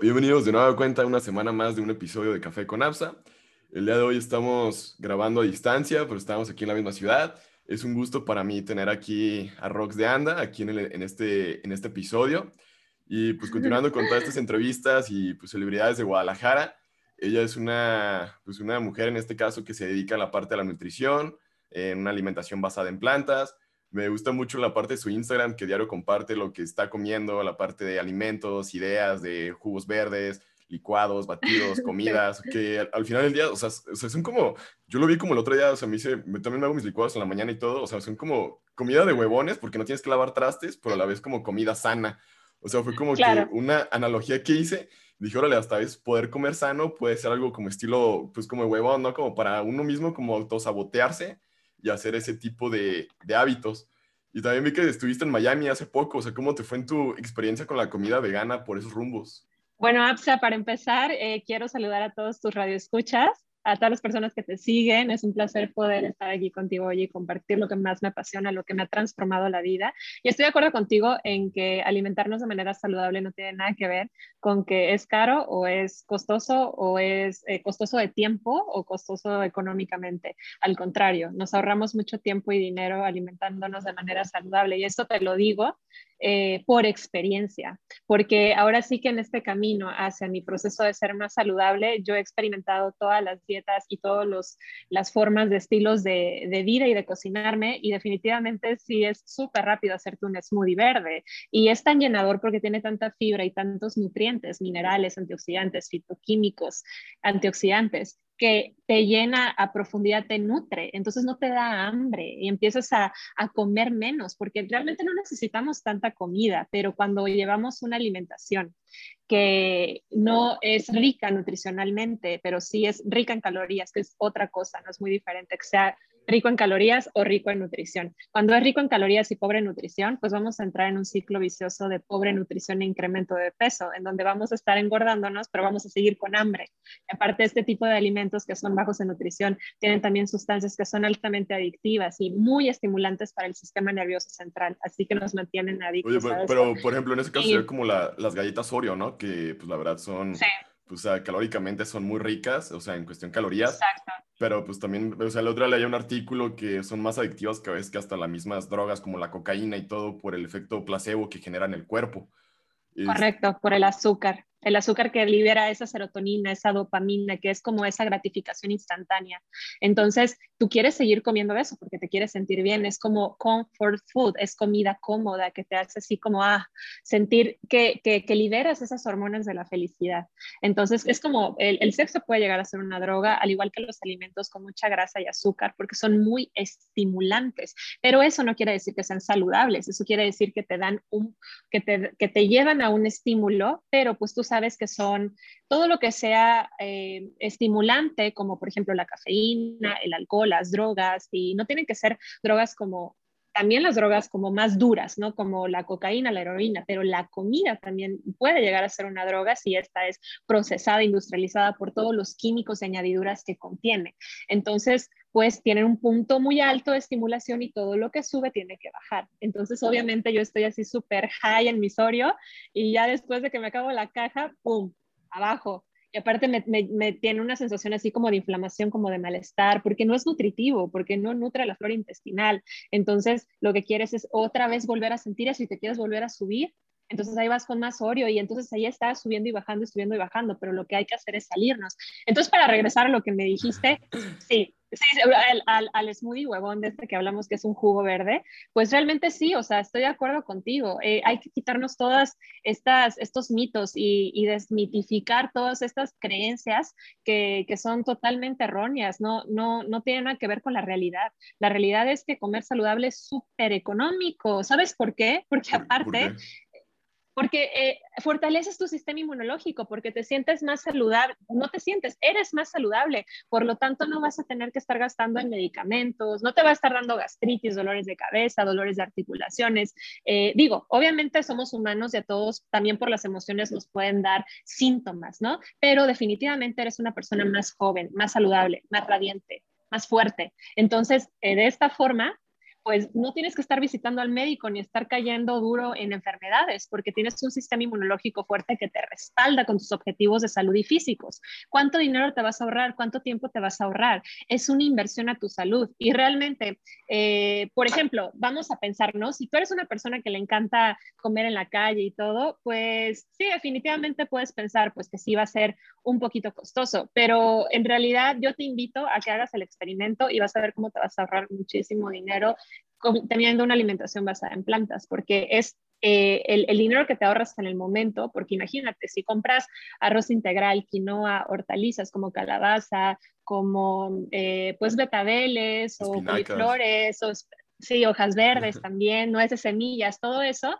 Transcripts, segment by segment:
Bienvenidos de nueva cuenta una semana más de un episodio de Café con Absa. El día de hoy estamos grabando a distancia, pero estamos aquí en la misma ciudad. Es un gusto para mí tener aquí a Rox de Anda, aquí en, en, este, en este episodio. Y pues continuando con todas estas entrevistas y pues celebridades de Guadalajara, ella es una, pues una mujer en este caso que se dedica a la parte de la nutrición, en una alimentación basada en plantas, me gusta mucho la parte de su Instagram, que diario comparte lo que está comiendo, la parte de alimentos, ideas de jugos verdes, licuados, batidos, comidas, que al, final del día, o sea, son como, yo lo vi como el otro día, o sea, me hice, también me hago mis licuados en la mañana y todo, o sea, son como comida de huevones, porque no tienes que lavar trastes, pero a la vez como comida sana. O sea, fue como que una analogía que hice. Dije, órale, hasta vez poder comer sano puede ser algo como estilo, pues como huevón, ¿no? Como para uno mismo, como autosabotearse y hacer ese tipo de, de hábitos. Y también vi que estuviste en Miami hace poco, o sea, ¿cómo te fue en tu experiencia con la comida vegana por esos rumbos? Bueno, Apsa, para empezar, eh, quiero saludar a todos tus radioescuchas a todas las personas que te siguen. Es un placer poder estar aquí contigo hoy y compartir lo que más me apasiona, lo que me ha transformado la vida. Y estoy de acuerdo contigo en que alimentarnos de manera saludable no tiene nada que ver con que es caro o es costoso o es eh, costoso de tiempo o costoso económicamente. Al contrario, nos ahorramos mucho tiempo y dinero alimentándonos de manera saludable. Y esto te lo digo eh, por experiencia, porque ahora sí que en este camino hacia mi proceso de ser más saludable, yo he experimentado todas las dietas y todas las formas de estilos de, de, vida y de cocinarme y definitivamente sí es súper rápido hacerte un smoothie verde y es tan llenador porque tiene tanta fibra y tantos nutrientes, minerales, antioxidantes, fitoquímicos, antioxidantes que te llena a profundidad, te nutre, entonces no te da hambre y empiezas a, a, comer menos, porque realmente no necesitamos tanta comida, pero cuando llevamos una alimentación que no es rica nutricionalmente, pero sí es rica en calorías, que es otra cosa, no es muy diferente que sea rico en calorías o rico en nutrición. Cuando es rico en calorías y pobre en nutrición, pues vamos a entrar en un ciclo vicioso de pobre nutrición e incremento de peso, en donde vamos a estar engordándonos, pero vamos a seguir con hambre. Y aparte, este tipo de alimentos que son bajos en nutrición tienen también sustancias que son altamente adictivas y muy estimulantes para el sistema nervioso central, así que nos mantienen adictos. Oye, pero, por ejemplo, en ese caso sería como las galletas Oreo, ¿no? Que pues la verdad son... Sí pues, calóricamente son muy ricas, o sea, en cuestión calorías. Exacto. Pero pues también, o sea, el otro día leí un artículo que son más adictivas que a veces que hasta las mismas drogas como la cocaína y todo por el efecto placebo que generan el cuerpo. Correcto, por el azúcar el azúcar que libera esa serotonina, esa dopamina, que es como esa gratificación instantánea. Entonces, tú quieres seguir comiendo eso porque te quieres sentir bien, es como comfort food, es comida cómoda que te hace así como, ah, sentir que, que, liberas esas hormonas de la felicidad. Entonces, es como el, sexo puede llegar a ser una droga, al igual que los alimentos con mucha grasa y azúcar, porque son muy estimulantes, pero eso no quiere decir que sean saludables, eso quiere decir que te dan un, que te, que te llevan a un estímulo, pero pues tú sabes que son todo lo que sea eh, estimulante, como por ejemplo la cafeína, el alcohol, las drogas, y no tienen que ser drogas como también las drogas como más duras, ¿no? Como la cocaína, la heroína, pero la comida también puede llegar a ser una droga si esta es procesada, industrializada por todos los químicos y añadiduras que contiene. Entonces, pues tienen un punto muy alto de estimulación y todo lo que sube tiene que bajar. Entonces, obviamente yo estoy así súper high en mi sorio y ya después de que me acabo la caja, ¡pum! Abajo. Y aparte me, me, tiene una sensación así como de inflamación, como de malestar, porque no es nutritivo, porque no nutre la flora intestinal. Entonces, lo que quieres es otra vez volver a sentir eso y te quieres volver a subir. Entonces ahí vas con más Oreo y entonces ahí estás subiendo y bajando subiendo y bajando, pero lo que hay que hacer es salirnos. Entonces, para regresar a lo que me dijiste, sí, Sí, al, al, smoothie huevón de este que hablamos que es un jugo verde, pues realmente sí, o sea, estoy de acuerdo contigo. Eh, hay que quitarnos todas estas, estos mitos y, y desmitificar todas estas creencias que, que, son totalmente erróneas, no, no, no tienen nada que ver con la realidad. La realidad es que comer saludable es súper económico. ¿Sabes por qué? Porque aparte porque eh, fortaleces tu sistema inmunológico, porque te sientes más saludable, no te sientes, eres más saludable, por lo tanto no vas a tener que estar gastando en medicamentos, no te va a estar dando gastritis, dolores de cabeza, dolores de articulaciones. Eh, digo, obviamente somos humanos y a todos también por las emociones nos pueden dar síntomas, ¿no? Pero definitivamente eres una persona más joven, más saludable, más radiante, más fuerte. Entonces, eh, de esta forma, pues no tienes que estar visitando al médico ni estar cayendo duro en enfermedades, porque tienes un sistema inmunológico fuerte que te respalda con tus objetivos de salud y físicos. ¿Cuánto dinero te vas a ahorrar? ¿Cuánto tiempo te vas a ahorrar? Es una inversión a tu salud. Y realmente, eh, por ejemplo, vamos a pensar, ¿no? Si tú eres una persona que le encanta comer en la calle y todo, pues sí, definitivamente puedes pensar, pues que sí va a ser un poquito costoso, pero en realidad yo te invito a que hagas el experimento y vas a ver cómo te vas a ahorrar muchísimo dinero teniendo una alimentación basada en plantas, porque es eh, el, el, dinero que te ahorras en el momento, porque imagínate, si compras arroz integral, quinoa, hortalizas como calabaza, como eh, pues betabeles o coliflores, o sí, hojas verdes también, nueces, semillas, todo eso,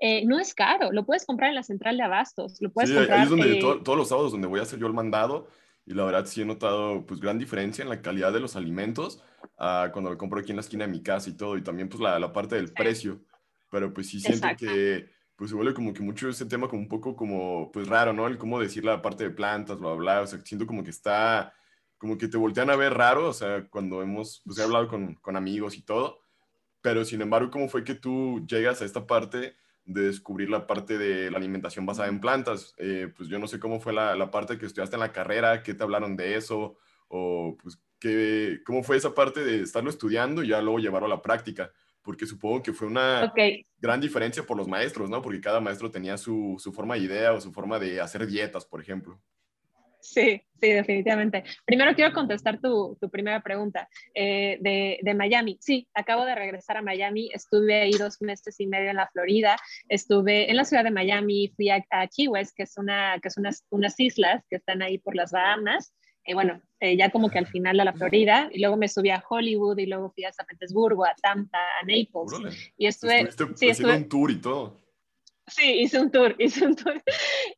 eh, no es caro, lo puedes comprar en la central de abastos, lo puedes sí, comprar. Ahí es donde todos los sábados donde voy a hacer yo el mandado y la verdad sí he notado pues gran diferencia en la calidad de los alimentos uh, cuando lo compro aquí en la esquina de mi casa y todo y también pues la, la parte del precio, pero pues sí siento Exacto. que pues se vuelve como que mucho ese tema como un poco como pues raro, ¿no? El cómo decir la parte de plantas, bla, bla, o sea, siento como que está, como que te voltean a ver raro, o sea, cuando hemos, pues he hablado con, con amigos y todo, pero sin embargo, ¿cómo fue que tú llegas a esta parte de descubrir la parte de la alimentación basada en plantas. Eh, pues yo no sé cómo fue la, la, parte que estudiaste en la carrera, qué te hablaron de eso, o pues qué, cómo fue esa parte de estarlo estudiando y ya luego llevarlo a la práctica, porque supongo que fue una okay. gran diferencia por los maestros, ¿no? Porque cada maestro tenía su, su forma de idea o su forma de hacer dietas, por ejemplo. Sí, sí, definitivamente. Primero quiero contestar tu, tu primera pregunta eh, de, de, Miami. Sí, acabo de regresar a Miami. Estuve ahí dos meses y medio en la Florida. Estuve en la ciudad de Miami, fui a, a Key West, que, es una, que es unas, unas islas que están ahí por las Bahamas. Y bueno, eh, ya como que al final de la Florida. Y luego me subí a Hollywood y luego fui a San Petersburgo, a Tampa, a Naples. Órale. Y estuve... Sí, estuve, un tour y todo. Sí, hice un tour, hice un tour.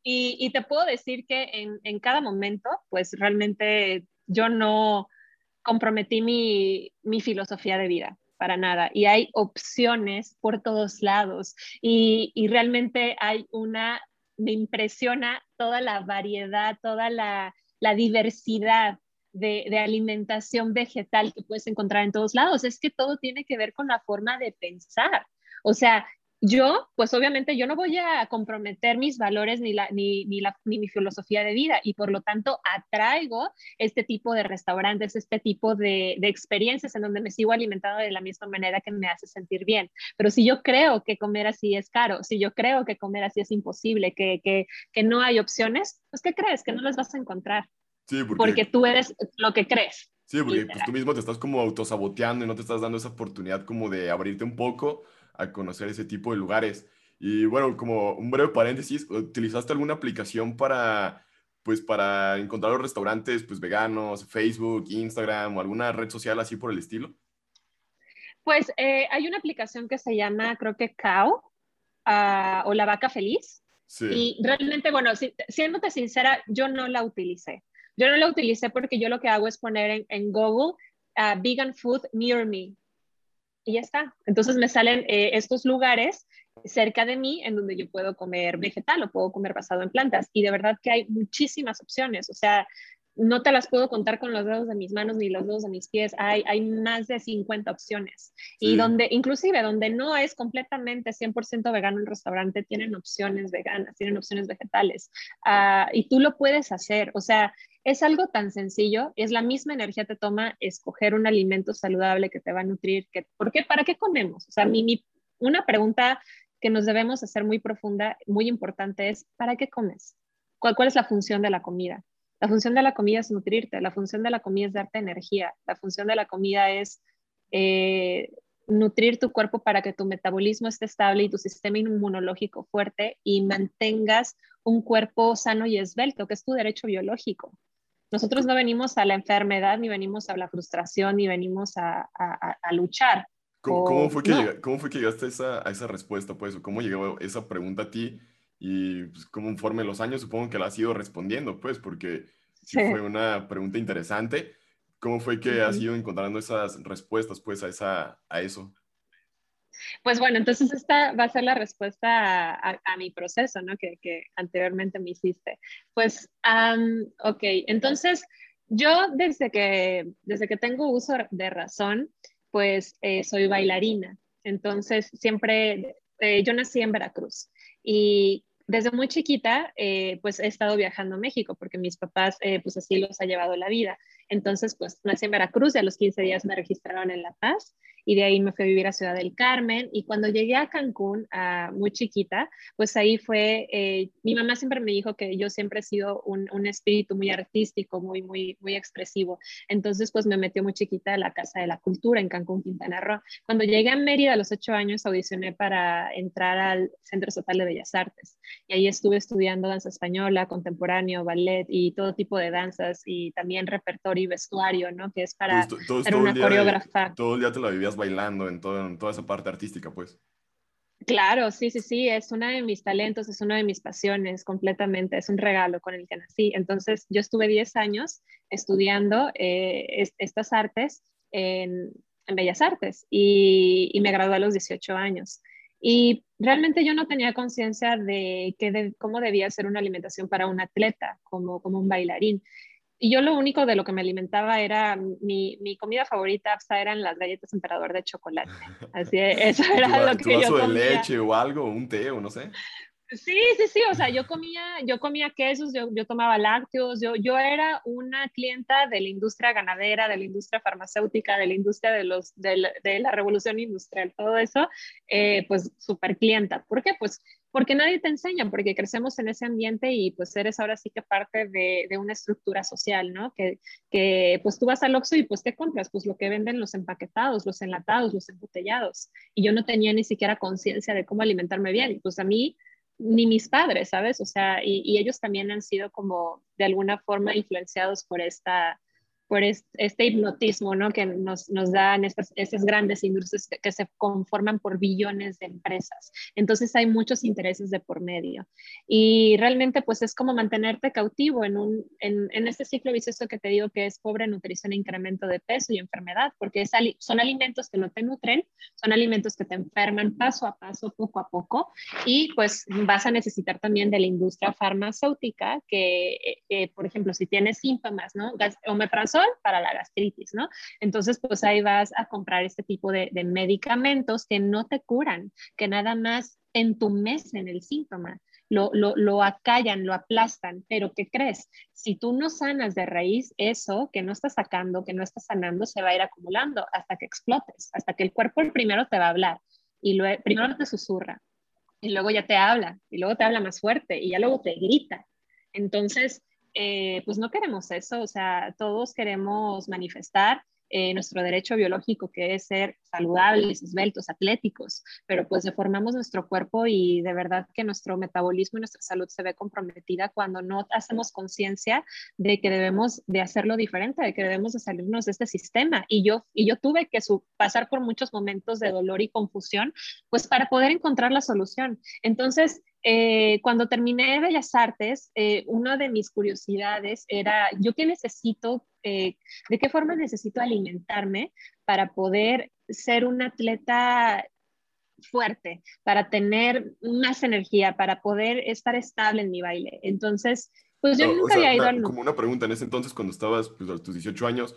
Y, y te puedo decir que en, en, cada momento, pues realmente yo no comprometí mi, mi, filosofía de vida para nada. Y hay opciones por todos lados. Y, y realmente hay una, me impresiona toda la variedad, toda la, la diversidad de, de, alimentación vegetal que puedes encontrar en todos lados. Es que todo tiene que ver con la forma de pensar. O sea, yo, pues obviamente yo no voy a comprometer mis valores ni, la, ni, ni, la, ni mi filosofía de vida y por lo tanto atraigo este tipo de restaurantes, este tipo de, de, experiencias en donde me sigo alimentando de la misma manera que me hace sentir bien. Pero si yo creo que comer así es caro, si yo creo que comer así es imposible, que, que, que no hay opciones, pues ¿qué crees? Que no las vas a encontrar. Sí, porque, porque tú eres lo que crees. Sí, porque pues, tú mismo te estás como autosaboteando y no te estás dando esa oportunidad como de abrirte un poco a conocer ese tipo de lugares. Y bueno, como un breve paréntesis, ¿utilizaste alguna aplicación para, pues, para encontrar los restaurantes pues, veganos, Facebook, Instagram o alguna red social así por el estilo? Pues eh, hay una aplicación que se llama, creo que Cow, uh, o La Vaca Feliz. Sí. Y realmente, bueno, si, siéndote sincera, yo no la utilicé. Yo no la utilicé porque yo lo que hago es poner en, en Google uh, Vegan Food Near Me y ya está. Entonces me salen eh, estos lugares cerca de mí en donde yo puedo comer vegetal o puedo comer basado en plantas. Y de verdad que hay muchísimas opciones. O sea, no te las puedo contar con los dedos de mis manos ni los dedos de mis pies. Hay, hay más de 50 opciones. Sí. Y donde, inclusive, donde no es completamente 100% vegano el restaurante, tienen opciones veganas, tienen opciones vegetales. Uh, y tú lo puedes hacer. O sea, es algo tan sencillo, es la misma energía te toma escoger un alimento saludable que te va a nutrir. Que, ¿Por qué? ¿Para qué comemos? O sea, mi, mi, una pregunta que nos debemos hacer muy profunda, muy importante es, ¿para qué comes? ¿Cuál, ¿Cuál es la función de la comida? La función de la comida es nutrirte, la función de la comida es darte energía, la función de la comida es eh, nutrir tu cuerpo para que tu metabolismo esté estable y tu sistema inmunológico fuerte y mantengas un cuerpo sano y esbelto, que es tu derecho biológico. Nosotros no venimos a la enfermedad, ni venimos a la frustración, ni venimos a, a, a luchar. ¿Cómo, o, ¿cómo, fue que no. lleg, ¿Cómo, fue que llegaste a esa, a esa respuesta? Pues? ¿Cómo llegó esa pregunta a ti? Y pues, conforme los años supongo que la has ido respondiendo, pues, porque sí, sí. fue una pregunta interesante. ¿Cómo fue que uh -huh. has ido encontrando esas respuestas, pues, a, esa, a eso? Pues bueno, entonces esta va a ser la respuesta a, mi proceso, ¿no? Que, que, anteriormente me hiciste. Pues, um, ok, entonces yo desde que, desde que tengo uso de razón, pues eh, soy bailarina. Entonces, siempre, eh, yo nací en Veracruz y desde muy chiquita, eh, pues he estado viajando a México porque mis papás, pues así los ha llevado la vida. Entonces, pues nací en Veracruz y a los 15 días me registraron en La Paz y de ahí me fui a vivir a Ciudad del Carmen. Y cuando llegué a Cancún, uh, muy chiquita, pues ahí fue, eh, mi mamá siempre me dijo que yo siempre he sido un, un, espíritu muy artístico, muy, muy, muy expresivo. Entonces, pues me metió muy chiquita a la Casa de la Cultura en Cancún, Quintana Roo. Cuando llegué a Mérida a los ocho años, audicioné para entrar al Centro Estatal de Bellas Artes. Y ahí estuve estudiando danza española, contemporáneo, ballet y todo tipo de danzas y también repertorio y vestuario, ¿no? Que es para ser una coreógrafa. todo el día te la vivías bailando en, toda esa parte artística, pues. Claro, sí, sí, sí, es una de mis talentos, es una de mis pasiones completamente, es un regalo con el que nací. Entonces, yo estuve 10 años estudiando eh, estas artes en, Bellas Artes y, me gradué a los 18 años. Y realmente yo no tenía conciencia de, de cómo debía ser una alimentación para un atleta, como un bailarín. Y yo lo único de lo que me alimentaba era, mi, mi comida favorita eran las galletas emperador de chocolate. Así, eso era lo que yo comía. de leche o algo, un té o no sé. Sí, sí, sí, o sea, yo comía, yo comía quesos, yo, yo, tomaba lácteos, yo, yo era una clienta de la industria ganadera, de la industria farmacéutica, de la industria de, los, de, la, de la revolución industrial, todo eso, eh, pues súper clienta. ¿Por qué? Pues porque nadie te enseña, porque crecemos en ese ambiente y pues eres ahora sí que parte de, de una estructura social, ¿no? Que, que, pues tú vas al Oxxo y pues ¿qué compras? Pues lo que venden los empaquetados, los enlatados, los embotellados. Y yo no tenía ni siquiera conciencia de cómo alimentarme bien. Y pues a mí ni mis padres, ¿sabes? O sea, y, ellos también han sido como de alguna forma influenciados por esta, por este hipnotismo ¿no? que nos, nos dan estas, estas, grandes industrias que se conforman por billones de empresas. Entonces hay muchos intereses de por medio. Y realmente pues es como mantenerte cautivo en, un, en, en este ciclo vicioso que te digo que es pobre nutrición, incremento de peso y enfermedad, porque es, son alimentos que no te nutren, son alimentos que te enferman paso a paso, poco a poco, y pues vas a necesitar también de la industria farmacéutica que, eh, por ejemplo, si tienes síntomas, ¿no? Omeprazol para la gastritis, ¿no? Entonces, pues ahí vas a comprar este tipo de, medicamentos que no te curan, que nada más entumecen el síntoma. Lo, lo, acallan, lo aplastan, pero ¿qué crees? Si tú no sanas de raíz, eso que no estás sacando, que no estás sanando, se va a ir acumulando hasta que explotes, hasta que el cuerpo primero te va a hablar y luego, primero te susurra y luego ya te habla y luego te habla más fuerte y ya luego te grita. Entonces, eh, pues no queremos eso, o sea, todos queremos manifestar eh, nuestro derecho biológico que es ser saludables, esbeltos, atléticos, pero pues deformamos nuestro cuerpo y de verdad que nuestro metabolismo y nuestra salud se ve comprometida cuando no hacemos conciencia de que debemos de hacerlo diferente, de que debemos de salirnos de este sistema. Y yo, y yo tuve que pasar por muchos momentos de dolor y confusión, pues para poder encontrar la solución. Entonces, eh, cuando terminé Bellas Artes, eh, una de mis curiosidades era, ¿yo qué necesito? Eh, ¿De qué forma necesito alimentarme para poder ser un atleta fuerte, para tener más energía, para poder estar estable en mi baile? Entonces, pues yo nunca había ido al... Como una pregunta, en ese entonces, cuando estabas pues, a tus 18 años,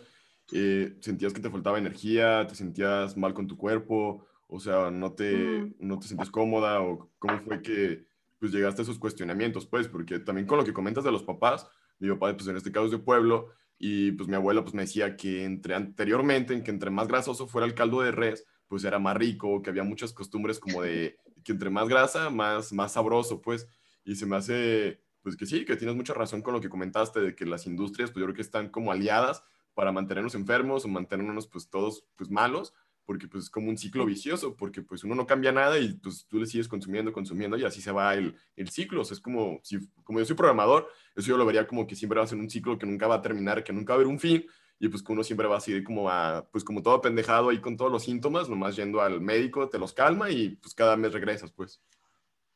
¿sentías que te faltaba energía? ¿Te sentías mal con tu cuerpo? O sea, ¿no te, mm. no te sentías cómoda? ¿O cómo fue que pues llegaste a esos cuestionamientos, pues, porque también con lo que comentas de los papás, mi papá, pues en este caso es de pueblo, y pues mi abuelo pues me decía que entre anteriormente, en que entre más grasoso fuera el caldo de res, pues era más rico, que había muchas costumbres como de que entre más grasa, más, más sabroso, pues, y se me hace, pues que sí, que tienes mucha razón con lo que comentaste, de que las industrias, pues yo creo que están como aliadas para mantenernos enfermos o mantenernos pues todos pues malos, porque pues es como un ciclo vicioso, porque pues uno no cambia nada y pues tú le sigues consumiendo, consumiendo y así se va el, el ciclo. O sea, es como, si, como yo soy programador, eso yo lo vería como que siempre va a ser un ciclo que nunca va a terminar, que nunca va a haber un fin y pues que uno siempre va a seguir como a, pues como todo pendejado ahí con todos los síntomas, nomás yendo al médico, te los calma y pues cada mes regresas, pues.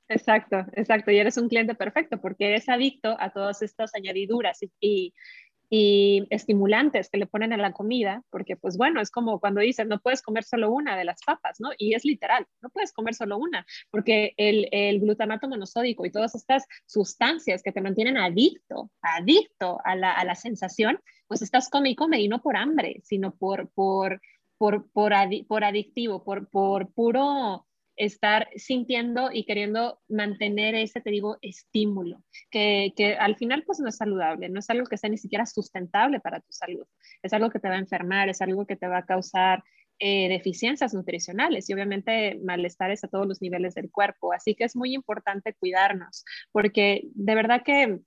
Exacto, exacto. Y eres un cliente perfecto porque eres adicto a todas estas añadiduras y, y estimulantes que le ponen a la comida, porque pues bueno, es como cuando dicen, no puedes comer solo una de las papas, ¿no? Y es literal, no puedes comer solo una, porque el, el glutamato monosódico y todas estas sustancias que te mantienen adicto, adicto a la, a la sensación, pues estás come y come y no por hambre, sino por, por por, por, por adictivo, por, por puro estar sintiendo y queriendo mantener ese, te digo, estímulo, que, que, al final pues no es saludable, no es algo que sea ni siquiera sustentable para tu salud, es algo que te va a enfermar, es algo que te va a causar eh, deficiencias nutricionales y obviamente malestares a todos los niveles del cuerpo. Así que es muy importante cuidarnos, porque de verdad que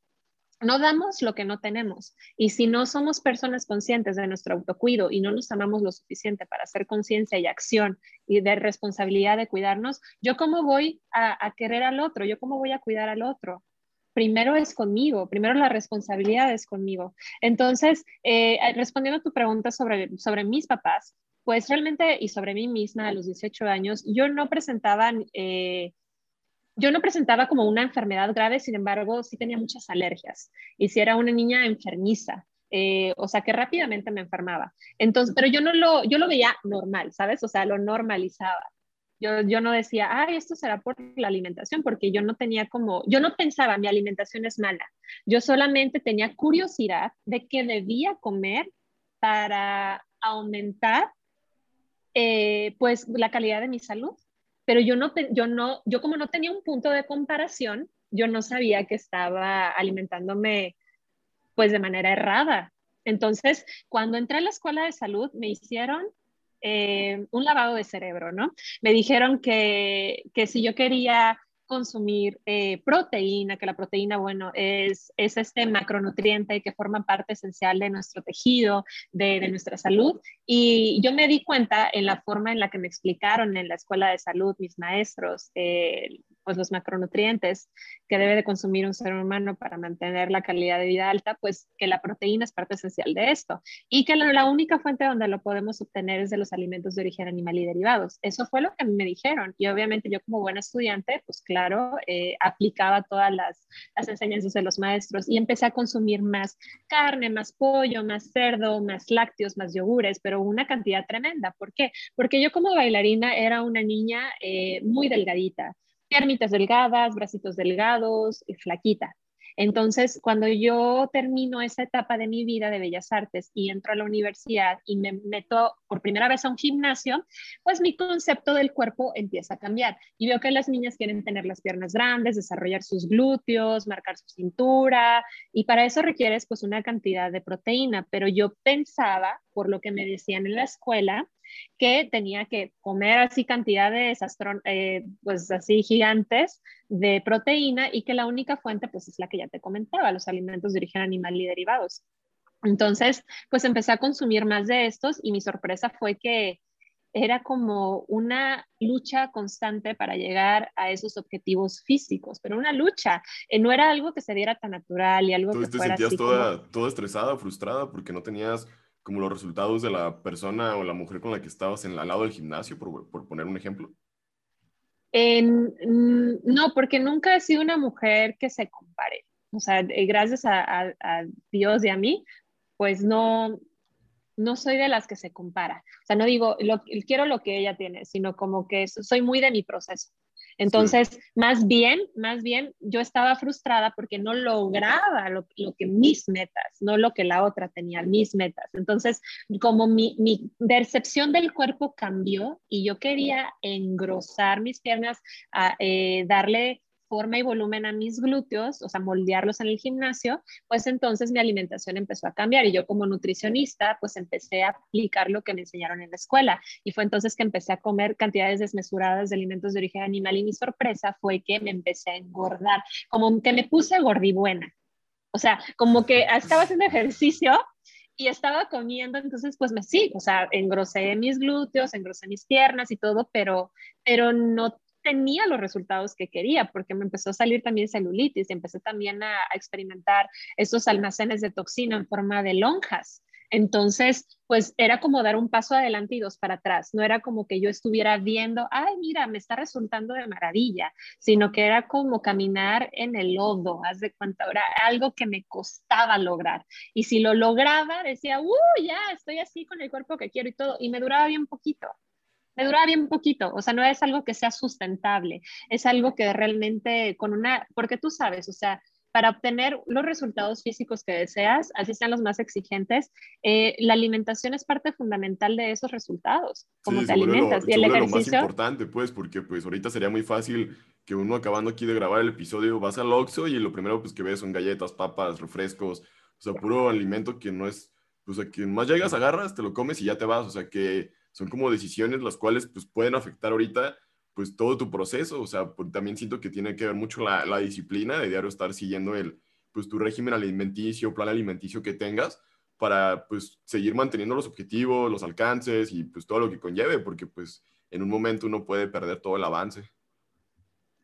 no damos lo que no tenemos. Y si no somos personas conscientes de nuestro autocuido y no nos amamos lo suficiente para hacer conciencia y acción y de responsabilidad de cuidarnos, ¿yo cómo voy a, querer al otro? ¿Yo cómo voy a cuidar al otro? Primero es conmigo, primero la responsabilidad es conmigo. Entonces, eh, respondiendo a tu pregunta sobre, sobre mis papás, pues realmente y sobre mí misma a los 18 años, yo no presentaba... Eh, yo no presentaba como una enfermedad grave, sin embargo, sí tenía muchas alergias y si era una niña enfermiza. Eh, o sea que rápidamente me enfermaba. Entonces, pero yo no lo, yo lo veía normal, ¿sabes? O sea, lo normalizaba. Yo, yo no decía, ay, esto será por la alimentación, porque yo no tenía como, yo no pensaba, mi alimentación es mala. Yo solamente tenía curiosidad de qué debía comer para aumentar, eh, pues, la calidad de mi salud pero yo no, yo no, yo como no tenía un punto de comparación, yo no sabía que estaba alimentándome pues de manera errada. Entonces, cuando entré a la escuela de salud, me hicieron eh, un lavado de cerebro, ¿no? Me dijeron que, que si yo quería consumir eh, proteína, que la proteína, bueno, es, es este macronutriente que forma parte esencial de nuestro tejido, de, nuestra salud. Y yo me di cuenta en la forma en la que me explicaron en la escuela de salud mis maestros, eh, pues los macronutrientes que debe de consumir un ser humano para mantener la calidad de vida alta, pues que la proteína es parte esencial de esto y que la, única fuente donde lo podemos obtener es de los alimentos de origen animal y derivados. Eso fue lo que me dijeron y obviamente yo como buena estudiante, pues claro, eh, aplicaba todas las, las enseñanzas de los maestros y empecé a consumir más carne, más pollo, más cerdo, más lácteos, más yogures, pero una cantidad tremenda. ¿Por qué? Porque yo como bailarina era una niña eh, muy delgadita piernitas delgadas, bracitos delgados, flaquita. Entonces, cuando yo termino esa etapa de mi vida de bellas artes y entro a la universidad y me meto por primera vez a un gimnasio, pues mi concepto del cuerpo empieza a cambiar. Y veo que las niñas quieren tener las piernas grandes, desarrollar sus glúteos, marcar su cintura, y para eso requieres pues una cantidad de proteína. Pero yo pensaba, por lo que me decían en la escuela, que tenía que comer así cantidades eh, pues así gigantes de proteína y que la única fuente pues es la que ya te comentaba, los alimentos de origen animal y derivados. Entonces, pues empecé a consumir más de estos y mi sorpresa fue que era como una lucha constante para llegar a esos objetivos físicos, pero una lucha, eh, no era algo que se diera tan natural y algo que te sentías toda, toda estresada, frustrada porque no tenías como los resultados de la persona o la mujer con la que estabas en, al lado del gimnasio, por, por poner un ejemplo? no, porque nunca he sido una mujer que se compare. O sea, eh, gracias a, a, Dios y a mí, pues no, no soy de las que se compara. O sea, no digo, lo, quiero lo que ella tiene, sino como que soy muy de mi proceso. Entonces, más bien, más bien, yo estaba frustrada porque no lograba lo, que mis metas, no lo que la otra tenía, mis metas. Entonces, como mi, percepción del cuerpo cambió y yo quería engrosar mis piernas, eh, darle forma y volumen a mis glúteos, o sea, moldearlos en el gimnasio, pues entonces mi alimentación empezó a cambiar y yo como nutricionista, pues empecé a aplicar lo que me enseñaron en la escuela y fue entonces que empecé a comer cantidades desmesuradas de alimentos de origen animal y mi sorpresa fue que me empecé a engordar, como que me puse gordibuena. O sea, como que estaba haciendo ejercicio y estaba comiendo, entonces pues me sí, o sea, engrosé mis glúteos, engrosé mis piernas y todo, pero, pero no tenía los resultados que quería, porque me empezó a salir también celulitis y empecé también a, experimentar esos almacenes de toxina en forma de lonjas. Entonces, pues era como dar un paso adelante y dos para atrás. No era como que yo estuviera viendo, ay, mira, me está resultando de maravilla, sino que era como caminar en el lodo, haz de cuenta, era algo que me costaba lograr. Y si lo lograba, decía, uh, ya, estoy así con el cuerpo que quiero y todo, y me duraba bien poquito me duraba bien poquito, o sea, no es algo que sea sustentable, es algo que realmente con una, porque tú sabes, o sea, para obtener los resultados físicos que deseas, así sean los más exigentes, eh, la alimentación es parte fundamental de esos resultados, como te alimentas. y el ejercicio... lo más importante, pues, porque pues ahorita sería muy fácil que uno acabando aquí de grabar el episodio vas al Oxxo y lo primero pues que ves son galletas, papas, refrescos, o sea, puro alimento que no es, pues a quien más llegas, agarras, te lo comes y ya te vas, o sea, que son como decisiones las cuales pues pueden afectar ahorita pues todo tu proceso, o sea, también siento que tiene que ver mucho la, la, disciplina de diario estar siguiendo el, pues tu régimen alimenticio, plan alimenticio que tengas para pues seguir manteniendo los objetivos, los alcances y pues todo lo que conlleve, porque pues en un momento uno puede perder todo el avance.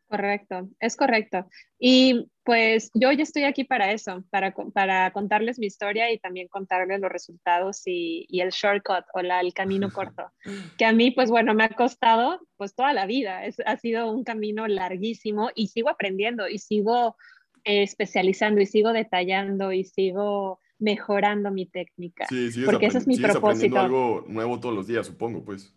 Correcto, es correcto. Y pues yo ya estoy aquí para eso, para, para contarles mi historia y también contarles los resultados y, y el shortcut o la, el camino corto, que a mí pues bueno, me ha costado pues toda la vida, es, ha sido un camino larguísimo y sigo aprendiendo y sigo eh, especializando y sigo detallando y sigo mejorando mi técnica. Sí, porque ese es mi propósito. algo nuevo todos los días, supongo, pues.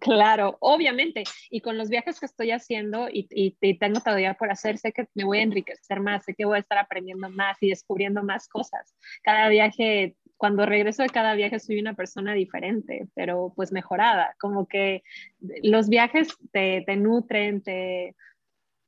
Claro, obviamente. Y con los viajes que estoy haciendo y, y, tengo todavía por hacer, sé que me voy a enriquecer más, sé que voy a estar aprendiendo más y descubriendo más cosas. Cada viaje, cuando regreso de cada viaje, soy una persona diferente, pero pues mejorada. Como que los viajes te, te nutren, te...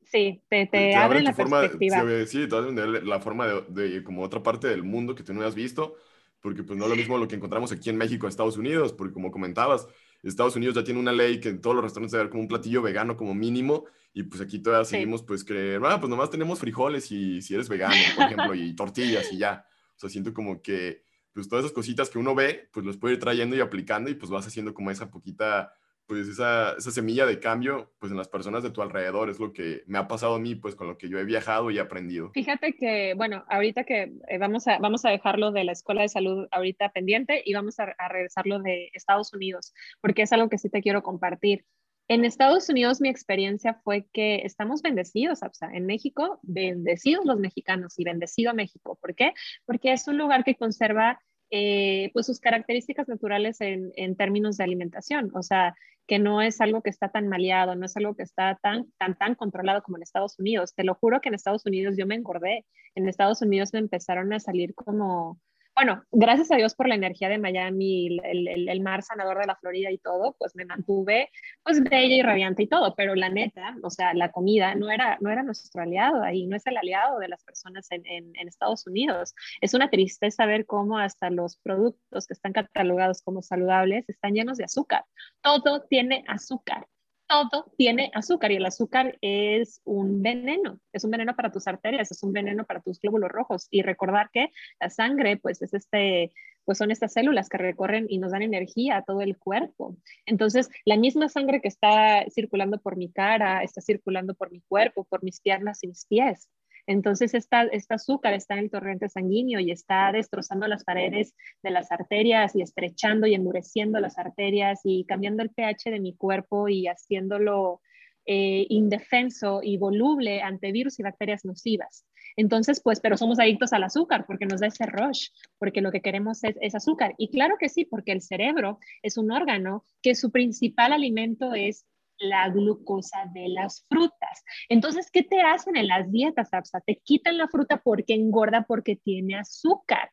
Sí, te, te, abren la perspectiva. sí, te la forma de, de, como otra parte del mundo que tú no has visto, porque pues no es lo mismo lo que encontramos aquí en México, Estados Unidos, porque como comentabas, Estados Unidos ya tiene una ley que en todos los restaurantes debe haber como un platillo vegano como mínimo y pues aquí todavía seguimos pues creer, ah, pues nomás tenemos frijoles y si eres vegano, por ejemplo, y tortillas y ya. O sea, siento como que pues todas esas cositas que uno ve, pues los puede ir trayendo y aplicando y pues vas haciendo como esa poquita pues esa, esa, semilla de cambio, pues en las personas de tu alrededor, es lo que me ha pasado a mí, pues con lo que yo he viajado y aprendido. Fíjate que, bueno, ahorita que eh, vamos, a, vamos a dejarlo de la escuela de salud ahorita pendiente y vamos a, regresarlo de Estados Unidos, porque es algo que sí te quiero compartir. En Estados Unidos mi experiencia fue que estamos bendecidos, en México, bendecidos los mexicanos y bendecido México. ¿Por qué? Porque es un lugar que conserva eh, pues sus características naturales en, en, términos de alimentación, o sea, que no es algo que está tan maleado, no es algo que está tan, tan, tan controlado como en Estados Unidos. Te lo juro que en Estados Unidos yo me engordé, en Estados Unidos me empezaron a salir como bueno, gracias a Dios por la energía de Miami, el, mar sanador de la Florida y todo, pues me mantuve pues bella y radiante y todo, pero la neta, o sea, la comida no era, no era nuestro aliado ahí, no es el aliado de las personas en Estados Unidos. Es una tristeza ver cómo hasta los productos que están catalogados como saludables están llenos de azúcar. Todo tiene azúcar todo tiene azúcar y el azúcar es un veneno, es un veneno para tus arterias, es un veneno para tus glóbulos rojos y recordar que la sangre pues es este pues son estas células que recorren y nos dan energía a todo el cuerpo. Entonces, la misma sangre que está circulando por mi cara, está circulando por mi cuerpo, por mis piernas y mis pies. Entonces, esta, esta azúcar está en el torrente sanguíneo y está destrozando las paredes de las arterias y estrechando y endureciendo las arterias y cambiando el pH de mi cuerpo y haciéndolo eh, indefenso y voluble ante virus y bacterias nocivas. Entonces, pues, pero somos adictos al azúcar porque nos da ese rush, porque lo que queremos es, es, azúcar. Y claro que sí, porque el cerebro es un órgano que su principal alimento es la glucosa de las frutas. Entonces, ¿qué te hacen en las dietas, Absa? Te quitan la fruta porque engorda, porque tiene azúcar.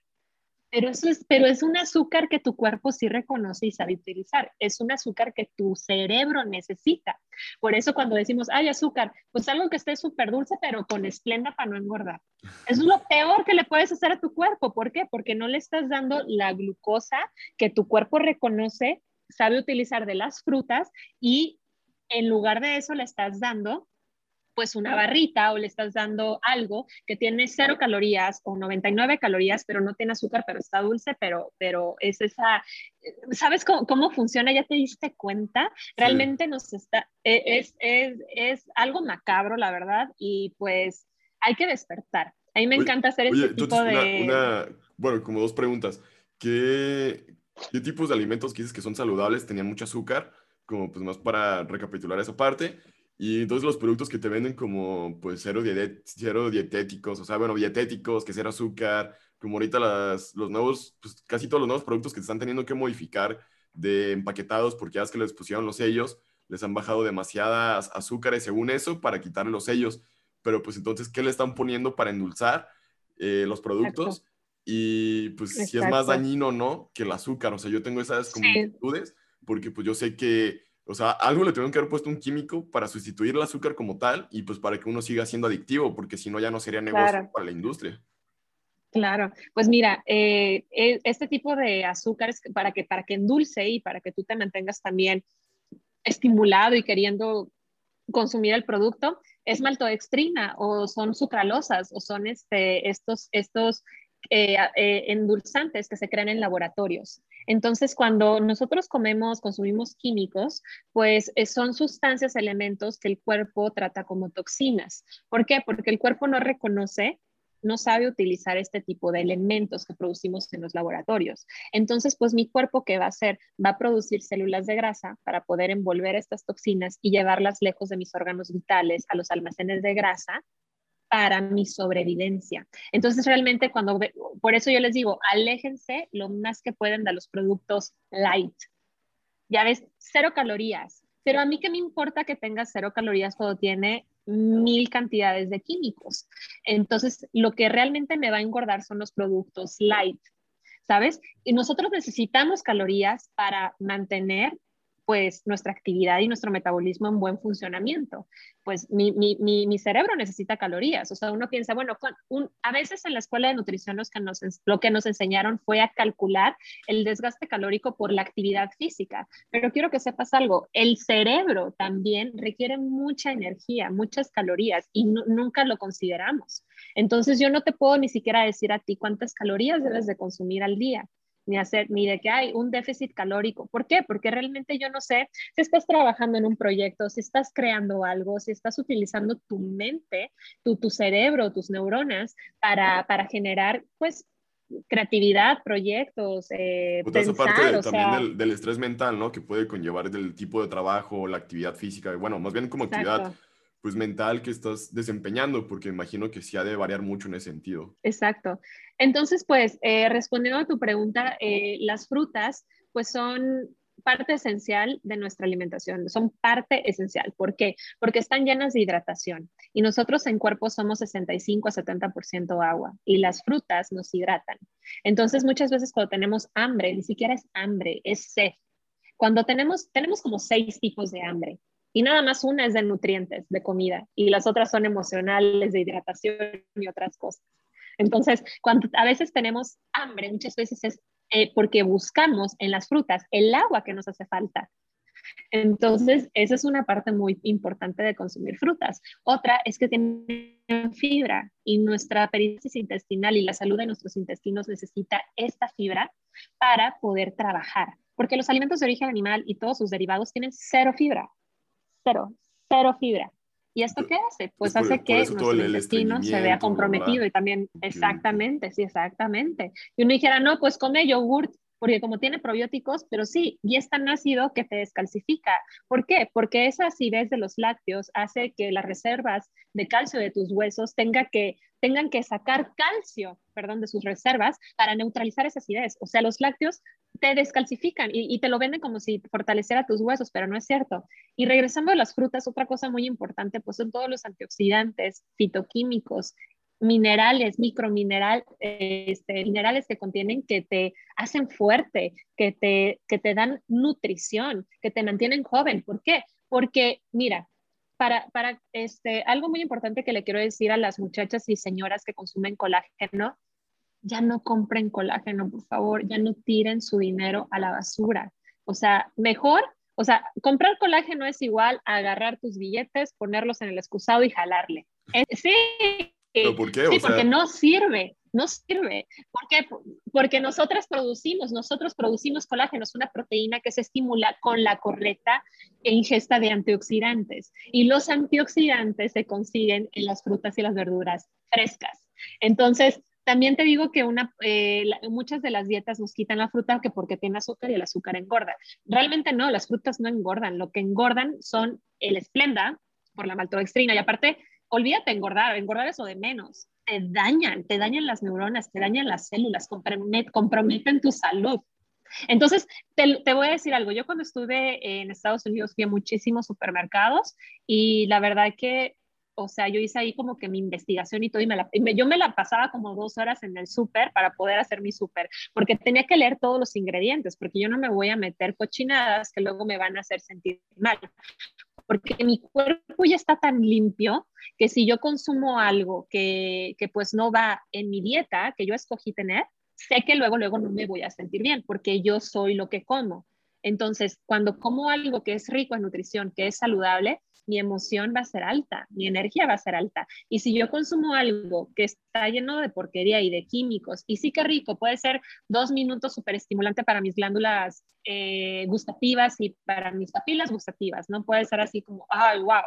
Pero, eso es, pero es un azúcar que tu cuerpo sí reconoce y sabe utilizar. Es un azúcar que tu cerebro necesita. Por eso cuando decimos, hay azúcar, pues algo que esté súper dulce, pero con esplenda para no engordar. Es lo peor que le puedes hacer a tu cuerpo. ¿Por qué? Porque no le estás dando la glucosa que tu cuerpo reconoce, sabe utilizar de las frutas y en lugar de eso le estás dando pues una barrita o le estás dando algo que tiene cero calorías o 99 calorías, pero no tiene azúcar, pero está dulce, pero, pero es esa, ¿sabes cómo, funciona? ¿Ya te diste cuenta? Realmente nos está, e, es, es, es, algo macabro, la verdad, y pues hay que despertar. A mí me encanta hacer este tipo de... Una, bueno, como dos preguntas. ¿Qué, ¿Qué tipos de alimentos que dices que son saludables tenían mucho azúcar? Como pues más para recapitular esa parte. Y entonces los productos que te venden como pues cero, cero dietéticos, o sea, bueno, dietéticos, que cero azúcar, como ahorita las, los nuevos, pues casi todos los nuevos productos que te están teniendo que modificar de empaquetados porque ya es que les pusieron los sellos, les han bajado demasiadas azúcares según eso para quitarle los sellos. pero pues entonces, ¿qué le están poniendo para endulzar eh, los productos? Y pues si es más dañino o no que el azúcar. O sea, yo tengo esas como porque pues yo sé que, o sea, algo le tuvieron que haber puesto un químico para sustituir el azúcar como tal y pues para que uno siga siendo adictivo, porque si no ya no sería negocio para la industria. Claro, pues mira, eh, e, este tipo de azúcares para que, para que endulce y para que tú te mantengas también estimulado y queriendo consumir el producto, es maltodextrina o son sucralosas o son este, estos, estos eh, eh, endulzantes que se crean en laboratorios. Entonces, cuando nosotros comemos, consumimos químicos, pues son sustancias, elementos que el cuerpo trata como toxinas. ¿Por qué? Porque el cuerpo no reconoce no sabe utilizar este tipo de elementos que producimos en los laboratorios. Entonces, pues mi cuerpo, ¿qué va a hacer? Va a producir células de grasa para poder envolver estas toxinas y llevarlas lejos de mis órganos vitales, a los almacenes de grasa, para mi sobrevivencia. Entonces, realmente cuando, por eso yo les digo, aléjense lo más que pueden de los productos light. Ya ves, cero calorías. Pero a mí qué me importa que tenga cero calorías cuando tiene mil cantidades de químicos. Entonces, lo que realmente me va a engordar son los productos light, ¿sabes? Y nosotros necesitamos calorías para mantener pues nuestra actividad y nuestro metabolismo en buen funcionamiento. Pues mi, mi, mi, cerebro necesita calorías. O sea, uno piensa, bueno, a veces en la escuela de nutrición los que nos, lo que nos enseñaron fue a calcular el desgaste calórico por la actividad física. Pero quiero que sepas algo, el cerebro también requiere mucha energía, muchas calorías y nunca lo consideramos. Entonces yo no te puedo ni siquiera decir a ti cuántas calorías debes de consumir al día ni hacer, ni de que hay un déficit calórico. ¿Por qué? Porque realmente yo no sé si estás trabajando en un proyecto, si estás creando algo, si estás utilizando tu mente, tu, tu cerebro, tus neuronas para, para generar, pues, creatividad, proyectos, eh, pensar, parte también del, estrés mental, ¿no? Que puede conllevar del tipo de trabajo, la actividad física, bueno, más bien como actividad pues mental que estás desempeñando, porque imagino que sí ha de variar mucho en ese sentido. Exacto. Entonces, pues, eh, respondiendo a tu pregunta, eh, las frutas, pues son parte esencial de nuestra alimentación, son parte esencial. ¿Por qué? Porque están llenas de hidratación y nosotros en cuerpo somos 65 a 70% agua y las frutas nos hidratan. Entonces, muchas veces cuando tenemos hambre, ni siquiera es hambre, es sed. Cuando tenemos, tenemos como seis tipos de hambre y nada más una es de nutrientes, de comida, y las otras son emocionales, de hidratación y otras cosas. Entonces, cuando a veces tenemos hambre, muchas veces es eh, porque buscamos en las frutas el agua que nos hace falta. Entonces, esa es una parte muy importante de consumir frutas. Otra es que tienen fibra y nuestra peristalsis intestinal y la salud de nuestros intestinos necesita esta fibra para poder trabajar, porque los alimentos de origen animal y todos sus derivados tienen cero fibra cero, cero fibra. ¿Y esto qué hace? Pues hace que nuestro intestino se vea comprometido y también, exactamente, sí, exactamente. Y uno dijera, no, pues come yogurt, porque como tiene probióticos, pero sí, y es tan ácido que te descalcifica. ¿Por qué? Porque esa acidez de los lácteos hace que las reservas de calcio de tus huesos tenga que, tengan que sacar calcio, perdón, de sus reservas para neutralizar esa acidez. O sea, los lácteos te descalcifican y, te lo venden como si fortaleciera tus huesos, pero no es cierto. Y regresando a las frutas, otra cosa muy importante, pues son todos los antioxidantes, fitoquímicos, minerales, micromineral, este, minerales que contienen que te hacen fuerte, que te, que te dan nutrición, que te mantienen joven. ¿Por qué? Porque, mira, para, para este, algo muy importante que le quiero decir a las muchachas y señoras que consumen colágeno ya no compren colágeno, por favor, ya no tiren su dinero a la basura. O sea, mejor, o sea, comprar colágeno es igual a agarrar tus billetes, ponerlos en el excusado y jalarle. sí, por qué? Sí, porque no sirve, no sirve. ¿Por qué? Porque nosotras producimos, nosotros producimos colágeno, es una proteína que se estimula con la correcta ingesta de antioxidantes. Y los antioxidantes se consiguen en las frutas y las verduras frescas. Entonces, también te digo que una, eh, muchas de las dietas nos quitan la fruta que porque tiene azúcar y el azúcar engorda. Realmente no, las frutas no engordan. Lo que engordan son el esplenda por la maltodextrina. Y aparte, olvídate engordar, engordar eso de menos. Te dañan, te dañan las neuronas, te dañan las células, comprometen tu salud. Entonces, te, te, voy a decir algo. Yo cuando estuve en Estados Unidos fui a muchísimos supermercados y la verdad que o sea, yo hice ahí como que mi investigación y todo, y, me la, yo me la pasaba como dos horas en el súper para poder hacer mi súper, porque tenía que leer todos los ingredientes, porque yo no me voy a meter cochinadas que luego me van a hacer sentir mal, porque mi cuerpo ya está tan limpio que si yo consumo algo que, que pues no va en mi dieta, que yo escogí tener, sé que luego, luego no me voy a sentir bien, porque yo soy lo que como. Entonces, cuando como algo que es rico en nutrición, que es saludable, mi emoción va a ser alta, mi energía va a ser alta. Y si yo consumo algo que está lleno de porquería y de químicos, y sí que rico, puede ser dos minutos súper estimulante para mis glándulas eh, gustativas y para mis papilas gustativas, ¿no? Puede ser así como, ay, wow.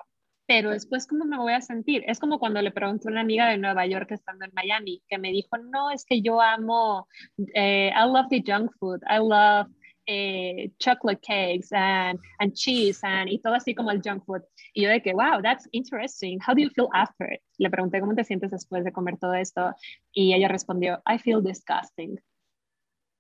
Pero después, ¿cómo me voy a sentir? Es como cuando le pregunté a una amiga de Nueva York estando en Miami, que me dijo, no, es que yo amo, eh, I love the junk food, I love eh, chocolate cakes and, and cheese and, y todo así como el junk food. Y yo de que, wow, that's interesting. How do you feel after it? Le pregunté, ¿cómo te sientes después de comer todo esto? Y ella respondió, I feel disgusting.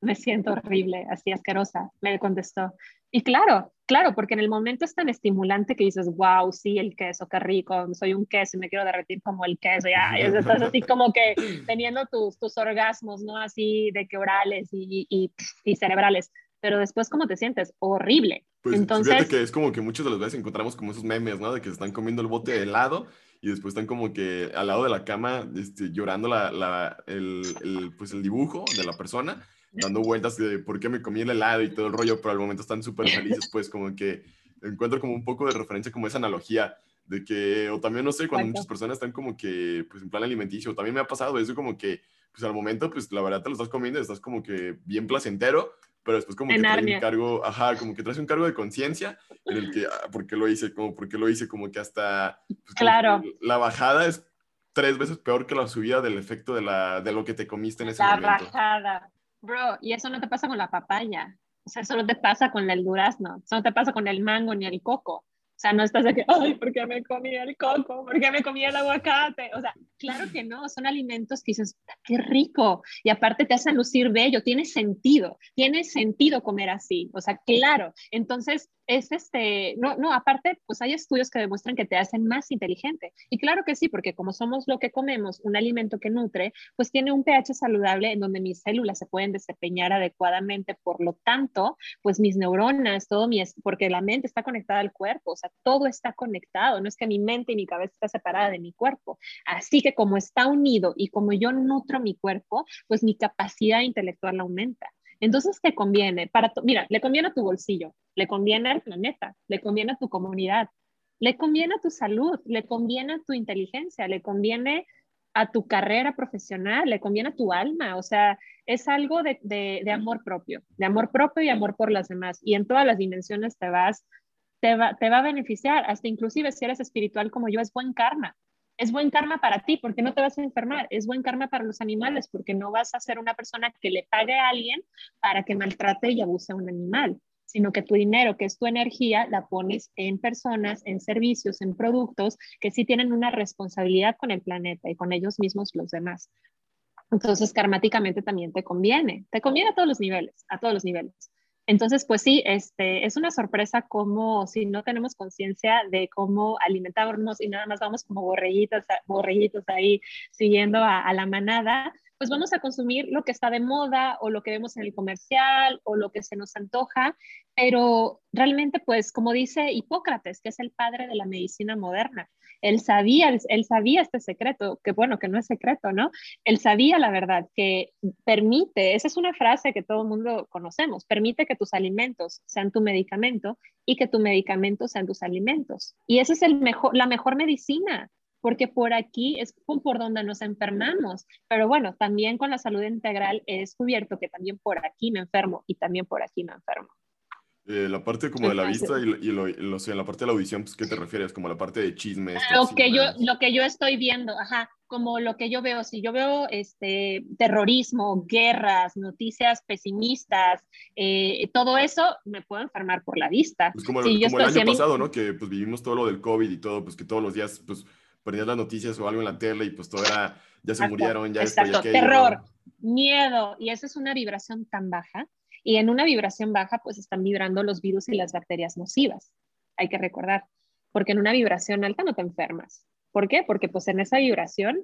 Me siento horrible, así asquerosa, me contestó. Y claro, claro, porque en el momento es tan estimulante que dices, wow, sí, el queso, qué rico, soy un queso y me quiero derretir como el queso, ya, y estás así como que teniendo tus, tus orgasmos, ¿no? Así de que orales y, y, y cerebrales pero después, ¿cómo te sientes? Horrible. Pues Entonces, fíjate que es como que muchas de las veces encontramos como esos memes, ¿no? De que se están comiendo el bote de helado y después están como que al lado de la cama este, llorando la, la, el, el, pues el dibujo de la persona, dando vueltas de por qué me comí el helado y todo el rollo, pero al momento están súper felices, pues como que encuentro como un poco de referencia como esa analogía de que, o también no sé, cuando muchas personas están como que, pues en plan alimenticio, también me ha pasado eso como que, pues al momento, pues la verdad te lo estás comiendo, estás como que bien placentero, pero después como que trae un cargo, ajá, como que traes un cargo de conciencia en el que, ah, ¿por qué lo hice? Como, ¿por qué lo hice? Como que hasta... Pues, claro. La bajada es tres veces peor que la subida del efecto de, la, de lo que te comiste en ese momento. La bajada. Bro, y eso no te pasa con la papaya. O sea, eso no te pasa con el durazno. Eso no te pasa con el mango ni el coco. Sea, no estás que, ay, ¿por qué me comí el coco? ¿Por qué me comí el aguacate? O sea, claro que no, son alimentos que dices, qué rico. Y aparte te hacen lucir bello, tiene sentido, tiene sentido comer así. O sea, claro. Entonces, es este, no, no, aparte, pues hay estudios que demuestran que te hacen más inteligente. Y claro que sí, porque como somos lo que comemos, un alimento que nutre, pues tiene un pH saludable en donde mis células se pueden desempeñar adecuadamente. Por lo tanto, pues mis neuronas, todo mi, porque la mente está conectada al cuerpo, o sea, todo está conectado, no es que mi mente y mi cabeza está separada de mi cuerpo. Así que como está unido y como yo nutro mi cuerpo, pues mi capacidad intelectual aumenta. Entonces te conviene, para mira, le conviene a tu bolsillo, le conviene al planeta, le conviene a tu comunidad, le conviene a tu salud, le conviene a tu inteligencia, le conviene a tu carrera profesional, le conviene a tu alma, o sea, es algo de, de, amor propio, de amor propio y amor por las demás. Y en todas las dimensiones te vas, te va, te va a beneficiar, hasta inclusive si eres espiritual como yo, es buen karma es buen karma para ti porque no te vas a enfermar, es buen karma para los animales porque no vas a ser una persona que le pague a alguien para que maltrate y abuse a un animal, sino que tu dinero, que es tu energía, la pones en personas, en servicios, en productos que sí tienen una responsabilidad con el planeta y con ellos mismos los demás. Entonces, karmáticamente también te conviene, te conviene a todos los niveles, a todos los niveles. Entonces, pues sí, este, es una sorpresa como si no tenemos conciencia de cómo alimentarnos y nada más vamos como borreguitos, borreguitos ahí siguiendo a la manada, pues vamos a consumir lo que está de moda o lo que vemos en el comercial o lo que se nos antoja, pero realmente, pues como dice Hipócrates, que es el padre de la medicina moderna, él sabía, él sabía este secreto, que bueno, que no es secreto, ¿no? Él sabía la verdad, que permite, esa es una frase que todo el mundo conocemos, permite que tus alimentos sean tu medicamento y que tu medicamento sean tus alimentos. Y esa es el mejor, la mejor medicina, porque por aquí es por donde nos enfermamos. Pero bueno, también con la salud integral he descubierto que también por aquí me enfermo y también por aquí me enfermo. Eh, la parte como de la vista y, lo, lo, sé, la parte de la audición, pues, ¿qué te refieres? Como la parte de chismes. Lo que, yo, lo que yo estoy viendo, ajá, como lo que yo veo, si yo veo este, terrorismo, guerras, noticias pesimistas, eh, todo eso, me puedo enfermar por la vista. Pues como, el año pasado, ¿no? Que pues vivimos todo lo del COVID y todo, pues que todos los días, pues prendías las noticias o algo en la tele y pues todo era, ya se murieron, ya Exacto, terror, miedo, y esa es una vibración tan baja. Y en una vibración baja, pues están vibrando los virus y las bacterias nocivas, hay que recordar, porque en una vibración alta no te enfermas. ¿Por qué? Porque pues en esa vibración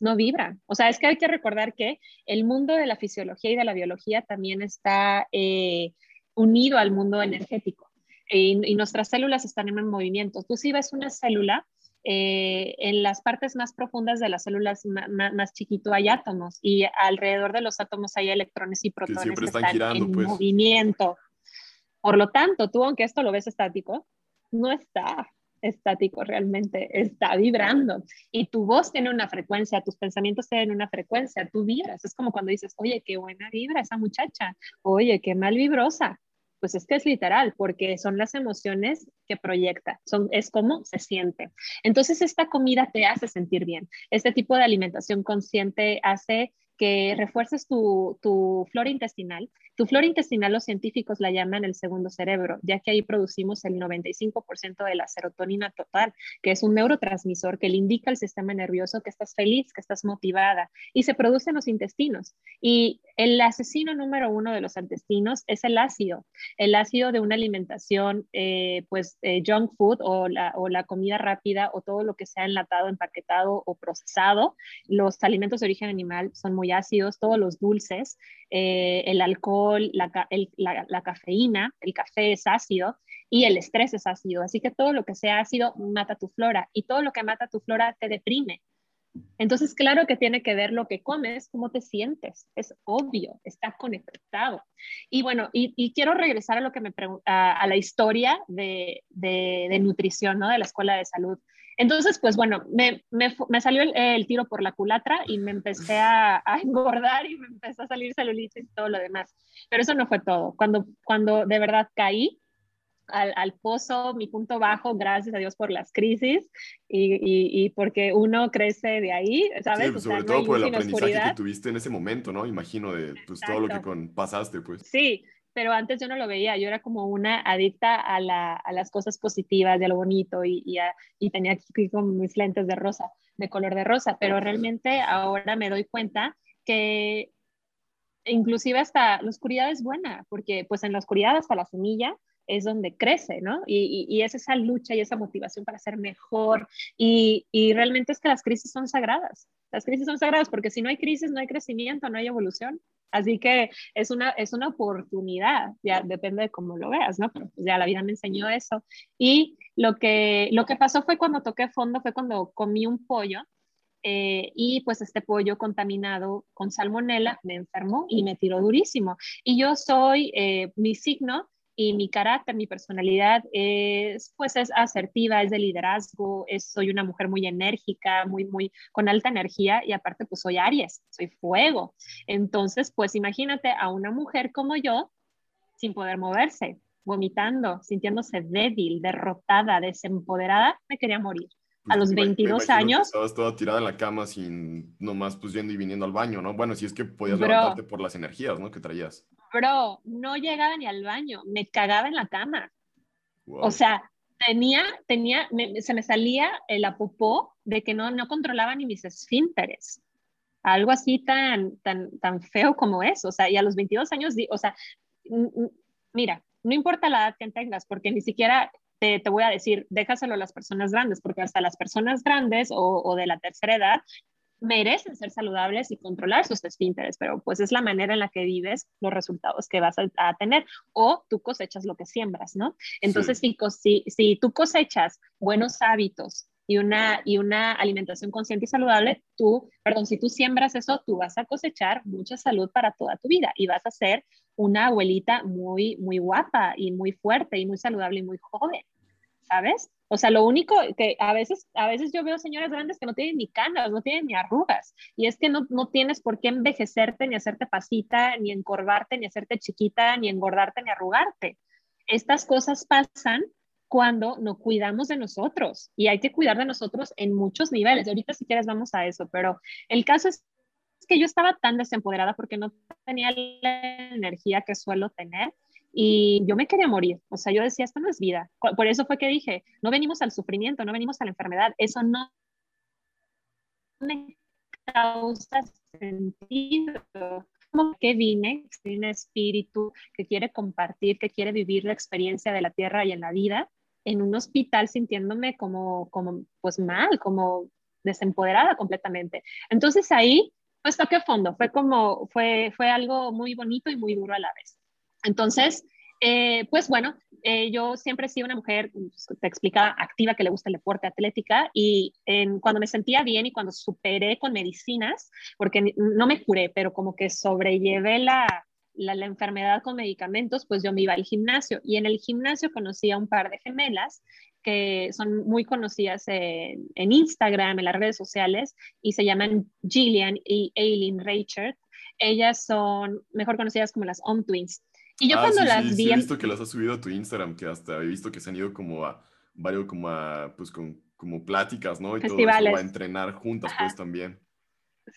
no vibra. O sea, es que hay que recordar que el mundo de la fisiología y de la biología también está eh, unido al mundo energético y, nuestras células están en movimiento. Tú si ves una célula, eh, en las partes más profundas de las células más, chiquito hay átomos y alrededor de los átomos hay electrones y protones que, están, en pues. movimiento. Por lo tanto, tú aunque esto lo ves estático, no está estático realmente, está vibrando. Y tu voz tiene una frecuencia, tus pensamientos tienen una frecuencia, tú vibras. Es como cuando dices, oye, qué buena vibra esa muchacha, oye, qué mal vibrosa. Pues es que es literal, porque son las emociones que proyecta, son, es como se siente. Entonces, esta comida te hace sentir bien. Este tipo de alimentación consciente hace que refuerces tu, tu, flora intestinal. Tu flora intestinal los científicos la llaman el segundo cerebro, ya que ahí producimos el 95% de la serotonina total, que es un neurotransmisor que le indica al sistema nervioso que estás feliz, que estás motivada, y se produce en los intestinos. Y el asesino número uno de los intestinos es el ácido, el ácido de una alimentación, eh, pues eh, junk food o la, o la comida rápida o todo lo que sea enlatado, empaquetado o procesado. Los alimentos de origen animal son muy ácidos, todos los dulces, eh, el alcohol, la, la, cafeína, el café es ácido y el estrés es ácido. Así que todo lo que sea ácido mata tu flora y todo lo que mata tu flora te deprime. Entonces, claro que tiene que ver lo que comes, cómo te sientes. Es obvio, está conectado. Y bueno, y, quiero regresar a lo que me a, a la historia de, de, de, nutrición, ¿no? De la escuela de salud. Entonces, pues bueno, me, me, salió el, tiro por la culatra y me empecé a, engordar y me empezó a salir celulitis y todo lo demás. Pero eso no fue todo. Cuando, cuando de verdad caí al, al pozo, mi punto bajo, gracias a Dios por las crisis y, y, porque uno crece de ahí, ¿sabes? Sí, sobre todo por el aprendizaje que tuviste en ese momento, ¿no? Imagino de pues, todo lo que con, pasaste, pues. Sí, pero antes yo no lo veía, yo era como una adicta a, las cosas positivas, de lo bonito y, y, tenía aquí con mis lentes de rosa, de color de rosa, pero realmente ahora me doy cuenta que inclusive hasta la oscuridad es buena, porque pues en la oscuridad hasta la semilla es donde crece, ¿no? Y, es esa lucha y esa motivación para ser mejor. Y, y, realmente es que las crisis son sagradas. Las crisis son sagradas porque si no hay crisis, no hay crecimiento, no hay evolución. Así que es una, es una oportunidad, ya depende de cómo lo veas, ¿no? Pues ya la vida me enseñó eso. Y lo que, lo que pasó fue cuando toqué fondo, fue cuando comí un pollo eh, y pues este pollo contaminado con salmonela me enfermó y me tiró durísimo. Y yo soy, eh, mi signo y mi carácter, mi personalidad es, pues es asertiva, es de liderazgo, soy una mujer muy enérgica, muy, muy, con alta energía y aparte pues soy Aries, soy fuego. Entonces, pues imagínate a una mujer como yo sin poder moverse, vomitando, sintiéndose débil, derrotada, desempoderada, me quería morir. A los 22 años. Estabas toda tirada en la cama sin nomás pues yendo y viniendo al baño, ¿no? Bueno, si es que podías levantarte por las energías, ¿no? Que traías. Bro, no llegaba ni al baño, me cagaba en la cama. O sea, tenía, tenía, se me salía el apopó de que no, no controlaba ni mis esfínteres. Algo así tan, tan, tan feo como eso. O sea, y a los 22 años, o sea, mira, no importa la edad que tengas, porque ni siquiera te, te, voy a decir, déjaselo a las personas grandes, porque hasta las personas grandes o, o, de la tercera edad merecen ser saludables y controlar sus esfínteres, pero pues es la manera en la que vives los resultados que vas a, tener o tú cosechas lo que siembras, ¿no? Entonces, si, si, si tú cosechas buenos hábitos y una, y una alimentación consciente y saludable, tú, perdón, si tú siembras eso, tú vas a cosechar mucha salud para toda tu vida y vas a ser una abuelita muy, muy guapa y muy fuerte y muy saludable y muy joven, ¿sabes? O sea, lo único que a veces, a veces yo veo señoras grandes que no tienen ni canas, no tienen ni arrugas. Y es que no, no tienes por qué envejecerte, ni hacerte pasita, ni encorvarte, ni hacerte chiquita, ni engordarte, ni arrugarte. Estas cosas pasan cuando no cuidamos de nosotros y hay que cuidar de nosotros en muchos niveles. Ahorita si quieres vamos a eso, pero el caso es que yo estaba tan desempoderada porque no tenía la energía que suelo tener y yo me quería morir, o sea, yo decía, esto no es vida. Por eso fue que dije, no venimos al sufrimiento, no venimos a la enfermedad, eso no me causa sentido. Como que vine, soy un espíritu que quiere compartir, que quiere vivir la experiencia de la tierra y en la vida, en un hospital sintiéndome como, como pues mal, como desempoderada completamente. Entonces ahí, pues toqué fondo, fue como, fue, fue algo muy bonito y muy duro a la vez. Entonces, eh, pues bueno, eh, yo siempre he sido una mujer, pues, te explicaba, activa, que le gusta el deporte, atlética, y cuando me sentía bien y cuando superé con medicinas, porque no me curé, pero como que sobrellevé la, la, enfermedad con medicamentos, pues yo me iba al gimnasio y en el gimnasio conocí a un par de gemelas que son muy conocidas en, en Instagram, en las redes sociales, y se llaman Gillian y Aileen Reichert. Ellas son mejor conocidas como las Om Twins. Y yo ah, cuando las vi... Sí, he visto que las has subido a tu Instagram, que hasta he visto que se han ido como a varios, como a, pues con, como pláticas, ¿no? Y Festivales. todo eso, a entrenar juntas, pues también.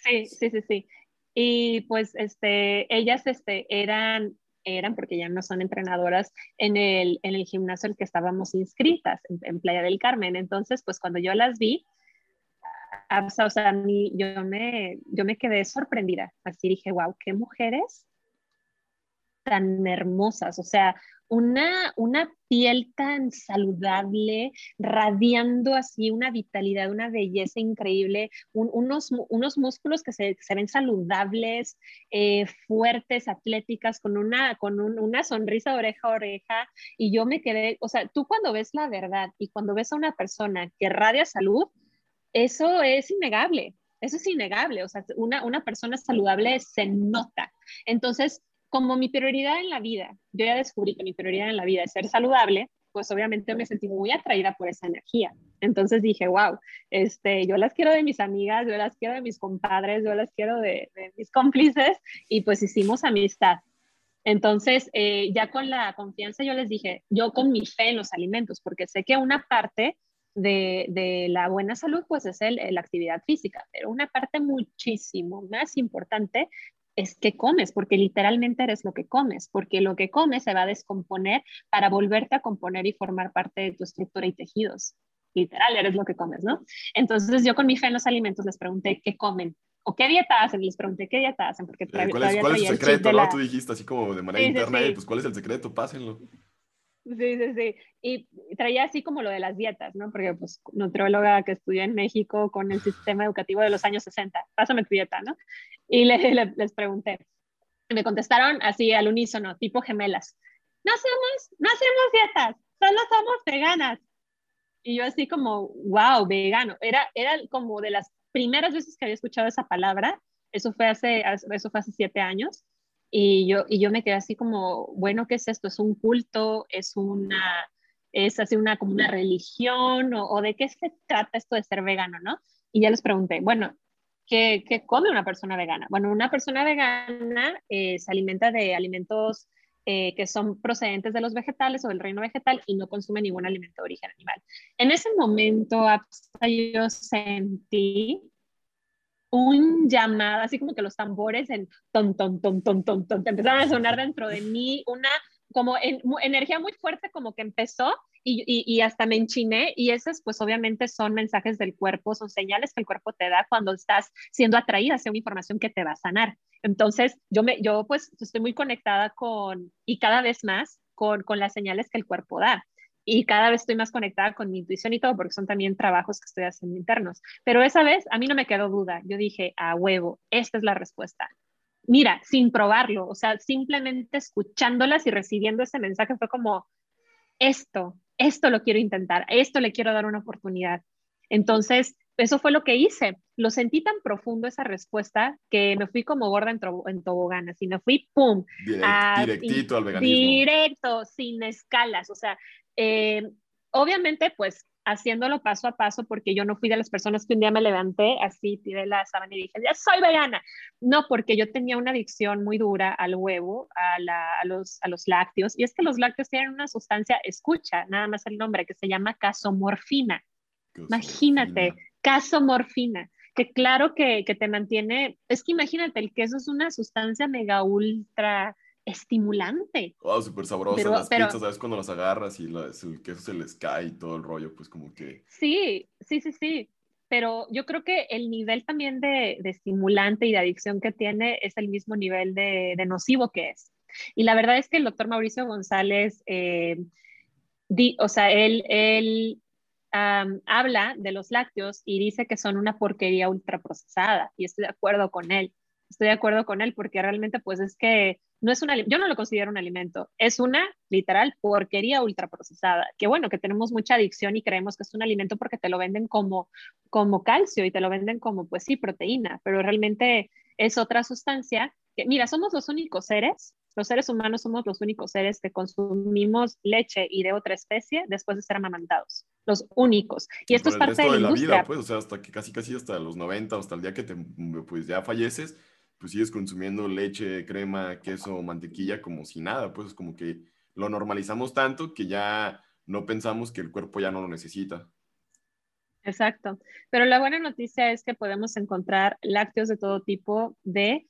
Sí, sí, sí, sí. Y pues este, ellas este, eran, eran, porque ya no son entrenadoras, en el, en el gimnasio en el que estábamos inscritas, en, Playa del Carmen. Entonces, pues cuando yo las vi, ah, o sea, a mí, yo, me, yo me quedé sorprendida. Así dije, wow, qué mujeres tan hermosas, o sea, una, una piel tan saludable, radiando así una vitalidad, una belleza increíble, unos, unos músculos que se, se ven saludables, eh, fuertes, atléticas, con, una, con una sonrisa oreja a oreja. Y yo me quedé, o sea, tú cuando ves la verdad y cuando ves a una persona que radia salud, eso es innegable. Eso es innegable, o sea, una, una persona saludable se nota. Entonces, como mi prioridad en la vida, yo ya descubrí que mi prioridad en la vida es ser saludable, pues obviamente me sentí muy atraída por esa energía. Entonces dije, wow, este, yo las quiero de mis amigas, yo las quiero de mis compadres, yo las quiero de, mis cómplices y pues hicimos amistad. Entonces, eh, ya con la confianza yo les dije, yo con mi fe en los alimentos, porque sé que una parte de, la buena salud pues es el, la actividad física, pero una parte muchísimo más importante es que comes, porque literalmente eres lo que comes, porque lo que comes se va a descomponer para volverte a componer y formar parte de tu estructura y tejidos. Literal, eres lo que comes, ¿no? Entonces yo con mi fe en los alimentos les pregunté qué comen o qué dieta hacen, les pregunté qué dieta hacen, porque eh, ¿Cuál es, ¿cuál es el secreto, no? Tú dijiste así como de manera interna, pues ¿cuál es el secreto? Pásenlo. Sí, sí, sí. Y traía así como lo de las dietas, ¿no? Porque pues nutrióloga que estudió en México con el sistema educativo de los años 60, pásame tu dieta, ¿no? Y les pregunté. Y me contestaron así al unísono, tipo gemelas. No hacemos, no hacemos dietas, solo somos veganas. Y yo así como, wow, vegano. Era, era como de las primeras veces que había escuchado esa palabra. Eso fue hace, eso fue hace siete años. Y yo, y yo me quedé así como, bueno, ¿qué es esto? ¿Es un culto? ¿Es una, es así una, como una religión? ¿O, de qué se trata esto de ser vegano, no? Y ya les pregunté, bueno, ¿qué, qué come una persona vegana? Bueno, una persona vegana eh, se alimenta de alimentos eh, que son procedentes de los vegetales o del reino vegetal y no consume ningún alimento de origen animal. En ese momento, yo sentí un llamado, así como que los tambores en ton, ton, ton, ton, ton, ton, empezaron a sonar dentro de mí, una como en, energía muy fuerte como que empezó y, y, hasta me enchiné y esos pues obviamente son mensajes del cuerpo, son señales que el cuerpo te da cuando estás siendo atraída hacia una información que te va a sanar. Entonces yo, me, yo pues estoy muy conectada con y cada vez más con, con las señales que el cuerpo da y cada vez estoy más conectada con mi intuición y todo, porque son también trabajos que estoy haciendo internos. Pero esa vez a mí no me quedó duda. Yo dije, a huevo, esta es la respuesta. Mira, sin probarlo, o sea, simplemente escuchándolas y recibiendo ese mensaje fue como, esto, esto lo quiero intentar, esto le quiero dar una oportunidad. Entonces, eso fue lo que hice. Lo sentí tan profundo esa respuesta que me fui como gorda en, en tobogán, así me fui, ¡pum! directito al veganismo. Directo, sin escalas. O sea, eh, obviamente, pues haciéndolo paso a paso, porque yo no fui de las personas que un día me levanté así, tiré la sábana y dije, ya soy vegana. No, porque yo tenía una adicción muy dura al huevo, a, los, a los lácteos, y es que los lácteos tienen una sustancia, escucha, nada más el nombre, que se llama casomorfina. Imagínate, casomorfina, que claro que, que te mantiene, es que imagínate, el queso es una sustancia mega ultra estimulante. Wow, súper sabroso. las pizzas, ¿sabes? Cuando las agarras y el queso se les cae y todo el rollo, pues como que... Sí, sí, sí, sí. Pero yo creo que el nivel también de, de estimulante y de adicción que tiene es el mismo nivel de, de, nocivo que es. Y la verdad es que el doctor Mauricio González, eh, o sea, él, él habla de los lácteos y dice que son una porquería ultraprocesada y estoy de acuerdo con él. Estoy de acuerdo con él porque realmente pues es que no es una, yo no lo considero un alimento, es una literal porquería ultraprocesada, que bueno, que tenemos mucha adicción y creemos que es un alimento porque te lo venden como, como calcio y te lo venden como, pues sí, proteína, pero realmente es otra sustancia que, mira, somos los únicos seres, los seres humanos somos los únicos seres que consumimos leche y de otra especie después de ser amamantados, los únicos. Y esto es parte de la, vida, pues, o sea, hasta que casi casi hasta los 90, hasta el día que te, pues ya falleces, pues sigues consumiendo leche, crema, queso, mantequilla como si nada, pues es como que lo normalizamos tanto que ya no pensamos que el cuerpo ya no lo necesita. Exacto. Pero la buena noticia es que podemos encontrar lácteos de todo tipo de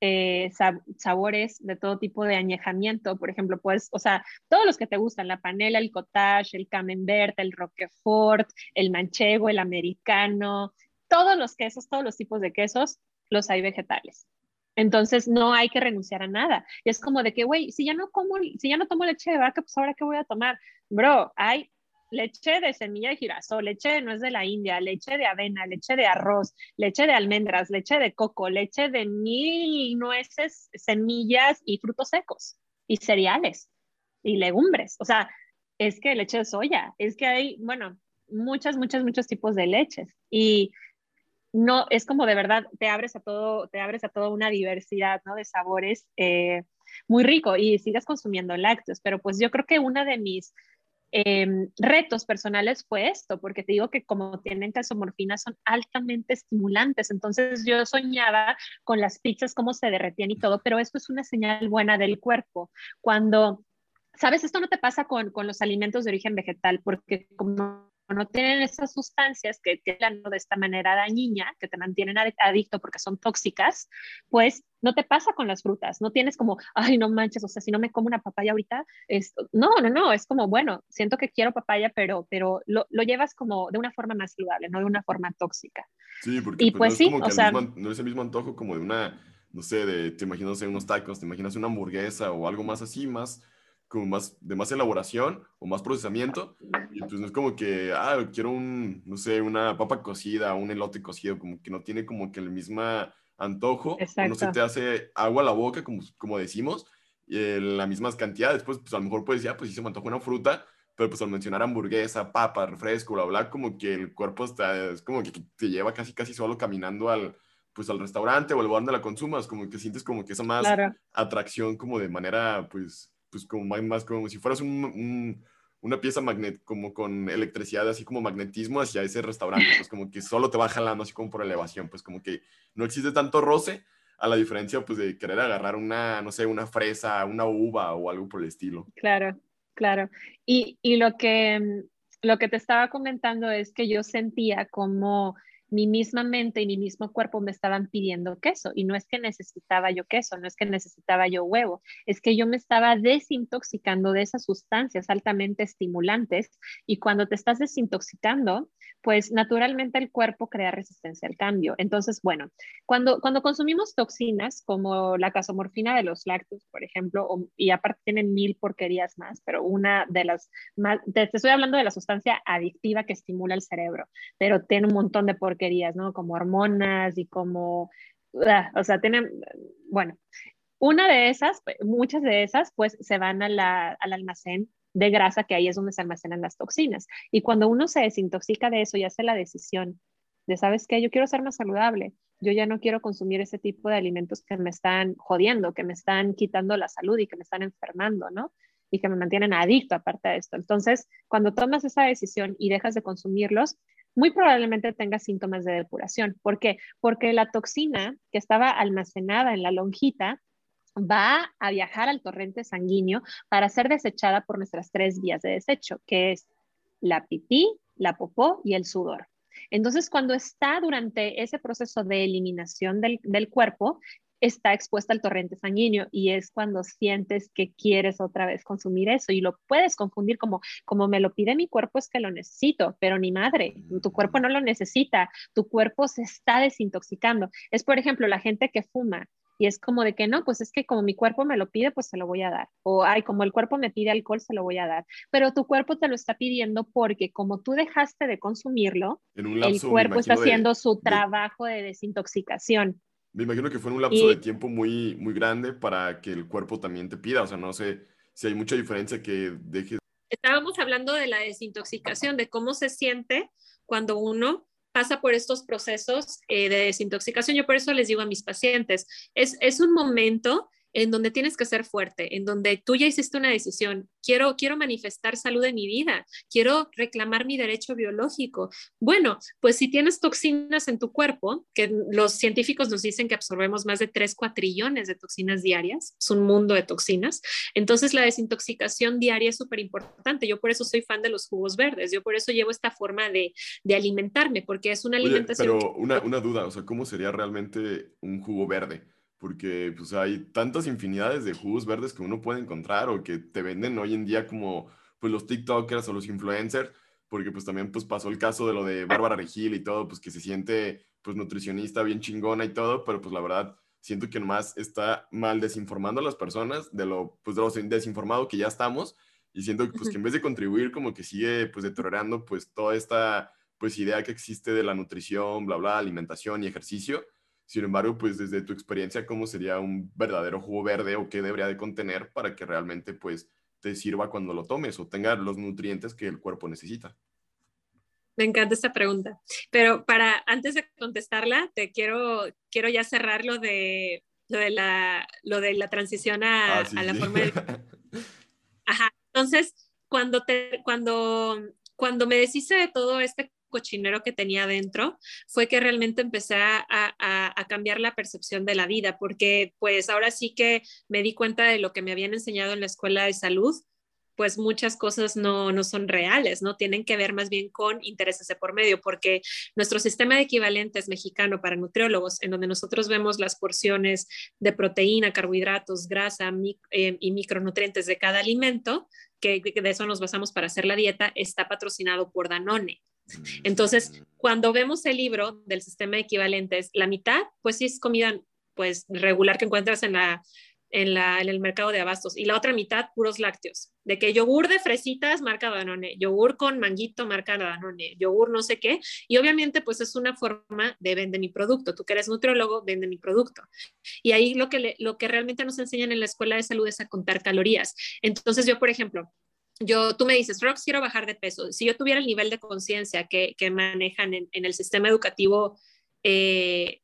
eh, sabores, de todo tipo de añejamiento. Por ejemplo, pues, o sea, todos los que te gustan, la panela, el cottage, el camembert, el roquefort, el manchego, el americano, todos los quesos, todos los tipos de quesos, los hay vegetales. Entonces no hay que renunciar a nada. Y es como de que, güey, si ya no como, si ya no tomo leche de vaca, pues ahora qué voy a tomar. Bro, hay leche de semilla de girasol, leche de nuez de la India, leche de avena, leche de arroz, leche de almendras, leche de coco, leche de mil nueces, semillas y frutos secos y cereales y legumbres. O sea, es que leche de soya, es que hay, bueno, muchas, muchas, muchos tipos de leches. Y no, es como de verdad, te abres a todo, te abres a toda una diversidad, ¿no? De sabores eh, muy rico y sigas consumiendo lácteos, pero pues yo creo que una de mis em, retos personales fue esto, porque te digo que como tienen calzomorfina son altamente estimulantes, entonces yo soñaba con las pizzas, cómo se derretían y todo, pero esto es una señal buena del cuerpo. Cuando, sabes, esto no te pasa con, con los alimentos de origen vegetal, porque como no tienen esas sustancias que te de esta manera dañina, que te mantienen adicto porque son tóxicas, pues no te pasa con las frutas, no tienes como, ay, no manches, o sea, si no me como una papaya ahorita, esto, no, no, no, es como, bueno, siento que quiero papaya, pero, pero lo, lo llevas como de una forma más saludable, no de una forma tóxica. Sí, porque y pues, pues no sí, o sea, no es el mismo antojo como de una, no sé, de, te imaginas unos tacos, te imaginas una hamburguesa o algo más así, más como más, de más elaboración o más procesamiento. Y pues no es como que, ah, quiero un, no sé, una papa cocida, un elote cocido, como que no tiene como que el mismo antojo, no se te hace agua a la boca, como, como decimos, y las mismas cantidades. Después, pues a lo mejor puedes decir, ah, pues sí se me antoja una fruta, pero pues al mencionar hamburguesa, papa, refresco, bla, bla, como que el cuerpo está, es como que te lleva casi, casi solo caminando al, pues al restaurante o al lugar donde la consumas, como que sientes como que esa más atracción como de manera, pues, pues como más, como si fueras un, una pieza magnet, como con electricidad, así como magnetismo hacia ese restaurante, pues como que solo te va jalando así como por elevación, pues como que no existe tanto roce a la diferencia pues de querer agarrar una, no sé, una fresa, una uva o algo por el estilo. Claro, claro. Y, y lo, que, lo que te estaba comentando es que yo sentía como mi misma mente y mi mismo cuerpo me estaban pidiendo queso. Y no es que necesitaba yo queso, no es que necesitaba yo huevo, es que yo me estaba desintoxicando de esas sustancias altamente estimulantes. Y cuando te estás desintoxicando, pues naturalmente el cuerpo crea resistencia al cambio. Entonces, bueno, cuando, cuando consumimos toxinas como la casomorfina de los lácteos, por ejemplo, y aparte tienen mil porquerías más, pero una de las más, te, estoy hablando de la sustancia adictiva que estimula el cerebro, pero tiene un montón de porquerías, ¿no? Como hormonas y como, ah, o sea, tienen, bueno, una de esas, muchas de esas, pues se van al almacén de grasa, que ahí es donde se almacenan las toxinas. Y cuando uno se desintoxica de eso y hace la decisión de, ¿sabes qué? Yo quiero ser más saludable, yo ya no quiero consumir ese tipo de alimentos que me están jodiendo, que me están quitando la salud y que me están enfermando, ¿no? Y que me mantienen adicto aparte de esto. Entonces, cuando tomas esa decisión y dejas de consumirlos, muy probablemente tengas síntomas de depuración. ¿Por qué? Porque la toxina que estaba almacenada en la lonjita va a viajar al torrente sanguíneo para ser desechada por nuestras tres vías de desecho, que es la pipí, la popó y el sudor. Entonces, cuando está durante ese proceso de eliminación del, cuerpo, está expuesta al torrente sanguíneo y es cuando sientes que quieres otra vez consumir eso y lo puedes confundir como, como me lo pide mi cuerpo es que lo necesito, pero ni madre, tu cuerpo no lo necesita, tu cuerpo se está desintoxicando. Es, por ejemplo, la gente que fuma Y es como de que no, pues es que como mi cuerpo me lo pide, pues se lo voy a dar. O, ay, como el cuerpo me pide alcohol, se lo voy a dar. Pero tu cuerpo te lo está pidiendo porque como tú dejaste de consumirlo, el cuerpo está haciendo su trabajo de desintoxicación. Me imagino que fue en un lapso de tiempo muy, muy grande para que el cuerpo también te pida. O sea, no sé si hay mucha diferencia que dejes. Estábamos hablando de la desintoxicación, de cómo se siente cuando uno pasa por estos procesos eh, de desintoxicación. Yo por eso les digo a mis pacientes, es, es un momento en donde tienes que ser fuerte, en donde tú ya hiciste una decisión, quiero, quiero manifestar salud en mi vida, quiero reclamar mi derecho biológico. Bueno, pues si tienes toxinas en tu cuerpo, que los científicos nos dicen que absorbemos más de 3 cuatrillones de toxinas diarias, es un mundo de toxinas, entonces la desintoxicación diaria es súper importante. Yo por eso soy fan de los jugos verdes, yo por eso llevo esta forma de, de alimentarme, porque es una alimentación. pero una, una duda, o sea, ¿cómo sería realmente un jugo verde? Porque pues hay tantas infinidades de jugos verdes que uno puede encontrar o que te venden hoy en día como pues los TikTokers o los influencers, porque pues también pues pasó el caso de lo de Bárbara Regil y todo, pues que se siente pues nutricionista bien chingona y todo, pero pues la verdad siento que nomás está mal desinformando a las personas de lo pues de lo desinformado que ya estamos y siento que pues que en vez de contribuir como que sigue pues deteriorando pues toda esta pues idea que existe de la nutrición, bla bla, alimentación y ejercicio sin embargo, pues desde tu experiencia, ¿cómo sería un verdadero jugo verde o qué debería de contener para que realmente pues te sirva cuando lo tomes o tenga los nutrientes que el cuerpo necesita? Me encanta esta pregunta, pero para antes de contestarla, te quiero, quiero ya cerrar lo de, lo de, la, lo de la transición a, ah, a la forma de... Ajá, entonces, cuando, te, cuando, cuando me deshice de todo este cochinero que tenía dentro, fue que realmente empecé a, a, cambiar la percepción de la vida, porque pues ahora sí que me di cuenta de lo que me habían enseñado en la escuela de salud, pues muchas cosas no, no, son reales, ¿no? Tienen que ver más bien con intereses de por medio, porque nuestro sistema de equivalentes mexicano para nutriólogos, en donde nosotros vemos las porciones de proteína, carbohidratos, grasa eh, y micronutrientes de cada alimento, que de eso nos basamos para hacer la dieta, está patrocinado por Danone. Entonces, cuando vemos el libro del sistema de equivalentes, la mitad, pues sí es comida pues regular que encuentras en la en, la, en el mercado de abastos y la otra mitad puros lácteos. De que yogur de fresitas marca Danone, yogur con manguito marca Danone, yogur no sé qué. Y obviamente pues es una forma de vender mi producto. Tú que eres nutriólogo, vende mi producto. Y ahí lo que, lo que realmente nos enseñan en la escuela de salud es a contar calorías. Entonces yo, por ejemplo, yo, tú me dices, Rox, quiero bajar de peso. Si yo tuviera el nivel de conciencia que, que, manejan en, en, el sistema educativo eh,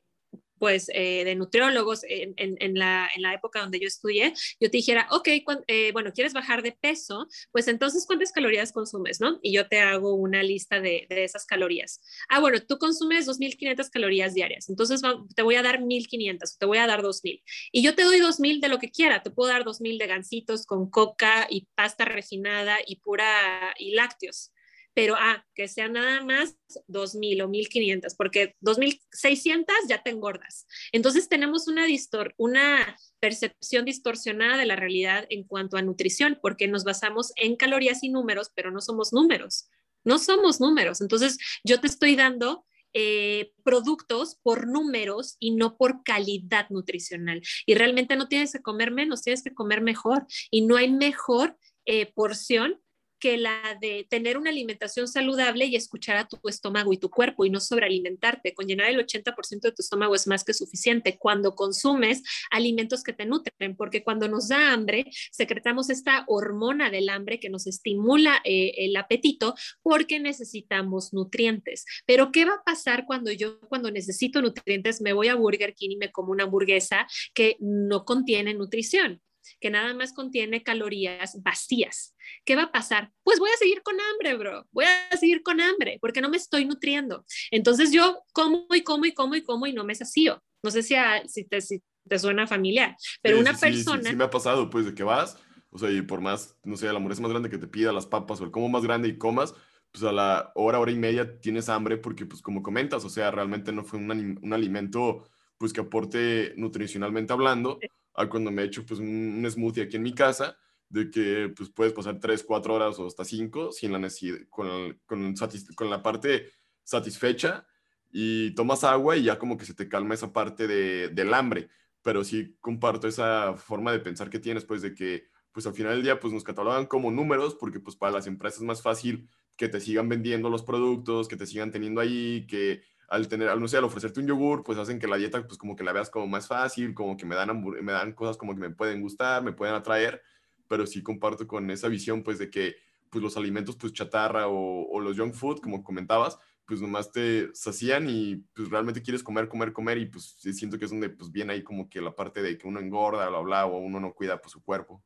pues eh, de nutriólogos en, la, en, la, época donde yo estudié, yo te dijera, ok, eh, bueno, ¿quieres bajar de peso? Pues entonces, ¿cuántas calorías consumes? ¿no? Y yo te hago una lista de, de esas calorías. Ah, bueno, tú consumes 2.500 calorías diarias, entonces te voy a dar 1.500, te voy a dar 2.000. Y yo te doy 2.000 de lo que quiera, te puedo dar 2.000 de gancitos con coca y pasta refinada y pura y lácteos pero ah, que sea nada más 2.000 o 1.500, porque 2.600 ya te engordas. Entonces tenemos una, distor una percepción distorsionada de la realidad en cuanto a nutrición, porque nos basamos en calorías y números, pero no somos números, no somos números. Entonces yo te estoy dando eh, productos por números y no por calidad nutricional. Y realmente no tienes que comer menos, tienes que comer mejor. Y no hay mejor eh, porción que la de tener una alimentación saludable y escuchar a tu estómago y tu cuerpo y no sobrealimentarte. Con llenar el 80% de tu estómago es más que suficiente cuando consumes alimentos que te nutren, porque cuando nos da hambre, secretamos esta hormona del hambre que nos estimula eh, el apetito porque necesitamos nutrientes. Pero ¿qué va a pasar cuando yo, cuando necesito nutrientes, me voy a Burger King y me como una hamburguesa que no contiene nutrición? Que nada más contiene calorías vacías. ¿Qué va a pasar? Pues voy a seguir con hambre, bro. Voy a seguir con hambre porque no me estoy nutriendo. Entonces yo como y como y como y como y no me sacío. No sé si, si, te, si te suena familiar, pero una persona... Sí, sí, me ha pasado, pues, de que vas, o sea, y por más, no sé, la hamburguesa más grande que te pida, las papas o el como más grande y comas, pues a la hora, hora y media tienes hambre porque, pues, como comentas, o sea, realmente no fue un, un alimento, pues, que aporte nutricionalmente hablando, a cuando me echo pues un, smoothie aquí en mi casa, de que pues puedes pasar 3, 4 horas o hasta 5 sin la necesidad, con, con, con, la parte satisfecha y tomas agua y ya como que se te calma esa parte de, del hambre. pero sí comparto esa forma de pensar que tienes, pues de que pues al final del día pues nos catalogan como números porque pues para las empresas es más fácil que te sigan vendiendo los productos, que te sigan teniendo ahí, que al tener, al, no sé, al ofrecerte un yogur, pues hacen que la dieta, pues como que la veas como más fácil, como que me dan, me dan cosas como que me pueden gustar, me pueden atraer, pero sí comparto con esa visión, pues de que, pues los alimentos, pues chatarra o, o los junk food, como comentabas, pues nomás te sacían y pues realmente quieres comer, comer, comer y pues siento que es donde pues viene ahí como que la parte de que uno engorda, bla, bla, o uno no cuida pues su cuerpo.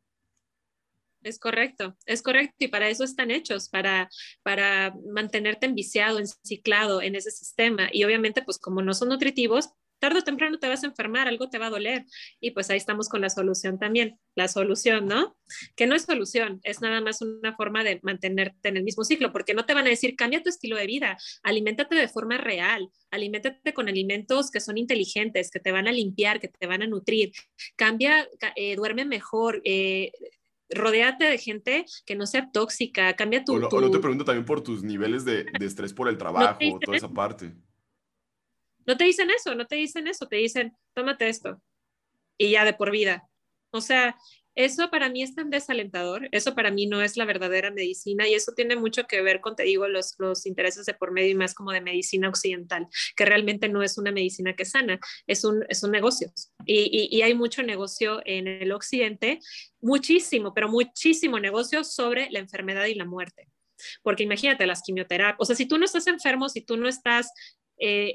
Es correcto, es correcto y para eso están hechos, para, para mantenerte enviciado, enciclado en ese sistema. Y obviamente, pues como no son nutritivos, tarde o temprano te vas a enfermar, algo te va a doler. Y pues ahí estamos con la solución también. La solución, ¿no? Que no es solución, es nada más una forma de mantenerte en el mismo ciclo, porque no te van a decir, cambia tu estilo de vida, aliméntate de forma real, aliméntate con alimentos que son inteligentes, que te van a limpiar, que te van a nutrir, cambia, eh, duerme mejor. Eh, rodéate de gente que no sea tóxica, cambia tu... O, no, te pregunto también por tus niveles de, de estrés por el trabajo, toda esa parte. No te dicen eso, no te dicen eso, te dicen, tómate esto y ya de por vida. O sea, eso para mí es tan desalentador, eso para mí no es la verdadera medicina y eso tiene mucho que ver con, te digo, los, los intereses de por medio y más como de medicina occidental, que realmente no es una medicina que sana, es un, es un negocio. Y, y, hay mucho negocio en el occidente, muchísimo, pero muchísimo negocio sobre la enfermedad y la muerte. Porque imagínate las quimioterapias, o sea, si tú no estás enfermo, si tú no estás eh,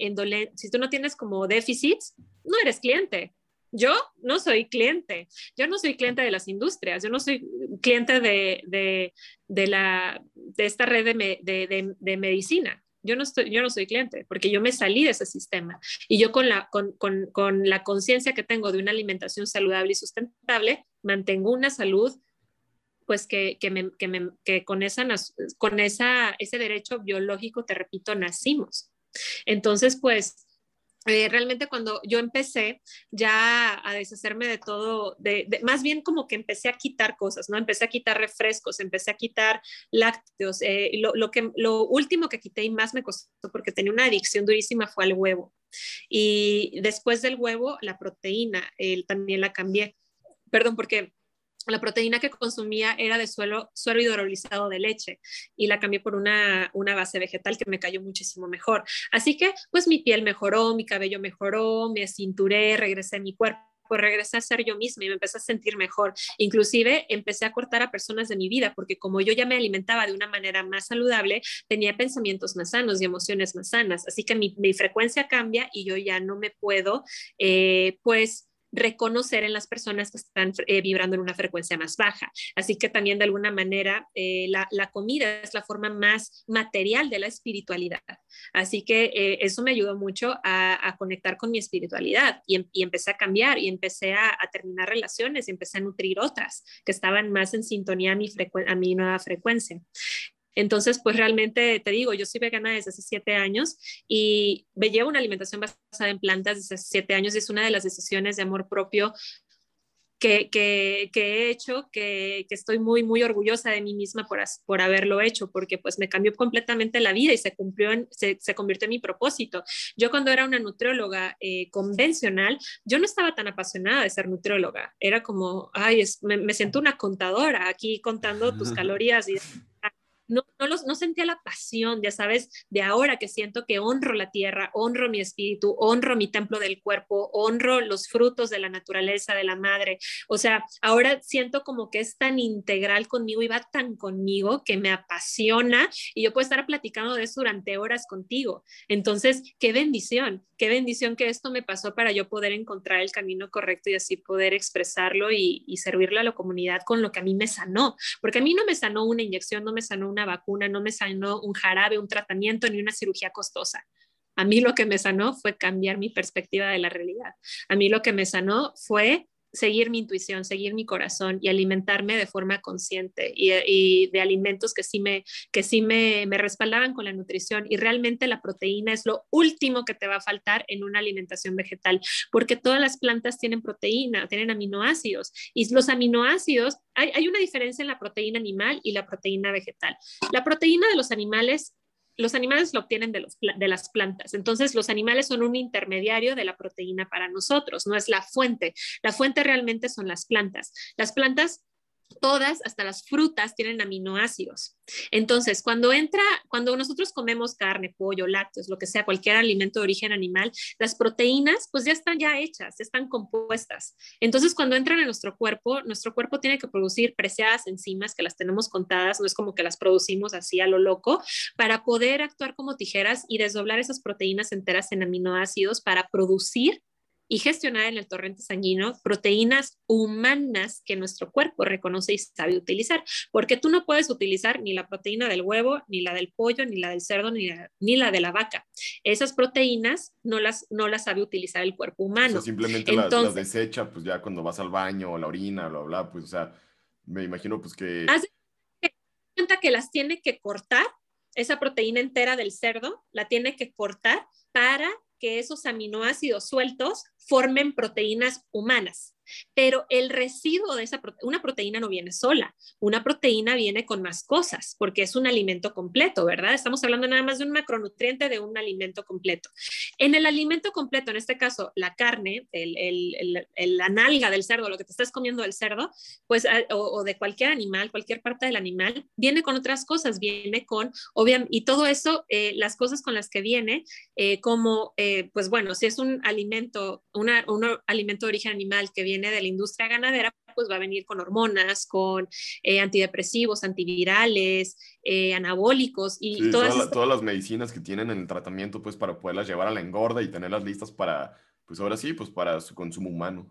si tú no tienes como déficits, no eres cliente. Yo no soy cliente, yo no soy cliente de las industrias, yo no soy cliente de, de, de la, de esta red de, de, medicina. Yo no, estoy, yo no soy cliente porque yo me salí de ese sistema y yo con la, con, con, con la conciencia que tengo de una alimentación saludable y sustentable, mantengo una salud pues que, que, me, que, me, que con, esa, con esa, ese derecho biológico, te repito, nacimos. Entonces, pues eh, realmente cuando yo empecé ya a deshacerme de todo, de, más bien como que empecé a quitar cosas, ¿no? Empecé a quitar refrescos, empecé a quitar lácteos. Eh, lo, lo, que, lo último que quité y más me costó porque tenía una adicción durísima fue al huevo. Y después del huevo, la proteína, también la cambié. Perdón, porque la proteína que consumía era de suelo, suero hidrolizado de leche y la cambié por una, una base vegetal que me cayó muchísimo mejor. Así que pues mi piel mejoró, mi cabello mejoró, me cinturé, regresé a mi cuerpo regresé a ser yo misma y me empecé a sentir mejor. Inclusive empecé a cortar a personas de mi vida porque como yo ya me alimentaba de una manera más saludable, tenía pensamientos más sanos y emociones más sanas. Así que mi, mi frecuencia cambia y yo ya no me puedo, eh, pues, reconocer en las personas que están eh, vibrando en una frecuencia más baja. Así que también de alguna manera eh, la, comida es la forma más material de la espiritualidad. Así que eh, eso me ayudó mucho a, conectar con mi espiritualidad y, empecé a cambiar y empecé a, terminar relaciones y empecé a nutrir otras que estaban más en sintonía a mi nueva frecuencia. Entonces, pues realmente te digo, yo soy vegana desde hace siete años y me llevo una alimentación basada en plantas desde hace siete años y es una de las decisiones de amor propio que, que, he hecho, que, que, estoy muy, muy orgullosa de mí misma por, por haberlo hecho, porque pues me cambió completamente la vida y se, cumplió en, se, se convirtió en mi propósito. Yo cuando era una nutrióloga eh, convencional, yo no estaba tan apasionada de ser nutrióloga, era como, ay, me, me, siento una contadora aquí contando tus calorías y no, no, los, no sentía la pasión, ya sabes, de ahora que siento que honro la tierra, honro mi espíritu, honro mi templo del cuerpo, honro los frutos de la naturaleza, de la madre. O sea, ahora siento como que es tan integral conmigo y va tan conmigo que me apasiona y yo puedo estar platicando de eso durante horas contigo. Entonces, qué bendición, qué bendición que esto me pasó para yo poder encontrar el camino correcto y así poder expresarlo y, y servirle a la comunidad con lo que a mí me sanó, porque a mí no me sanó una inyección, no me sanó una una vacuna, no me sanó un jarabe, un tratamiento ni una cirugía costosa. A mí lo que me sanó fue cambiar mi perspectiva de la realidad. A mí lo que me sanó fue seguir mi intuición, seguir mi corazón y alimentarme de forma consciente y, de alimentos que sí, me, que sí me, me, respaldaban con la nutrición. Y realmente la proteína es lo último que te va a faltar en una alimentación vegetal, porque todas las plantas tienen proteína, tienen aminoácidos y los aminoácidos, hay, hay una diferencia en la proteína animal y la proteína vegetal. La proteína de los animales los animales lo obtienen de, los, las plantas. Entonces, los animales son un intermediario de la proteína para nosotros, no es la fuente. La fuente realmente son las plantas. Las plantas todas, hasta las frutas, tienen aminoácidos. Entonces, cuando entra, cuando nosotros comemos carne, pollo, lácteos, lo que sea, cualquier alimento de origen animal, las proteínas pues ya están ya hechas, ya están compuestas. Entonces, cuando entran en nuestro cuerpo, nuestro cuerpo tiene que producir preciadas enzimas que las tenemos contadas, no es como que las producimos así a lo loco, para poder actuar como tijeras y desdoblar esas proteínas enteras en aminoácidos para producir y gestionar en el torrente sanguíneo proteínas humanas que nuestro cuerpo reconoce y sabe utilizar, porque tú no puedes utilizar ni la proteína del huevo, ni la del pollo, ni la del cerdo, ni la, ni la de la vaca. Esas proteínas no las, no las sabe utilizar el cuerpo humano. simplemente las, desecha, pues ya cuando vas al baño o la orina, bla, bla, pues o sea, me imagino pues que... Haz cuenta que las tiene que cortar, esa proteína entera del cerdo, la tiene que cortar para que esos aminoácidos sueltos formen proteínas humanas. Pero el residuo de esa proteína, una proteína no viene sola, una proteína viene con más cosas, porque es un alimento completo, ¿verdad? Estamos hablando nada más de un macronutriente de un alimento completo. En el alimento completo, en este caso, la carne, el, el, la nalga del cerdo, lo que te estás comiendo del cerdo, pues, ah, o, de cualquier animal, cualquier parte del animal, viene con otras cosas, viene con, obviamente, y todo eso, eh, las cosas con las que viene, eh, como, eh, pues bueno, si es un alimento, una, un alimento de origen animal que viene de la industria ganadera, pues va a venir con hormonas, con eh, antidepresivos, antivirales, eh, anabólicos y todas, todas, las medicinas que tienen en el tratamiento, pues para poderlas llevar a la engorda y tenerlas listas para, pues ahora sí, pues para su consumo humano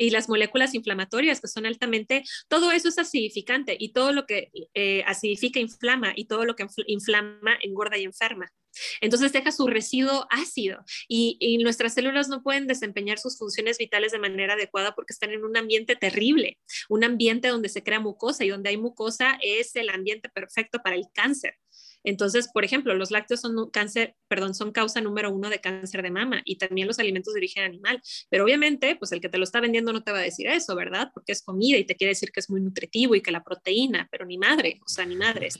y las moléculas inflamatorias que son altamente, todo eso es acidificante y todo lo que eh, acidifica inflama y todo lo que inflama engorda y enferma. Entonces deja su residuo ácido y, nuestras células no pueden desempeñar sus funciones vitales de manera adecuada porque están en un ambiente terrible, un ambiente donde se crea mucosa y donde hay mucosa es el ambiente perfecto para el cáncer. Entonces, por ejemplo, los lácteos son cáncer, perdón, son causa número uno de cáncer de mama y también los alimentos de origen animal. Pero obviamente, pues el que te lo está vendiendo no te va a decir eso, ¿verdad? Porque es comida y te quiere decir que es muy nutritivo y que la proteína, pero ni madre, o sea, ni madres.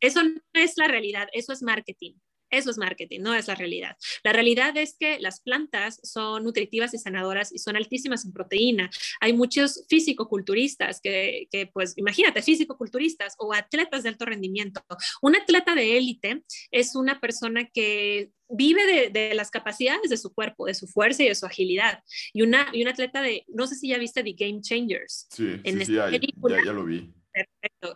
Eso no es la realidad, eso es marketing. Eso es marketing, no es la realidad. La realidad es que las plantas son nutritivas y sanadoras y son altísimas en proteína. Hay muchos físico-culturistas que, que, pues, imagínate, físico-culturistas o atletas de alto rendimiento. Un atleta de élite es una persona que vive de, de, las capacidades de su cuerpo, de su fuerza y de su agilidad. Y, una, y un atleta de, no sé si ya viste The Game Changers. Sí, en sí, ya, ya, lo vi.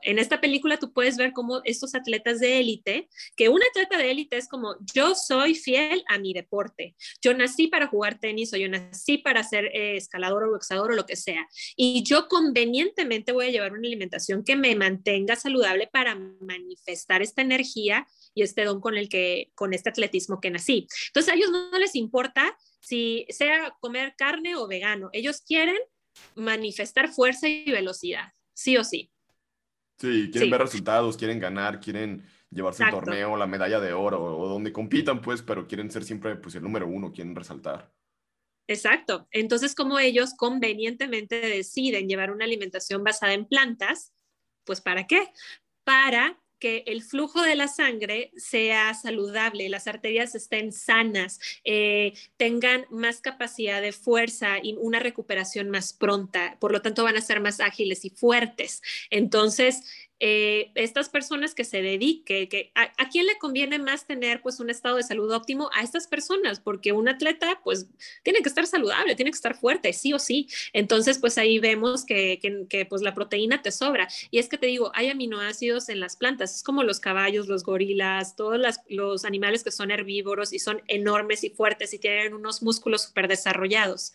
En esta película tú puedes ver cómo estos atletas de élite, que un atleta de élite es como, yo soy fiel a mi deporte, yo nací para jugar tenis o yo nací para ser eh, escalador o boxeador o lo que sea, y yo convenientemente voy a llevar una alimentación que me mantenga saludable para manifestar esta energía y este don con el que, con este atletismo que nací. Entonces a ellos no les importa si sea comer carne o vegano, ellos quieren manifestar fuerza y velocidad, sí o sí. Sí, quieren ver resultados, quieren ganar, quieren llevarse el torneo, la medalla de oro o donde compitan, pues, pero quieren ser siempre pues, el número uno, quieren resaltar. Exacto. Entonces, como ellos convenientemente deciden llevar una alimentación basada en plantas, pues ¿para qué? Para que el flujo de la sangre sea saludable, las arterias estén sanas, eh, tengan más capacidad de fuerza y una recuperación más pronta, por lo tanto van a ser más ágiles y fuertes. Entonces, eh, estas personas que se dediquen, que, a, quién le conviene más tener pues un estado de salud óptimo? A estas personas, porque un atleta pues tiene que estar saludable, tiene que estar fuerte, sí o sí. Entonces pues ahí vemos que, que, pues la proteína te sobra. Y es que te digo, hay aminoácidos en las plantas, es como los caballos, los gorilas, todos los animales que son herbívoros y son enormes y fuertes y tienen unos músculos súper desarrollados.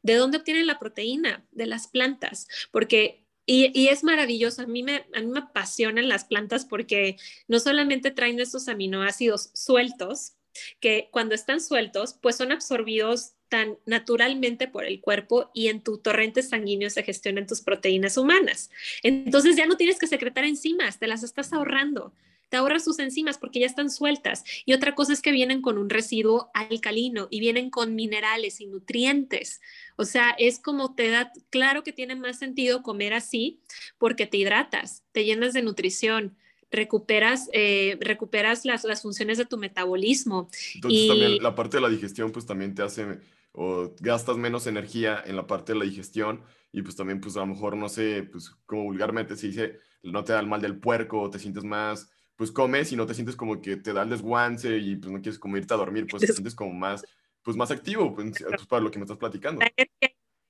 ¿De dónde obtienen la proteína? De las plantas, porque y, es maravilloso, a mí, me, a mí me apasionan las plantas porque no solamente traen estos aminoácidos sueltos, que cuando están sueltos, pues son absorbidos tan naturalmente por el cuerpo y en tu torrente sanguíneo se gestionan tus proteínas humanas. Entonces ya no tienes que secretar enzimas, te las estás ahorrando te ahorras sus enzimas porque ya están sueltas. Y otra cosa es que vienen con un residuo alcalino y vienen con minerales y nutrientes. O sea, es como te da, claro que tiene más sentido comer así porque te hidratas, te llenas de nutrición, recuperas, eh, recuperas las, las, funciones de tu metabolismo. Entonces también la parte de la digestión pues también te hace o gastas menos energía en la parte de la digestión y pues también pues a lo mejor no sé, pues como vulgarmente se dice, no te da el mal del puerco, te sientes más, pues comes y no te sientes como que te da el desguance y pues no quieres como irte a dormir, pues te sientes como más, pues más activo, pues, pues para lo que me estás platicando.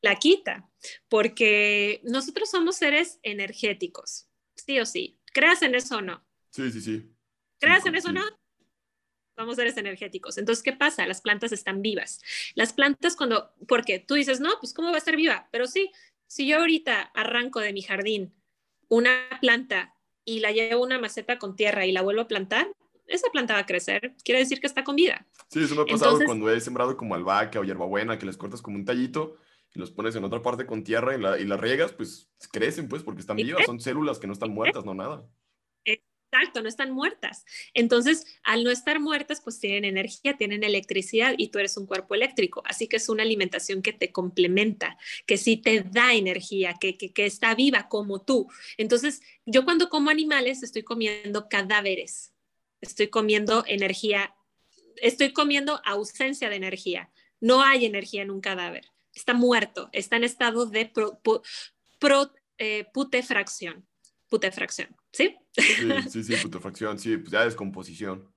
La quita, porque nosotros somos seres energéticos, sí o sí. ¿Creas en eso o no? Sí, sí, sí. ¿Creas en eso o no? Somos seres energéticos. Entonces, ¿qué pasa? Las plantas están vivas. Las plantas cuando, porque tú dices, no, pues ¿cómo va a estar viva? Pero sí, si yo ahorita arranco de mi jardín una planta y la llevo a una maceta con tierra y la vuelvo a plantar, esa planta va a crecer, quiere decir que está con vida. Sí, eso me ha pasado cuando he sembrado como albahaca o hierbabuena, que les cortas como un tallito y los pones en otra parte con tierra y, la, y las riegas, pues crecen, pues, porque están vivas, son células que no están muertas, no nada. Exacto, no están muertas. Entonces, al no estar muertas, pues tienen energía, tienen electricidad y tú eres un cuerpo eléctrico. Así que es una alimentación que te complementa, que sí te da energía, que, que, está viva como tú. Entonces, yo cuando como animales estoy comiendo cadáveres, estoy comiendo energía, estoy comiendo ausencia de energía. No hay energía en un cadáver está muerto, está en estado de pro, eh, putefracción. Putefracción, ¿sí? Sí, sí, putefracción, sí, pues ya descomposición.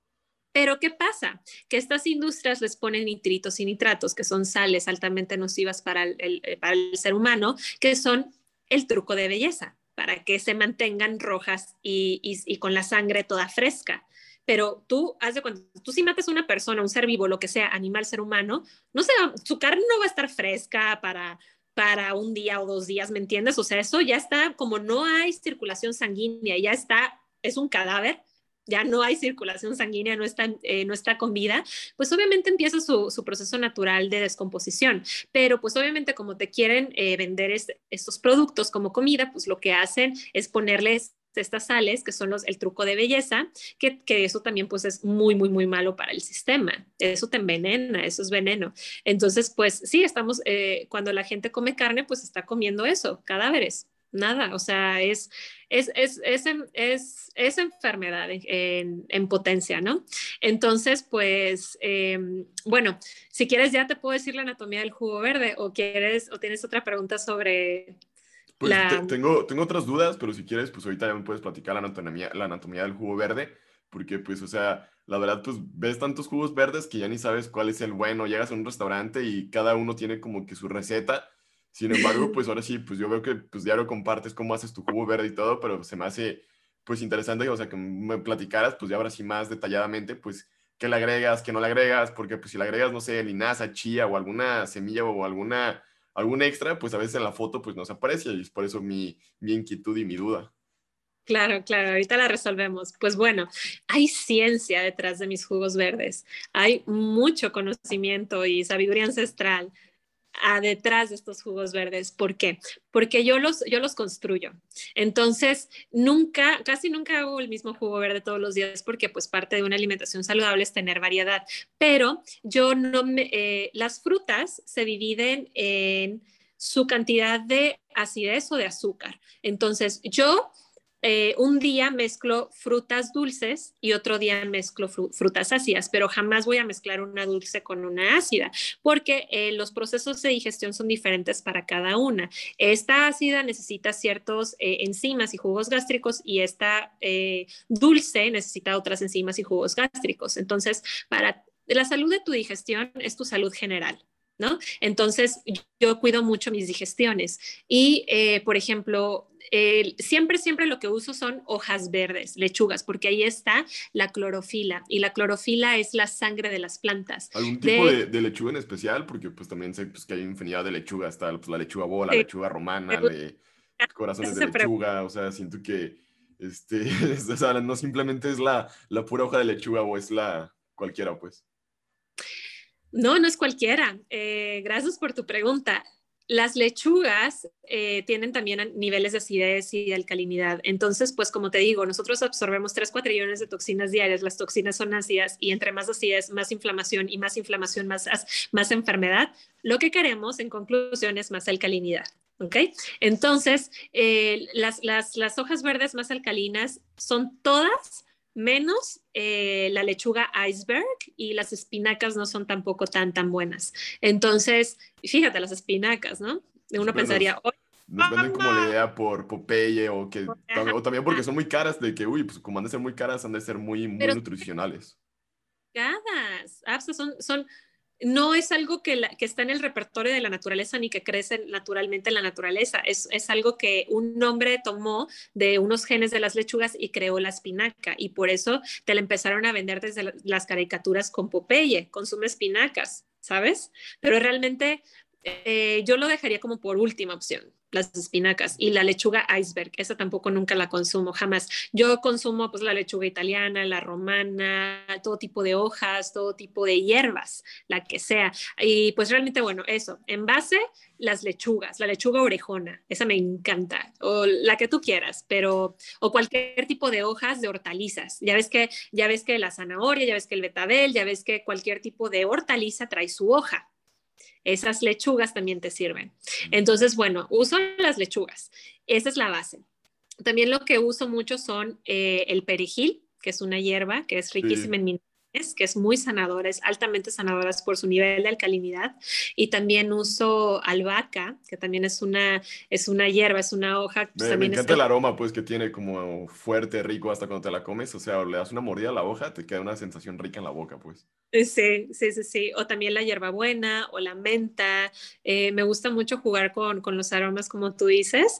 Pero ¿qué pasa? Que estas industrias les ponen nitritos y nitratos, que son sales altamente nocivas para el, eh, para el ser humano, que son el truco de belleza, para que se mantengan rojas y, y, y con la sangre toda fresca pero tú, haz de cuenta, tú si matas a una persona, un ser vivo, lo que sea, animal, ser humano, no sé, su carne no va a estar fresca para, para un día o dos días, ¿me entiendes? O sea, eso ya está, como no hay circulación sanguínea, ya está, es un cadáver, ya no hay circulación sanguínea, no está, eh, no está con vida, pues obviamente empieza su, su, proceso natural de descomposición. Pero pues obviamente como te quieren eh, vender estos productos como comida, pues lo que hacen es ponerles estas sales, que son los, el truco de belleza, que, que, eso también pues es muy, muy, muy malo para el sistema. Eso te envenena, eso es veneno. Entonces, pues sí, estamos, eh, cuando la gente come carne, pues está comiendo eso, cadáveres. Nada, o sea, es, es, es, es, es, es enfermedad en, en, potencia, ¿no? Entonces, pues, eh, bueno, si quieres ya te puedo decir la anatomía del jugo verde o quieres o tienes otra pregunta sobre, pues tengo, tengo otras dudas, pero si quieres, pues ahorita ya me puedes platicar la anatomía, la anatomía del jugo verde, porque pues, o sea, la verdad, pues ves tantos jugos verdes que ya ni sabes cuál es el bueno. Llegas a un restaurante y cada uno tiene como que su receta. Sin embargo, pues ahora sí, pues yo veo que pues diario compartes cómo haces tu jugo verde y todo, pero se me hace pues interesante, o sea, que me platicaras, pues ya ahora sí más detalladamente, pues qué le agregas, qué no le agregas, porque pues si le agregas, no sé, linaza, chía o alguna semilla o alguna algún extra, pues a veces en la foto pues no se aparece y es por eso mi, mi inquietud y mi duda. Claro, claro, ahorita la resolvemos. Pues bueno, hay ciencia detrás de mis jugos verdes, hay mucho conocimiento y sabiduría ancestral a detrás de estos jugos verdes. ¿Por qué? Porque yo los, yo los construyo. Entonces, nunca, casi nunca hago el mismo jugo verde todos los días porque pues parte de una alimentación saludable es tener variedad. Pero yo no me, eh, las frutas se dividen en su cantidad de acidez o de azúcar. Entonces, yo eh, un día mezclo frutas dulces y otro día mezclo frutas ácidas, pero jamás voy a mezclar una dulce con una ácida, porque eh, los procesos de digestión son diferentes para cada una. Esta ácida necesita ciertos eh, enzimas y jugos gástricos y esta dulce necesita otras enzimas y jugos gástricos. Entonces, para la salud de tu digestión es tu salud general. ¿No? Entonces, yo cuido mucho mis digestiones y, por ejemplo, siempre, siempre lo que uso son hojas verdes, lechugas, porque ahí está la clorofila y la clorofila es la sangre de las plantas. ¿Algún tipo de, lechuga en especial? Porque pues también sé pues, que hay infinidad de lechugas, está pues, la lechuga bola, la lechuga romana, le, corazones de lechuga, o sea, siento que este, o sea, no simplemente es la, la pura hoja de lechuga o es la cualquiera, pues. No, no es cualquiera. Eh, gracias por tu pregunta. Las lechugas eh, tienen también niveles de acidez y de alcalinidad. Entonces, pues como te digo, nosotros absorbemos 3 cuatrillones de toxinas diarias. Las toxinas son ácidas y entre más acidez, más inflamación y más inflamación, más, más enfermedad. Lo que queremos, en conclusión, es más alcalinidad. ¿ok? Entonces, eh, las, las, hojas verdes más alcalinas son todas menos eh, la lechuga iceberg y las espinacas no son tampoco tan, tan buenas. Entonces, fíjate, las espinacas, ¿no? Uno pensaría, nos venden como la idea por Popeye o que o también porque son muy caras de que, uy, pues como han de ser muy caras, han de ser muy, muy nutricionales. Caras, son, son, no es algo que, está en el repertorio de la naturaleza ni que crece naturalmente en la naturaleza. Es, es, algo que un hombre tomó de unos genes de las lechugas y creó la espinaca. Y por eso te la empezaron a vender desde las caricaturas con Popeye, consume espinacas, ¿sabes? Pero realmente eh, yo lo dejaría como por última opción las espinacas y la lechuga iceberg, esa tampoco nunca la consumo, jamás. Yo consumo pues la lechuga italiana, la romana, todo tipo de hojas, todo tipo de hierbas, la que sea. Y pues realmente, bueno, eso, en base, las lechugas, la lechuga orejona, esa me encanta, o la que tú quieras, pero, o cualquier tipo de hojas de hortalizas. Ya ves que, ya ves que la zanahoria, ya ves que el betabel, ya ves que cualquier tipo de hortaliza trae su hoja esas lechugas también te sirven. Entonces, bueno, uso las lechugas. Esa es la base. También lo que uso mucho son eh, el perejil, que es una hierba que es riquísima en minerales que es muy sanadora, es altamente sanadora por su nivel de alcalinidad. Y también uso albahaca, que también es una, es una hierba, es una hoja. Pues, me, encanta el aroma, pues, que tiene como fuerte, rico hasta cuando te la comes. O sea, le das una mordida a la hoja, te queda una sensación rica en la boca, pues. Sí, sí, sí, sí. O también la hierbabuena o la menta. Eh, me gusta mucho jugar con, con los aromas, como tú dices.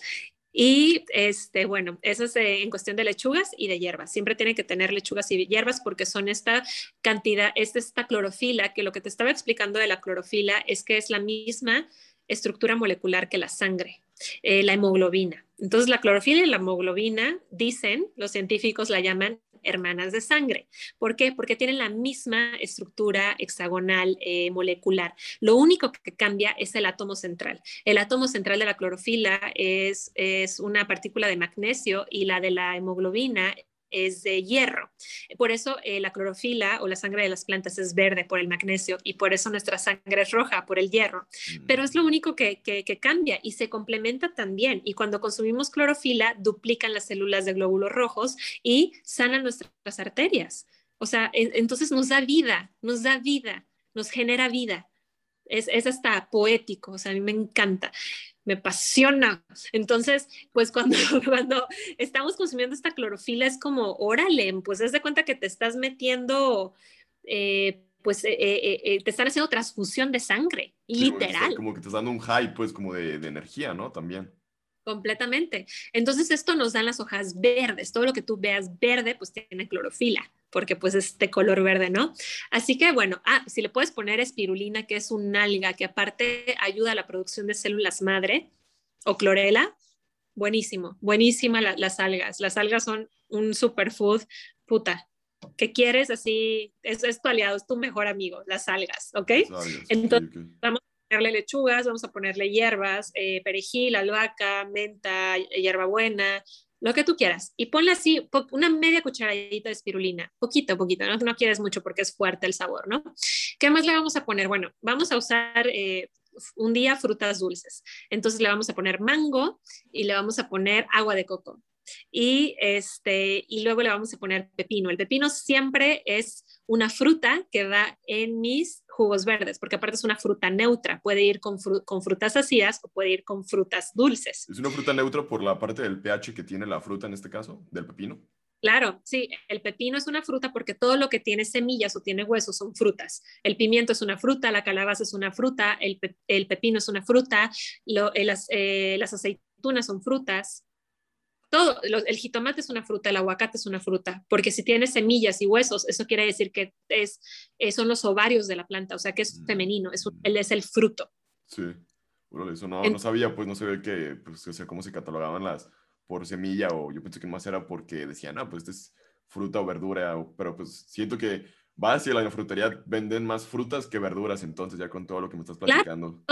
Y este, bueno, eso es en cuestión de lechugas y de hierbas. Siempre tiene que tener lechugas y hierbas porque son esta cantidad, es esta clorofila, que lo que te estaba explicando de la clorofila es que es la misma estructura molecular que la sangre, eh, la hemoglobina. Entonces, la clorofila y la hemoglobina, dicen, los científicos la llaman hermanas de sangre. ¿Por qué? Porque tienen la misma estructura hexagonal eh, molecular. Lo único que cambia es el átomo central. El átomo central de la clorofila es, es una partícula de magnesio y la de la hemoglobina es de hierro. Por eso eh, la clorofila o la sangre de las plantas es verde por el magnesio y por eso nuestra sangre es roja por el hierro. Mm. Pero es lo único que, cambia y se complementa también. Y cuando consumimos clorofila, duplican las células de glóbulos rojos y sanan nuestras arterias. O sea, entonces nos da vida, nos da vida, nos genera vida. Es, es hasta poético, o sea, a mí me encanta me apasiona. Entonces, pues cuando, cuando estamos consumiendo esta clorofila es como, órale, pues es de cuenta que te estás metiendo, eh, pues eh, eh, te están haciendo transfusión de sangre, literal. Como que, te estás dando un high, pues como de, de energía, ¿no? También. Completamente. Entonces, esto nos dan las hojas verdes. Todo lo que tú veas verde, pues tiene clorofila porque pues es de color verde, ¿no? Así que bueno, ah, si le puedes poner espirulina, que es un alga que aparte ayuda a la producción de células madre, o clorela, buenísimo, buenísima las algas. Las algas son un superfood, puta. ¿Qué quieres? Así, es, es tu aliado, es tu mejor amigo, las algas, ¿ok? Entonces, vamos a ponerle lechugas, vamos a ponerle hierbas, eh, perejil, albahaca, menta, hierbabuena, lo que tú quieras. Y ponle así una media cucharadita de espirulina, poquito, poquito, ¿no? No quieres mucho porque es fuerte el sabor, ¿no? ¿Qué más le vamos a poner? Bueno, vamos a usar eh, un día frutas dulces. Entonces le vamos a poner mango y le vamos a poner agua de coco. Y, este, y luego le vamos a poner pepino. El pepino siempre es una fruta que va en mis jugos verdes, porque aparte es una fruta neutra, puede ir con, con, frutas ácidas o puede ir con frutas dulces. ¿Es una fruta neutra por la parte del pH que tiene la fruta en este caso, del pepino? Claro, sí, el pepino es una fruta porque todo lo que tiene semillas o tiene huesos son frutas. El pimiento es una fruta, la calabaza es una fruta, el, pepino es una fruta, eh, las, eh, las aceitunas son frutas, todo, el jitomate es una fruta, el aguacate es una fruta, porque si tiene semillas y huesos, eso quiere decir que es, eh, son los ovarios de la planta, o sea que es mm. femenino, es, él es el fruto. Sí, bueno, eso no, no sabía, pues no sabía que, pues, o sea, cómo se catalogaban las por semilla, o yo pensé que más era porque decían, ah, pues esto es fruta o verdura, pero pues siento que va hacia la frutería, venden más frutas que verduras, entonces ya con todo lo que me estás platicando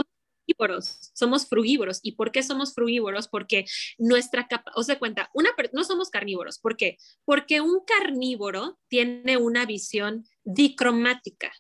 somos frugívoros. ¿Y por qué somos frugívoros? Porque nuestra capa, o sea, cuenta, una, no somos carnívoros. ¿Por qué? Porque un carnívoro tiene una visión dicromática.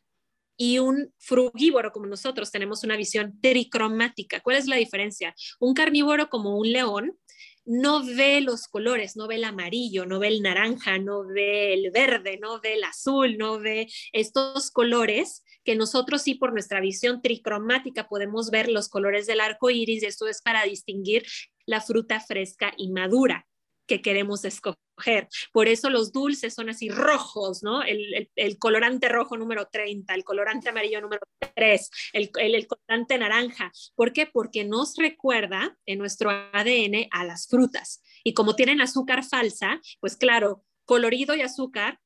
y un frugívoro como nosotros tenemos una visión tricromática. ¿Cuál es la diferencia? Un carnívoro como un león no ve los colores, no ve el amarillo, no ve el naranja, no ve el verde, no ve el azul, no ve estos colores que nosotros sí por nuestra visión tricromática podemos ver los colores del arco iris esto es para distinguir la fruta fresca y madura que queremos escoger. Por eso los dulces son así rojos, ¿no? El, colorante rojo número 30, el colorante amarillo número 3, el, el, colorante naranja. ¿Por qué? Porque nos recuerda en nuestro ADN a las frutas. Y como tienen azúcar falsa, pues claro, colorido y azúcar,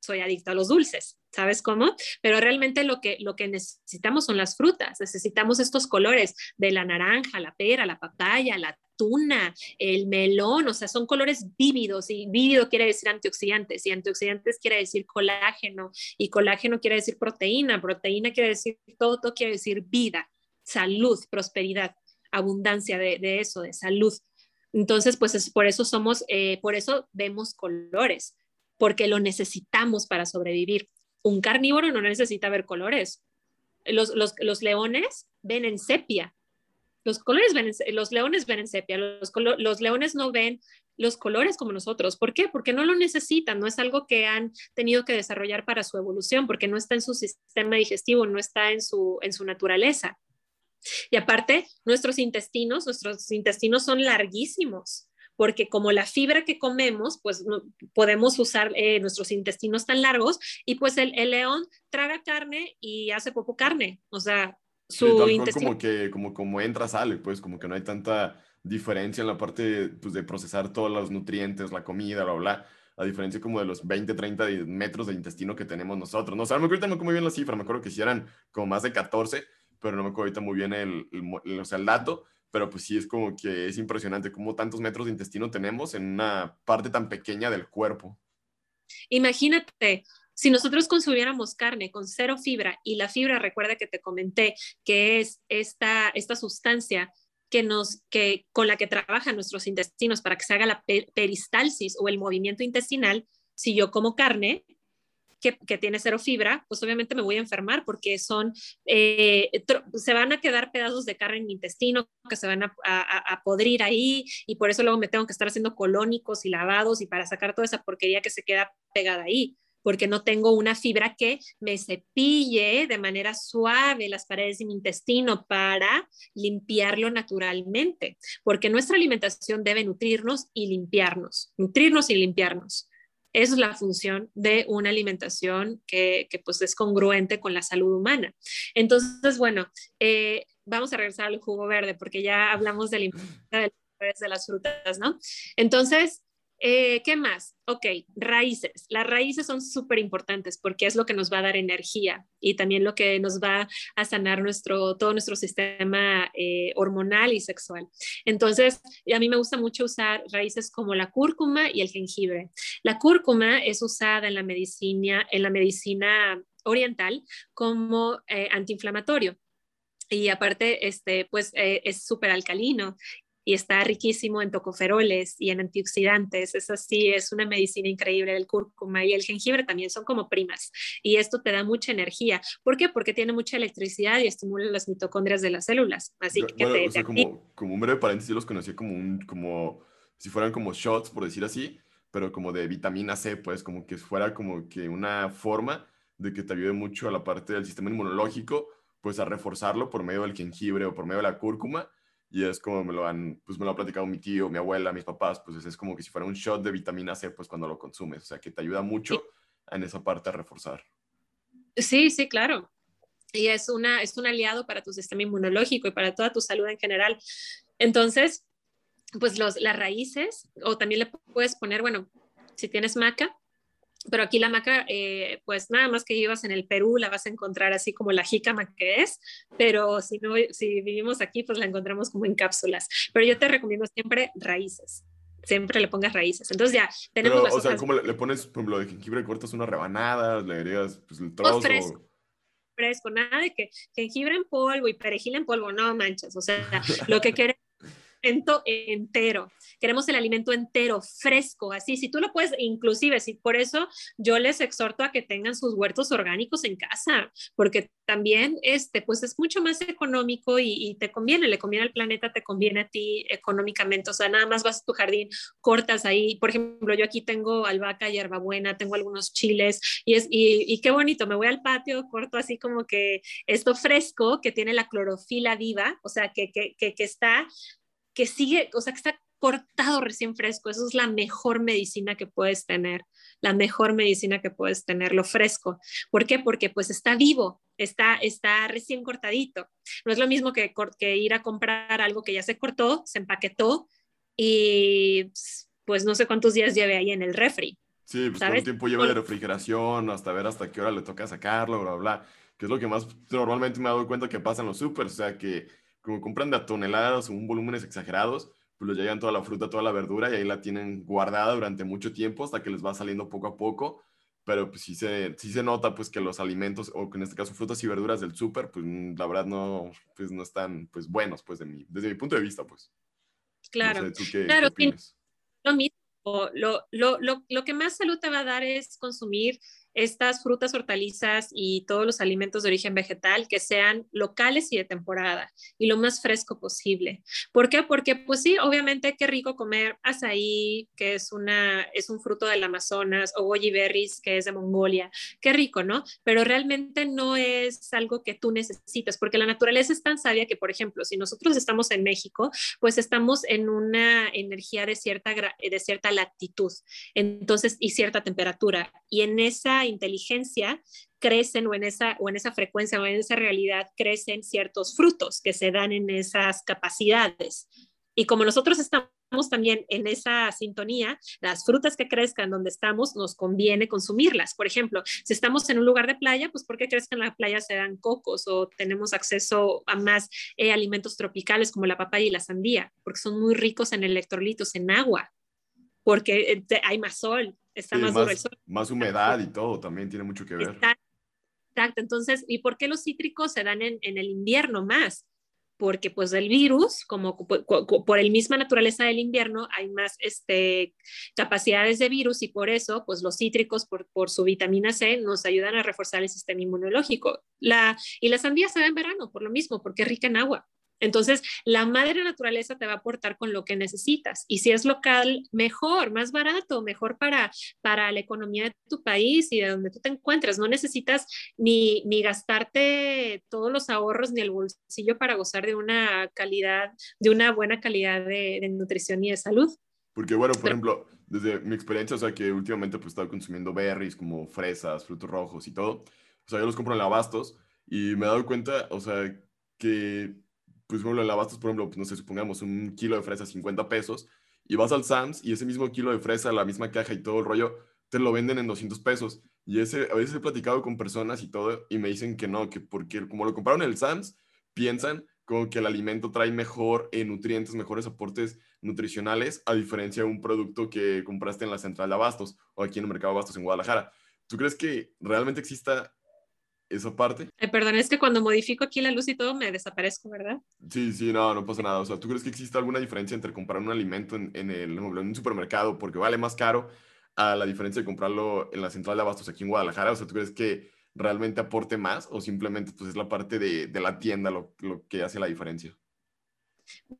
soy adicta a los dulces. ¿Sabes cómo? Pero realmente lo que, lo que necesitamos son las frutas, necesitamos estos colores de la naranja, la pera, la papaya, la tuna, el melón, o sea, son colores vívidos y vívido quiere decir antioxidantes y antioxidantes quiere decir colágeno y colágeno quiere decir proteína, proteína quiere decir todo, todo quiere decir vida, salud, prosperidad, abundancia de, eso, de salud. Entonces, pues es, por eso somos, eh, por eso vemos colores, porque lo necesitamos para sobrevivir. Un carnívoro no necesita ver colores. Los, los, los leones ven en sepia, los colores ven, los leones ven en sepia, los, los leones no ven los colores como nosotros. ¿Por qué? Porque no lo necesitan, no es algo que han tenido que desarrollar para su evolución, porque no está en su sistema digestivo, no está en su, en su naturaleza. Y aparte, nuestros intestinos, nuestros intestinos son larguísimos, porque como la fibra que comemos, pues podemos usar eh, nuestros intestinos tan largos y pues el, el, león traga carne y hace poco carne, o sea, como que como, como entra, sale, pues como que no hay tanta diferencia en la parte pues, de procesar todos los nutrientes, la comida, bla, bla, a diferencia como de los 20, 30 metros de intestino que tenemos nosotros. No o sea, me acuerdo muy bien la cifra, me acuerdo que sí eran como más de 14, pero no me acuerdo ahorita muy bien el, el, o sea, el dato, pero pues sí es como que es impresionante cómo tantos metros de intestino tenemos en una parte tan pequeña del cuerpo. Imagínate, si nosotros consumiéramos carne con cero fibra y la fibra, recuerda que te comenté que es esta, esta sustancia que nos, que, con la que trabajan nuestros intestinos para que se haga la peristalsis o el movimiento intestinal, si yo como carne, que, que, tiene cero fibra, pues obviamente me voy a enfermar porque son, eh, se van a quedar pedazos de carne en mi intestino que se van a, a, a, podrir ahí y por eso luego me tengo que estar haciendo colónicos y lavados y para sacar toda esa porquería que se queda pegada ahí porque no tengo una fibra que me cepille de manera suave las paredes de mi intestino para limpiarlo naturalmente, porque nuestra alimentación debe nutrirnos y limpiarnos, nutrirnos y limpiarnos. Es la función de una alimentación que, pues es congruente con la salud humana. Entonces, bueno, eh, vamos a regresar al jugo verde porque ya hablamos de la de las frutas, ¿no? Entonces, eh, ¿Qué más? Ok, raíces. Las raíces son súper importantes porque es lo que nos va a dar energía y también lo que nos va a sanar nuestro, todo nuestro sistema eh, hormonal y sexual. Entonces, a mí me gusta mucho usar raíces como la cúrcuma y el jengibre. La cúrcuma es usada en la medicina, en la medicina oriental como eh, antiinflamatorio y aparte, este, pues es súper alcalino y está riquísimo en tocoferoles y en antioxidantes. Es así, es una medicina increíble. El cúrcuma y el jengibre también son como primas y esto te da mucha energía. ¿Por qué? Porque tiene mucha electricidad y estimula las mitocondrias de las células. Así que te, como, como, un breve paréntesis, los conocí como un, como si fueran como shots, por decir así, pero como de vitamina C, pues como que fuera como que una forma de que te ayude mucho a la parte del sistema inmunológico, pues a reforzarlo por medio del jengibre o por medio de la cúrcuma y es como me lo han, pues me lo ha platicado mi tío, mi abuela, mis papás, pues es como que si fuera un shot de vitamina C, pues cuando lo consumes, o sea, que te ayuda mucho en esa parte a reforzar. Sí, sí, claro. Y es, una, es un aliado para tu sistema inmunológico y para toda tu salud en general. Entonces, pues los, las raíces, o también le puedes poner, bueno, si tienes maca, pero aquí la maca, eh, pues nada más que vivas en el Perú, la vas a encontrar así como la jícama que es, pero si, no, si vivimos aquí, pues la encontramos como en cápsulas. Pero yo te recomiendo siempre raíces. Siempre le pongas raíces. Entonces ya tenemos pero, O sea, ¿cómo le, pones, por ejemplo, de jengibre cortas unas rebanadas, le agregas pues, el trozo? Fresco, fresco, nada de que jengibre en polvo y perejil en polvo, no manches. O sea, lo que queremos alimento entero, queremos el alimento entero, fresco, así, si tú lo puedes, inclusive, si por eso yo les exhorto a que tengan sus huertos orgánicos en casa, porque también, este, pues es mucho más económico y, te conviene, le conviene al planeta, te conviene a ti económicamente, o sea, nada más vas a tu jardín, cortas ahí, por ejemplo, yo aquí tengo albahaca, hierbabuena, tengo algunos chiles y, es, y, qué bonito, me voy al patio, corto así como que esto fresco, que tiene la clorofila viva, o sea, que, que, que está que sigue, o sea, que está cortado recién fresco. Eso es la mejor medicina que puedes tener, la mejor medicina que puedes tener, lo fresco. ¿Por qué? Porque pues está vivo, está, está recién cortadito. No es lo mismo que, que ir a comprar algo que ya se cortó, se empaquetó y pues no sé cuántos días lleve ahí en el refri. Sí, pues cuánto tiempo lleva de refrigeración, hasta ver hasta qué hora le toca sacarlo, bla, bla, que es lo que más normalmente me he dado cuenta que pasa en los supers, o sea que como compran de a toneladas o un volúmenes exagerados, pues les llegan toda la fruta, toda la verdura y ahí la tienen guardada durante mucho tiempo hasta que les va saliendo poco a poco. Pero pues sí se, sí se nota pues que los alimentos, o en este caso frutas y verduras del súper, pues la verdad no, pues no están pues buenos pues de mi, desde mi punto de vista pues. Claro, claro, lo mismo. Lo, lo, lo, lo que más salud te va a dar es consumir estas frutas, hortalizas y todos los alimentos de origen vegetal que sean locales y de temporada y lo más fresco posible. ¿Por qué? Porque pues sí, obviamente qué rico comer azaí, que es una es un fruto del Amazonas o goji berries, que es de Mongolia. Qué rico, ¿no? Pero realmente no es algo que tú necesitas, porque la naturaleza es tan sabia que, por ejemplo, si nosotros estamos en México, pues estamos en una energía de cierta de cierta latitud. Entonces, y cierta temperatura y en esa inteligencia crecen o en esa, o en esa frecuencia o en esa realidad crecen ciertos frutos que se dan en esas capacidades. Y como nosotros estamos también en esa sintonía, las frutas que crezcan donde estamos, nos conviene consumirlas. Por ejemplo, si estamos en un lugar de playa, pues ¿por qué en la playa se dan cocos o tenemos acceso a más eh, alimentos tropicales como la papaya y la sandía? Porque son muy ricos en electrolitos, en agua, porque eh, hay más sol, está más, duro el sol. Más humedad y todo también tiene mucho que ver. Exacto, entonces, ¿y por qué los cítricos se dan en, en el invierno más? Porque pues el virus, como por, el misma naturaleza del invierno, hay más este, capacidades de virus y por eso pues los cítricos por, por su vitamina C nos ayudan a reforzar el sistema inmunológico. La, y la sandía se da en verano por lo mismo, porque es rica en agua. Entonces, la madre naturaleza te va a aportar con lo que necesitas. Y si es local, mejor, más barato, mejor para, para la economía de tu país y de donde tú te encuentres. No necesitas ni, ni gastarte todos los ahorros ni el bolsillo para gozar de una calidad, de una buena calidad de, nutrición y de salud. Porque, bueno, por ejemplo, desde mi experiencia, o sea, que últimamente pues estaba consumiendo berries como fresas, frutos rojos y todo. O sea, yo los compro en Abastos y me he dado cuenta, o sea, que pues, por ejemplo, en la Bastos, por ejemplo, pues, no sé, supongamos un kilo de fresa 50 pesos, y vas al Sams y ese mismo kilo de fresa, la misma caja y todo el rollo, te lo venden en 200 pesos. Y ese, a veces he platicado con personas y todo, y me dicen que no, que porque como lo compraron en el Sams, piensan como que el alimento trae mejor eh, nutrientes, mejores aportes nutricionales, a diferencia de un producto que compraste en la central de Abastos o aquí en el mercado de Abastos en Guadalajara. ¿Tú crees que realmente exista esa parte. perdón, es que cuando modifico aquí la luz y todo me desaparezco, ¿verdad? Sí, sí, no, no pasa nada. O sea, ¿tú crees que existe alguna diferencia entre comprar un alimento en, en, el, en un supermercado porque vale más caro a la diferencia de comprarlo en la central de abastos aquí en Guadalajara? O sea, ¿tú crees que realmente aporte más o simplemente pues es la parte de, de la tienda lo, lo que hace la diferencia?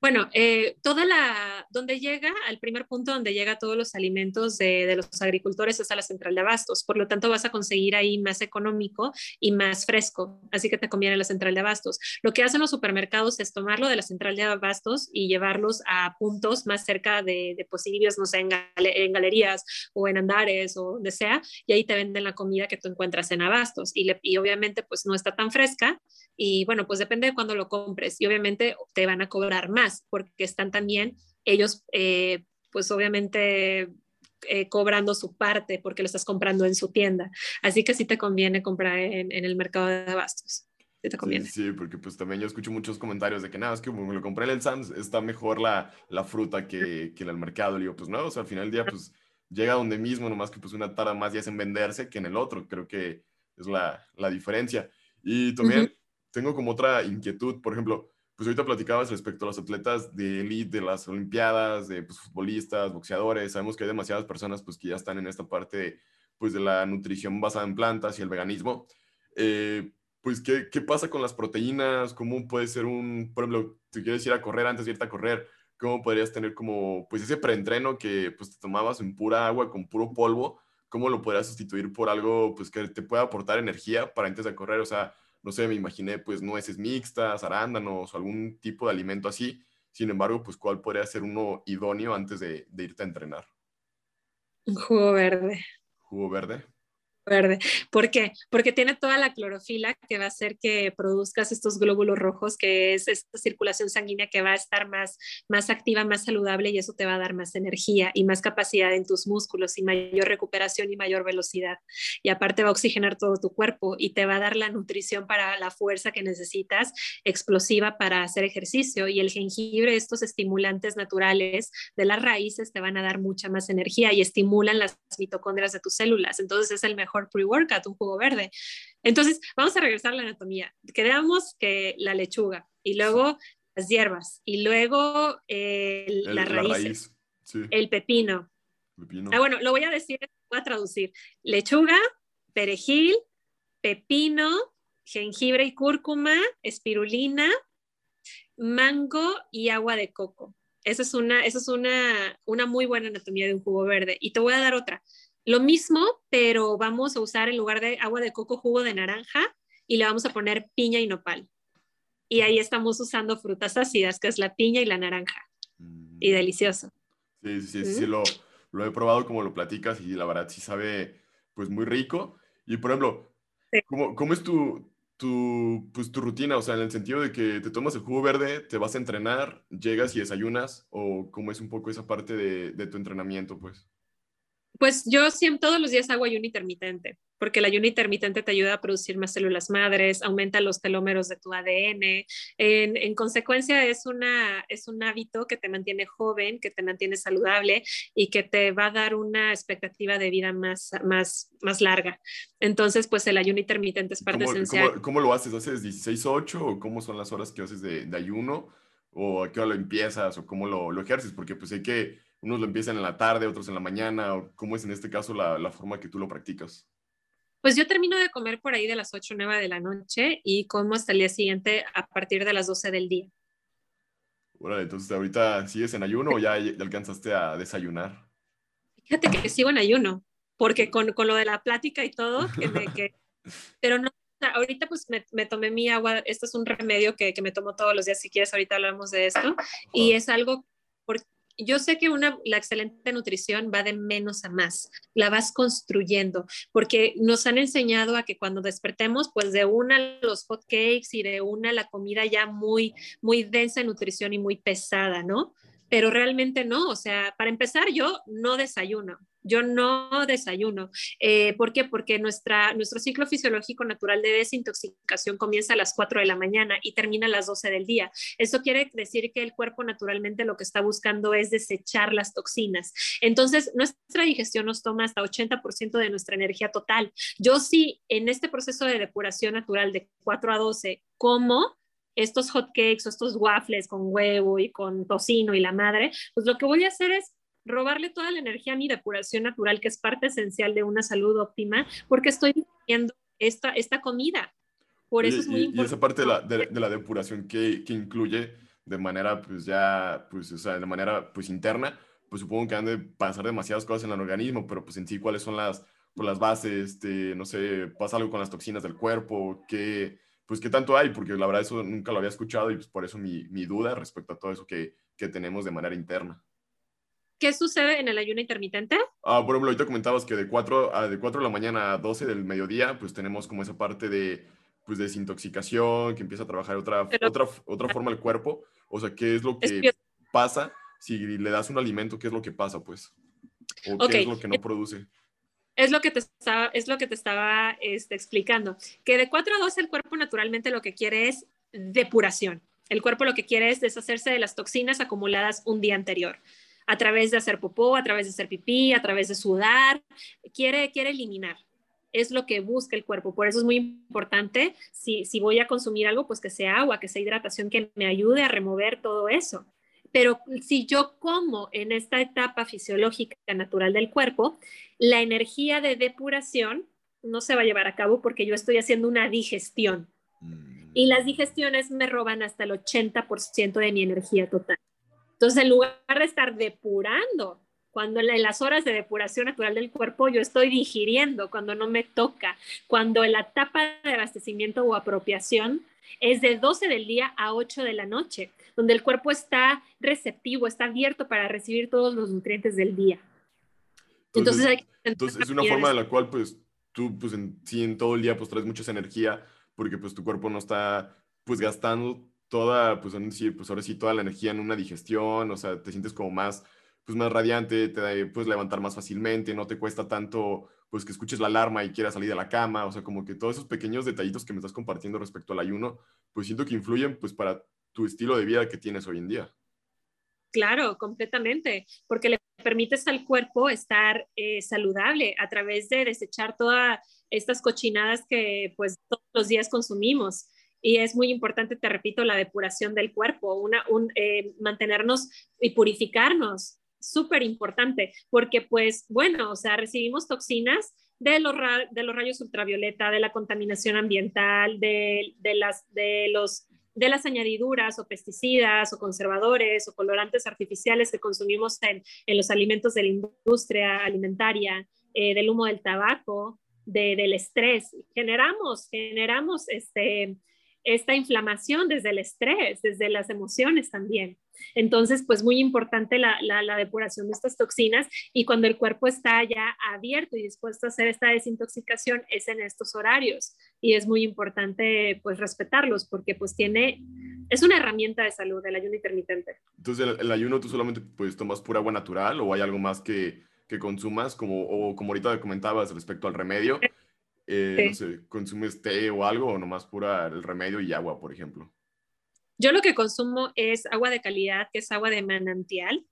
Bueno, eh, toda la, donde llega, al primer punto donde llega todos los alimentos de, los agricultores es a la central de abastos, por lo tanto vas a conseguir ahí más económico y más fresco, así que te conviene la central de abastos. Lo que hacen los supermercados es tomarlo de la central de abastos y llevarlos a puntos más cerca de, de posibles, no sé, en, en, galerías o en andares o donde sea, y ahí te venden la comida que tú encuentras en abastos y, le, y obviamente pues no está tan fresca y bueno, pues depende de cuándo lo compres y obviamente te van a cobrar más porque están también ellos, eh, pues obviamente eh, cobrando su parte porque lo estás comprando en su tienda. Así que sí te conviene comprar en, el mercado de abastos. Sí, te conviene. Sí, porque pues también yo escucho muchos comentarios de que nada, es que como lo compré en el Sams, está mejor la, la fruta que, que en el mercado. Le digo, pues no, o sea, al final del día, pues llega donde mismo, nomás que pues una tarda más es en venderse que en el otro. Creo que es la, la diferencia. Y también tengo como otra inquietud, por ejemplo, pues ahorita platicabas respecto a los atletas de élite, de las Olimpiadas, de pues, futbolistas, boxeadores. Sabemos que hay demasiadas personas pues, que ya están en esta parte pues, de la nutrición basada en plantas y el veganismo. Eh, pues, ¿qué, ¿qué, pasa con las proteínas? ¿Cómo puede ser un, por ejemplo, si quieres ir a correr antes de irte a correr, cómo podrías tener como, pues, ese preentreno que pues, te tomabas en pura agua, con puro polvo? ¿Cómo lo podrías sustituir por algo pues, que te pueda aportar energía para antes de correr? O sea, no sé, me imaginé pues nueces mixtas, arándanos o algún tipo de alimento así. Sin embargo, pues, ¿cuál podría ser uno idóneo antes de, de irte a entrenar? Un jugo verde. Jugo verde verde. ¿Por qué? Porque tiene toda la clorofila que va a hacer que produzcas estos glóbulos rojos, que es esta circulación sanguínea que va a estar más, más activa, más saludable y eso te va a dar más energía y más capacidad en tus músculos y mayor recuperación y mayor velocidad. Y aparte va a oxigenar todo tu cuerpo y te va a dar la nutrición para la fuerza que necesitas, explosiva para hacer ejercicio. Y el jengibre, estos estimulantes naturales de las raíces te van a dar mucha más energía y estimulan las mitocondrias de tus células. Entonces es el mejor pre-workout, un jugo verde. Entonces, vamos a regresar a la anatomía. Quedamos que la lechuga y luego las hierbas y luego el, la, raíz, el pepino. Ah, bueno, lo voy a decir, voy a traducir. Lechuga, perejil, pepino, jengibre y cúrcuma, espirulina, mango y agua de coco. Esa es una, esa es una, una muy buena anatomía de un jugo verde. Y te voy a dar otra. Lo mismo, pero vamos a usar en lugar de agua de coco jugo de naranja y le vamos a poner piña y nopal. Y ahí estamos usando frutas ácidas, que es la piña y la naranja. Y mm. delicioso. Sí, sí, sí, sí lo, lo, he probado como lo platicas y la verdad sí sabe pues muy rico. Y por ejemplo, ¿cómo, ¿cómo, es tu, tu, pues, tu rutina? O sea, en el sentido de que te tomas el jugo verde, te vas a entrenar, llegas y desayunas, o cómo es un poco esa parte de, de tu entrenamiento, pues. Pues yo siempre, todos los días hago ayuno intermitente, porque el ayuno intermitente te ayuda a producir más células madres, aumenta los telómeros de tu ADN. En, consecuencia, es, una, es un hábito que te mantiene joven, que te mantiene saludable y que te va a dar una expectativa de vida más, más, más larga. Entonces, pues el ayuno intermitente es parte esencial. ¿cómo, ¿cómo, lo haces? ¿Haces 16-8 o cómo son las horas que haces de, de, ayuno? ¿O a qué hora lo empiezas? ¿O cómo lo, lo ejerces? Porque pues hay que unos lo empiezan en la tarde, otros en la mañana, o cómo es en este caso la, forma que tú lo practicas? Pues yo termino de comer por ahí de las 8 o 9 de la noche y como hasta el día siguiente a partir de las 12 del día. Bueno, entonces ahorita sigues en ayuno o ya, alcanzaste a desayunar? Fíjate que sigo en ayuno, porque con, lo de la plática y todo, pero no, ahorita pues me, tomé mi agua, esto es un remedio que, que, me tomo todos los días, si quieres ahorita hablamos de esto, y es algo porque yo sé que una, la excelente nutrición va de menos a más, la vas construyendo, porque nos han enseñado a que cuando despertemos, pues de una los hot cakes y de una la comida ya muy, muy densa en nutrición y muy pesada, ¿no? Pero realmente no, o sea, para empezar yo no desayuno, yo no desayuno. Eh, ¿Por qué? Porque nuestra, nuestro ciclo fisiológico natural de desintoxicación comienza a las 4 de la mañana y termina a las 12 del día. Eso quiere decir que el cuerpo naturalmente lo que está buscando es desechar las toxinas. Entonces, nuestra digestión nos toma hasta 80% de nuestra energía total. Yo sí, en este proceso de depuración natural de 4 a 12, como estos hot cakes o estos waffles con huevo y con tocino y la madre, pues lo que voy a hacer es robarle toda la energía a mi depuración natural, que es parte esencial de una salud óptima, porque estoy viviendo esta, esta comida. Por eso es muy importante. Y esa parte de la, de, la depuración que, que, incluye de manera, pues ya, pues, o sea, de manera, pues interna, pues supongo que han de pasar demasiadas cosas en el organismo, pero pues en sí, ¿cuáles son las, pues, las bases? Este, no sé, ¿pasa algo con las toxinas del cuerpo? ¿Qué, pues, ¿qué tanto hay? Porque la verdad eso nunca lo había escuchado y pues por eso mi, mi duda respecto a todo eso que, que tenemos de manera interna. ¿Qué sucede en el ayuno intermitente? Ah, por ejemplo, ahorita comentabas que de 4, a, de 4 de la mañana a 12 del mediodía, pues tenemos como esa parte de pues, desintoxicación, que empieza a trabajar otra, otra, otra forma del cuerpo. O sea, ¿qué es lo que pasa si le das un alimento? ¿Qué es lo que pasa, pues? ¿O qué es lo que no produce? Es lo que te estaba, es lo que te estaba este, explicando. Que de 4 a 12 el cuerpo naturalmente lo que quiere es depuración. El cuerpo lo que quiere es deshacerse de las toxinas acumuladas un día anterior a través de hacer popó, a través de hacer pipí, a través de sudar, quiere, quiere eliminar. es lo que busca el cuerpo. Por eso es muy importante, si, si voy a consumir algo, pues que sea agua, que sea hidratación, que me ayude a remover todo eso. Pero si yo como en esta etapa fisiológica natural del cuerpo, la energía de depuración no se va a llevar a cabo porque yo estoy haciendo una digestión. Mm. Y las digestiones me roban hasta el 80% de mi energía total. Entonces, en lugar de estar depurando cuando en las horas de depuración natural del cuerpo yo estoy digiriendo, cuando no me toca, cuando la etapa de abastecimiento o apropiación es de 12 del día a 8 de la noche, donde el cuerpo está receptivo, está abierto para recibir todos los nutrientes del día. Entonces, entonces, es una forma de la cual pues tú pues en, sí en todo el día pues traes mucha energía porque pues tu cuerpo no está pues gastando toda pues, pues ahora sí toda la energía en una digestión, o sea, te sientes como más pues más radiante, te puedes levantar más fácilmente, no te cuesta tanto pues que escuches la alarma y quieras salir de la cama, o sea, como que todos esos pequeños detallitos que me estás compartiendo respecto al ayuno, pues siento que influyen pues para tu estilo de vida que tienes hoy en día. Claro, completamente, porque le permites al cuerpo estar eh, saludable a través de desechar todas estas cochinadas que pues todos los días consumimos. Y es muy importante, te repito, la depuración del cuerpo, una, un, eh, mantenernos y purificarnos súper importante, porque pues bueno, o sea, recibimos toxinas de los, de los rayos ultravioleta, de la contaminación ambiental, de, de, las, de, los, de las añadiduras o pesticidas o conservadores o colorantes artificiales que consumimos en, en los alimentos de la industria alimentaria, eh, del humo del tabaco, de, del estrés. Generamos, generamos este, esta inflamación desde el estrés, desde las emociones también. Entonces, pues muy importante la, depuración de estas toxinas y cuando el cuerpo está ya abierto y dispuesto a hacer esta desintoxicación es en estos horarios y es muy importante pues respetarlos porque pues tiene, es una herramienta de salud el ayuno intermitente. Entonces, el, ayuno tú solamente pues tomas pura agua natural o hay algo más que, que consumas como, o como ahorita comentabas respecto al remedio? Eh, no sé, consumes té o algo o nomás pura el remedio y agua, por ejemplo. Yo lo que consumo es agua de calidad, que es agua de manantial,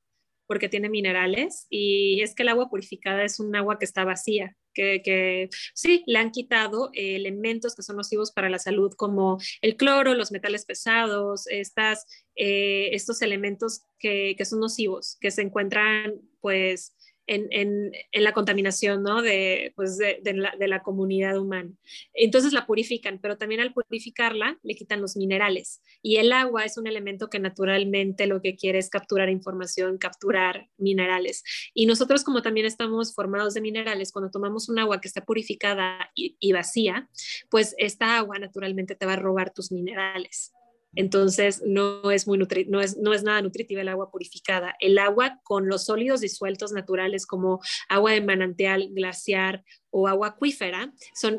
porque tiene minerales, y es que el agua purificada es un agua que está vacía, que, sí, le han quitado elementos que son nocivos para la salud, como el cloro, los metales pesados, estas, eh, estos elementos que, que, son nocivos, que se encuentran pues en, la contaminación ¿no? de, pues de, la, comunidad humana. Entonces la purifican, pero también al purificarla le quitan los minerales. Y el agua es un elemento que naturalmente lo que quiere es capturar información, capturar minerales. Y nosotros como también estamos formados de minerales, cuando tomamos un agua que está purificada y, y vacía, pues esta agua naturalmente te va a robar tus minerales. Entonces, no es, muy es, no es nada nutritiva el agua purificada. El agua con los sólidos disueltos naturales como agua de manantial, glaciar o agua acuífera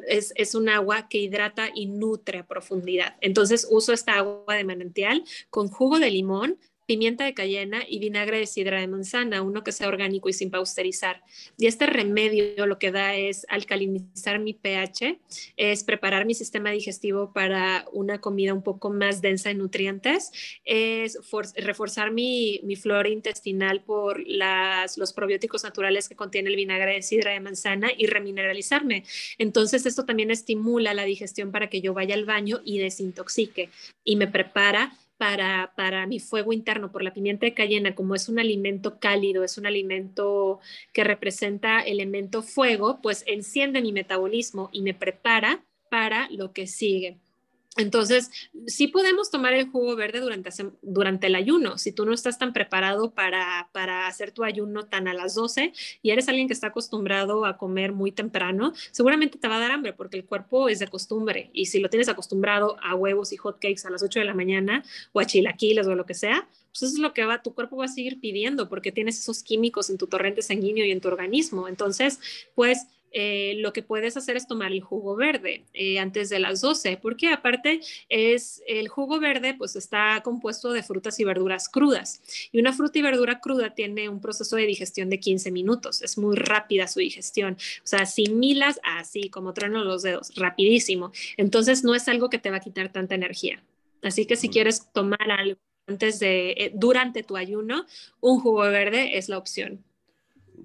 es, es un agua que hidrata y nutre a profundidad. Entonces, uso esta agua de manantial con jugo de limón, pimienta de cayena y vinagre de sidra de manzana, uno que sea orgánico y sin pausterizar. Y este remedio lo que da es alcalinizar mi pH, es preparar mi sistema digestivo para una comida un poco más densa en nutrientes, es reforzar mi, mi, flora intestinal por las, los probióticos naturales que contiene el vinagre de sidra de manzana y remineralizarme. Entonces esto también estimula la digestión para que yo vaya al baño y desintoxique y me prepara para, para, mi fuego interno por la pimienta de cayena, como es un alimento cálido, es un alimento que representa elemento fuego, pues enciende mi metabolismo y me prepara para lo que sigue. Entonces, sí podemos tomar el jugo verde durante, el ayuno. Si tú no estás tan preparado para, hacer tu ayuno tan a las 12 y eres alguien que está acostumbrado a comer muy temprano, seguramente te va a dar hambre porque el cuerpo es de costumbre. Y si lo tienes acostumbrado a huevos y hot cakes a las 8 de la mañana o a chilaquiles o lo que sea, pues eso es lo que va, tu cuerpo va a seguir pidiendo porque tienes esos químicos en tu torrente sanguíneo y en tu organismo. Entonces, pues eh, lo que puedes hacer es tomar el jugo verde eh, antes de las 12, porque aparte es el jugo verde, pues está compuesto de frutas y verduras crudas. Y una fruta y verdura cruda tiene un proceso de digestión de 15 minutos, es muy rápida su digestión, o sea, asimilas así como trueno los dedos, rapidísimo. Entonces no es algo que te va a quitar tanta energía. Así que si quieres tomar algo antes de, eh, durante tu ayuno, un jugo verde es la opción.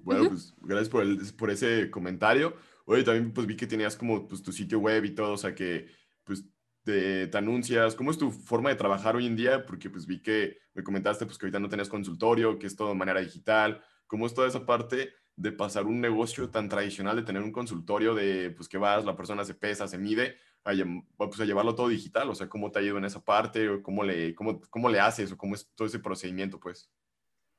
Bueno, pues gracias por, por ese comentario. Oye, también pues vi que tenías como pues, tu sitio web y todo, o sea que pues te, te, anuncias, ¿cómo es tu forma de trabajar hoy en día? Porque pues vi que me comentaste pues que ahorita no tenías consultorio, que es todo de manera digital, ¿cómo es toda esa parte de pasar un negocio tan tradicional de tener un consultorio de pues que vas, la persona se pesa, se mide, a, pues, a llevarlo todo digital? O sea, ¿cómo te ha ido en esa parte? ¿O cómo, le, cómo, ¿Cómo le haces? ¿O cómo es todo ese procedimiento pues?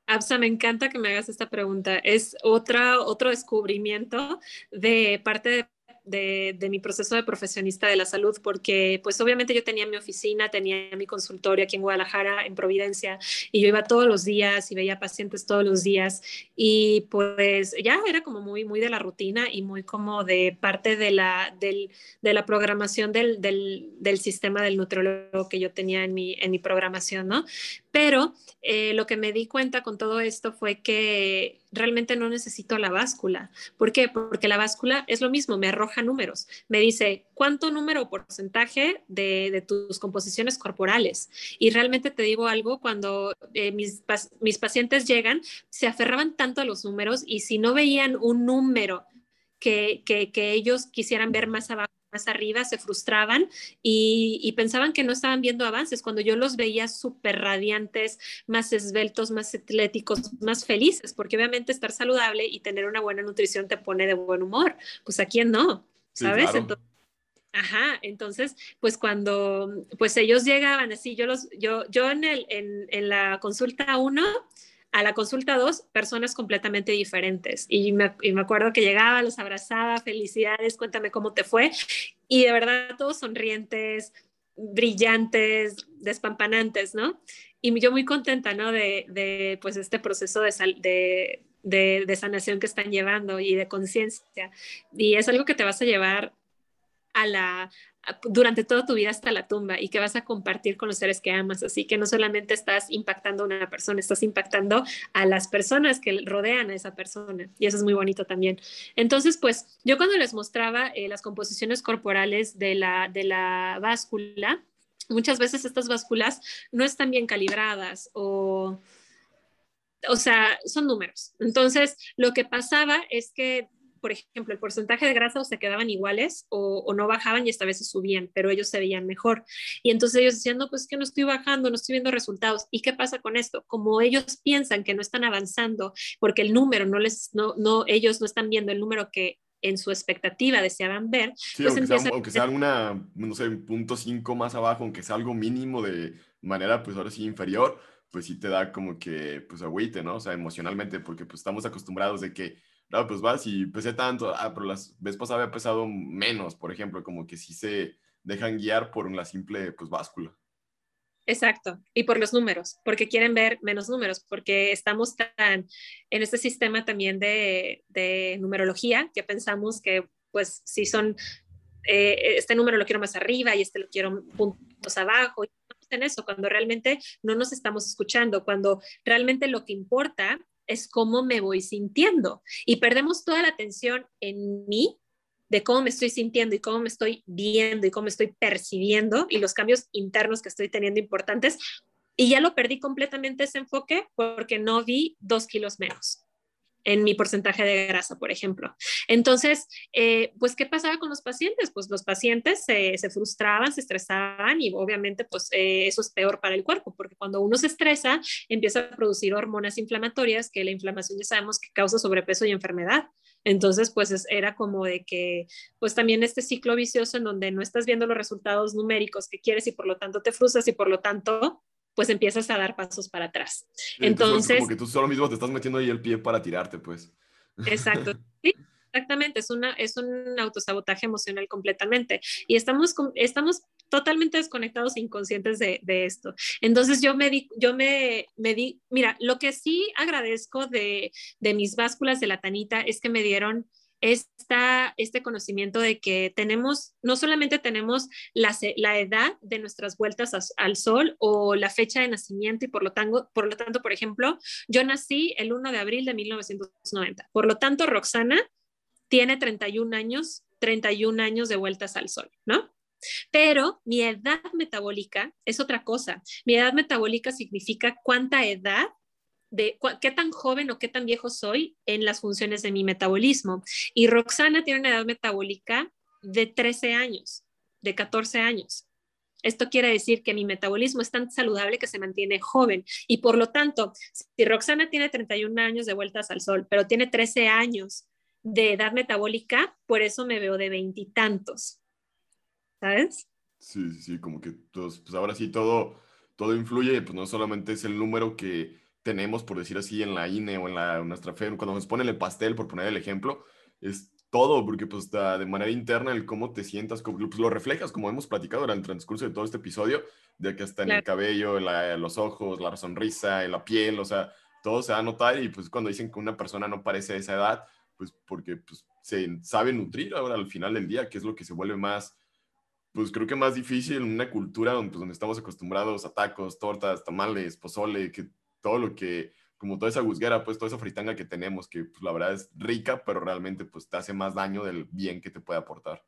Absa, me encanta que me hagas esta pregunta. Es otra, otro descubrimiento de parte de de, mi proceso de profesionista de la salud, porque pues obviamente yo tenía mi oficina, tenía mi consultorio aquí en Guadalajara, en Providencia, y yo iba todos los días y veía pacientes todos los días, y pues ya era como muy, muy de la rutina y muy como de parte de la, del, de la programación del, del, del, sistema del nutriólogo que yo tenía en mi, en mi programación, ¿no? Pero eh, lo que me di cuenta con todo esto fue que realmente no necesito la báscula. ¿Por qué? Porque la báscula es lo mismo, me arroja números. Me dice cuánto número o porcentaje de, tus composiciones corporales. Y realmente te digo algo, cuando eh, mis, pacientes llegan, se aferraban tanto a los números y si no veían un número que ellos quisieran ver más abajo, más arriba, se frustraban y, pensaban que no estaban viendo avances cuando yo los veía súper radiantes, más esbeltos, más atléticos, más felices, porque obviamente estar saludable y tener una buena nutrición te pone de buen humor. Pues a quién no, ¿sabes? Entonces, Ajá, entonces, pues cuando, pues ellos llegaban así, yo los, yo, yo en el, en, en la consulta uno, a la consulta dos, personas completamente diferentes. Y me, acuerdo que llegaba, los abrazaba, felicidades, cuéntame cómo te fue. Y de verdad, todos sonrientes, brillantes, despampanantes, ¿no? Y yo muy contenta, ¿no? De, pues este proceso de, de, de sanación que están llevando y de conciencia. Y es algo que te vas a llevar a la, durante toda tu vida hasta la tumba y que vas a compartir con los seres que amas. Así que no solamente estás impactando a una persona, estás impactando a las personas que rodean a esa persona. Y eso es muy bonito también. Entonces, pues yo cuando les mostraba eh, las composiciones corporales de la, de la báscula, muchas veces estas básculas no están bien calibradas o o sea, son números. Entonces, lo que pasaba es que por ejemplo, el porcentaje de grasa o se quedaban iguales o, no bajaban y esta vez se subían, pero ellos se veían mejor. Y entonces ellos decían, no, pues que no estoy bajando, no estoy viendo resultados. ¿Y qué pasa con esto? Como ellos piensan que no están avanzando porque el número no les, no, no, ellos no están viendo el número que en su expectativa deseaban ver. Sí, pues aunque, sea, aunque, sea, alguna, no sé, un punto cinco más abajo, aunque sea algo mínimo de manera, pues ahora sí inferior, pues sí te da como que, pues agüite, ¿no? O sea, emocionalmente, porque pues estamos acostumbrados de que no, pues vas y pesé tanto, ah, pero las veces pasadas había pesado menos, por ejemplo, como que sí se dejan guiar por una simple, pues, báscula. Exacto, y por los números, porque quieren ver menos números, porque estamos tan en este sistema también de, de numerología que pensamos que, pues, si son, eh, este número lo quiero más arriba y este lo quiero puntos abajo, en eso, cuando realmente no nos estamos escuchando, cuando realmente lo que importa es cómo me voy sintiendo. Y perdemos toda la atención en mí, de cómo me estoy sintiendo y cómo me estoy viendo y cómo estoy percibiendo y los cambios internos que estoy teniendo importantes. Y ya lo perdí completamente ese enfoque porque no vi dos kilos menos en mi porcentaje de grasa, por ejemplo. Entonces, eh, pues, ¿qué pasaba con los pacientes? Pues los pacientes se, frustraban, se estresaban y obviamente, pues, eh, eso es peor para el cuerpo, porque cuando uno se estresa, empieza a producir hormonas inflamatorias, que la inflamación ya sabemos que causa sobrepeso y enfermedad. Entonces, pues era como de que, pues también este ciclo vicioso en donde no estás viendo los resultados numéricos que quieres y por lo tanto te frustras y por lo tanto pues empiezas a dar pasos para atrás. entonces, como que tú solo mismo te estás metiendo ahí el pie para tirarte, pues. Exacto. Sí, exactamente. Es, una, es un autosabotaje emocional completamente. Y estamos, estamos totalmente desconectados e inconscientes de, de, esto. Entonces yo me di, yo me, me di, mira, lo que sí agradezco de, de mis básculas de la tanita es que me dieron esta, este conocimiento de que tenemos, no solamente tenemos la, la edad de nuestras vueltas al sol o la fecha de nacimiento y por lo, tanto, por lo tanto, por ejemplo, yo nací el 1 de abril de 1990. Por lo tanto, Roxana tiene 31 años, 31 años de vueltas al sol, ¿no? Pero mi edad metabólica es otra cosa. Mi edad metabólica significa cuánta edad de qué tan joven o qué tan viejo soy en las funciones de mi metabolismo. Y Roxana tiene una edad metabólica de 13 años, de 14 años. Esto quiere decir que mi metabolismo es tan saludable que se mantiene joven y por lo tanto, si Roxana tiene 31 años de vueltas al sol, pero tiene 13 años de edad metabólica, por eso me veo de veintitantos. ¿Sabes? Sí, sí, sí, como que pues ahora sí todo, todo influye, pues no solamente es el número que tenemos, por decir así, en la INE o en la, nuestra fe, cuando nos ponen el pastel, por poner el ejemplo, es todo, porque pues de manera interna el cómo te sientas, pues, lo reflejas, como hemos platicado durante el transcurso de todo este episodio, de que hasta en el cabello, en, los ojos, la sonrisa, en la piel, o sea, todo se va a notar y pues cuando dicen que una persona no parece de esa edad, pues porque pues, se sabe nutrir ahora al final del día, que es lo que se vuelve más, pues creo que más difícil en una cultura donde, pues, donde estamos acostumbrados a tacos, tortas, tamales, pozole, que todo lo que como toda esa guzguera, pues toda esa fritanga que tenemos, que pues, la verdad es rica, pero realmente pues te hace más daño del bien que te puede aportar.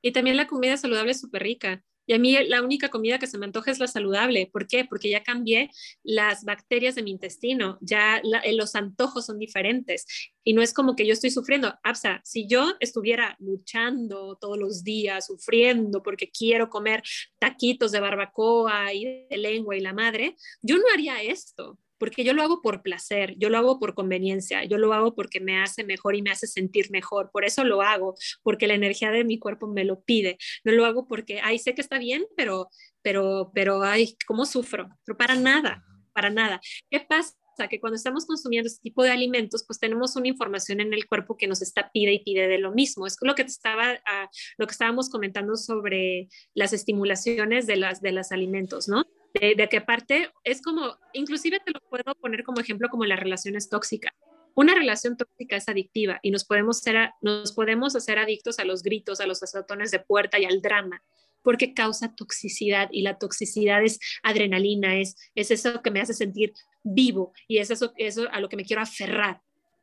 Y también la comida saludable es súper rica. Y a mí la única comida que se me antoja es la saludable. ¿Por qué? Porque ya cambié las bacterias de mi intestino, ya eh, los antojos son diferentes. Y no es como que yo estoy sufriendo. Absa, si yo estuviera luchando todos los días, sufriendo porque quiero comer taquitos de barbacoa y de lengua y la madre, yo no haría esto porque yo lo hago por placer, yo lo hago por conveniencia, yo lo hago porque me hace mejor y me hace sentir mejor, por eso lo hago, porque la energía de mi cuerpo me lo pide, no lo hago porque, ay, sé que está bien, pero, pero, pero, ay, ¿cómo sufro? Pero para nada, para nada. ¿Qué pasa? que cuando estamos consumiendo este tipo de alimentos, pues tenemos una información en el cuerpo que nos está pide y pide de lo mismo. Es lo que estaba, ah, lo que estábamos comentando sobre las estimulaciones de las de los alimentos, ¿no? De, qué parte es como, inclusive te lo puedo poner como ejemplo como las relaciones tóxicas. Una relación tóxica es adictiva y nos podemos, ser, nos podemos hacer adictos a los gritos, a los azotones de puerta y al drama, porque causa toxicidad y la toxicidad es adrenalina, es, es eso que me hace sentir vivo y es eso, eso a lo que me quiero aferrar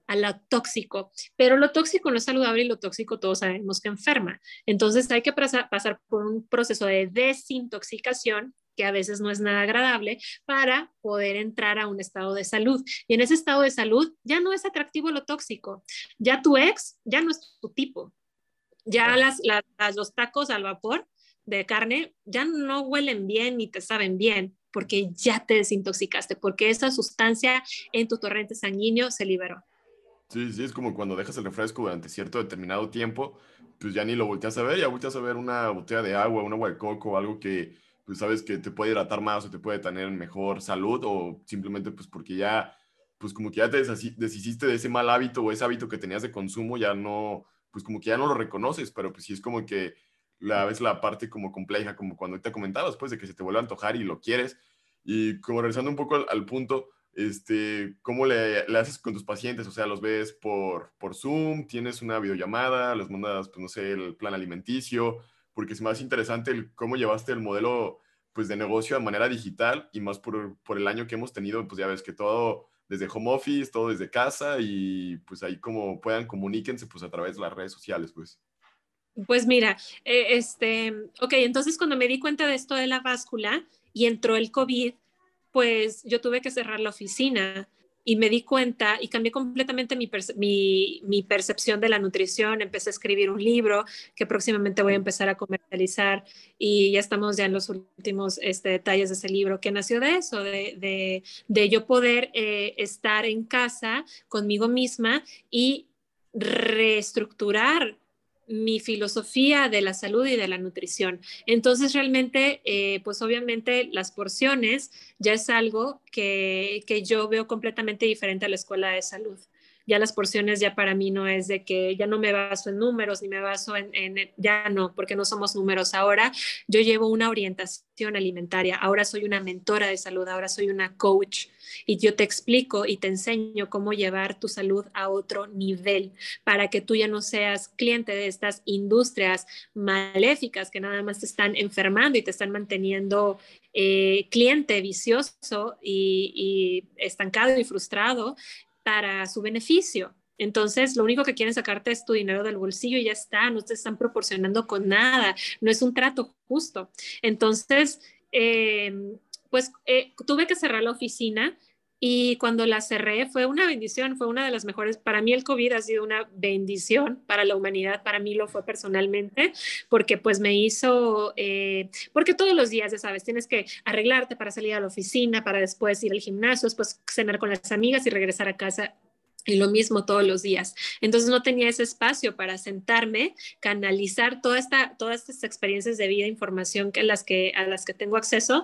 a lo tóxico, pero lo tóxico no es saludable y lo tóxico todos sabemos que enferma. Entonces hay que pasar por un proceso de desintoxicación que a veces no es nada agradable, para poder entrar a un estado de salud. Y en ese estado de salud ya no es atractivo lo tóxico, ya tu ex ya no es tu tipo, ya las, los tacos al vapor de carne ya no huelen bien ni te saben bien porque ya te desintoxicaste, porque esa sustancia en tu torrente sanguíneo se liberó. Sí, sí, es como cuando dejas el refresco durante cierto determinado tiempo, pues ya ni lo volteas a ver, ya volteas a ver una botella de agua, un agua de coco, algo que pues sabes que te puede hidratar más o te puede tener mejor salud o simplemente pues porque ya, pues como que ya te deshiciste de ese mal hábito o ese hábito que tenías de consumo, ya no, pues como que ya no lo reconoces, pero pues sí es como que la vez la parte como compleja, como cuando te comentabas, pues de que se te vuelve a antojar y lo quieres. Y como regresando un poco al, punto, este, ¿cómo le, le, haces con tus pacientes? O sea, los ves por, por Zoom, tienes una videollamada, les mandas, pues no sé, el plan alimenticio, porque es más interesante el cómo llevaste el modelo pues de negocio de manera digital y más por, por, el año que hemos tenido, pues ya ves que todo desde home office, todo desde casa y pues ahí como puedan comuníquense pues a través de las redes sociales pues. Pues mira, eh, este, ok, entonces cuando me di cuenta de esto de la báscula y entró el COVID, pues yo tuve que cerrar la oficina y me di cuenta y cambié completamente mi, mi, percepción de la nutrición. Empecé a escribir un libro que próximamente voy a empezar a comercializar y ya estamos ya en los últimos este, detalles de ese libro que nació de eso, de, de, yo poder eh, estar en casa conmigo misma y reestructurar mi filosofía de la salud y de la nutrición. Entonces, realmente, eh, pues obviamente las porciones ya es algo que, que yo veo completamente diferente a la escuela de salud ya las porciones ya para mí no es de que ya no me baso en números ni me baso en, ya no, porque no somos números ahora. Yo llevo una orientación alimentaria, ahora soy una mentora de salud, ahora soy una coach y yo te explico y te enseño cómo llevar tu salud a otro nivel para que tú ya no seas cliente de estas industrias maléficas que nada más te están enfermando y te están manteniendo eh, cliente vicioso y, estancado y frustrado para su beneficio. Entonces, lo único que quieren sacarte es tu dinero del bolsillo y ya está, no te están proporcionando con nada, no es un trato justo. Entonces, em, pues eh, tuve que cerrar la oficina y cuando la cerré fue una bendición, fue una de las mejores. Para mí el COVID ha sido una bendición para la humanidad, para mí lo fue personalmente, porque pues me hizo, eh, porque todos los días, ya sabes, tienes que arreglarte para salir a la oficina, para después ir al gimnasio, después cenar con las amigas y regresar a casa y lo mismo todos los días. Entonces no tenía ese espacio para sentarme, canalizar toda esta, todas estas experiencias de vida, información que, las que, a las que tengo acceso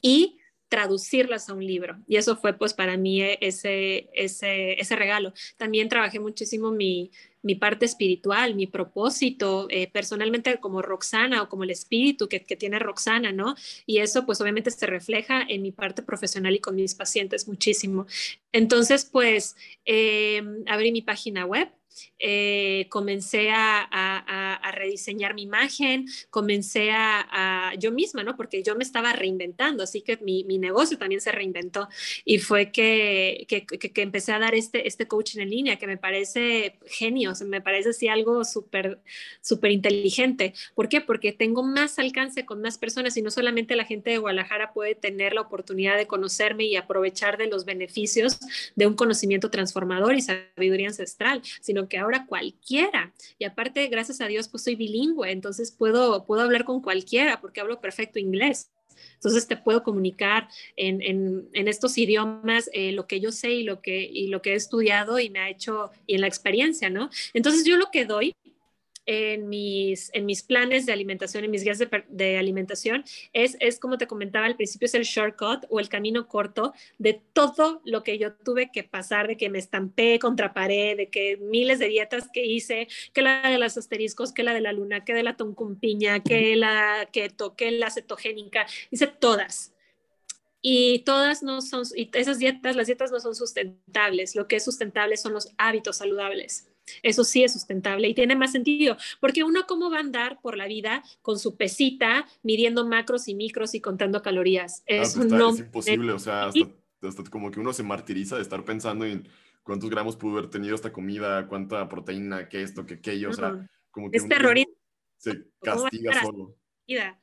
y traducirlas a un libro. Y eso fue pues para mí ese, ese, ese regalo. También trabajé muchísimo mi, mi parte espiritual, mi propósito, eh, personalmente como Roxana o como el espíritu que, que, tiene Roxana, ¿no? Y eso pues obviamente se refleja en mi parte profesional y con mis pacientes muchísimo. Entonces pues eh, abrí mi página web eh, comencé a, rediseñar mi imagen, comencé a, yo misma, ¿no? Porque yo me estaba reinventando, así que mi, negocio también se reinventó y fue que, que, empecé a dar este, este coaching en línea que me parece genio, me parece así algo súper, súper inteligente. ¿Por qué? Porque tengo más alcance con más personas y no solamente la gente de Guadalajara puede tener la oportunidad de conocerme y aprovechar de los beneficios de un conocimiento transformador y sabiduría ancestral, sino que ahora cualquiera. Y aparte, gracias a Dios, pues soy bilingüe, entonces puedo, puedo hablar con cualquiera porque hablo perfecto inglés. Entonces te puedo comunicar en, en, estos idiomas eh, lo que yo sé y lo que, y lo que he estudiado y me ha hecho y en la experiencia, ¿no? Entonces yo lo que doy en mis, en mis planes de alimentación, en mis guías de, alimentación, es, es como te comentaba al principio, es el shortcut o el camino corto de todo lo que yo tuve que pasar, de que me estampé contra pared, de que miles de dietas que hice, que la de los asteriscos, que la de la luna, que de la toncumpiña, que la que toqué la cetogénica, hice todas. Y todas no son, y esas dietas, las dietas no son sustentables. Lo que es sustentable son los hábitos saludables. Eso sí es sustentable y tiene más sentido, porque uno cómo va a andar por la vida con su pesita, midiendo macros y micros y contando calorías. Ah, es, pues es imposible, o sea, hasta, como que uno se martiriza de estar pensando en cuántos gramos pudo haber tenido esta comida, cuánta proteína, qué esto, qué aquello, o sea, como que... Es terrorismo. Se castiga solo. Vida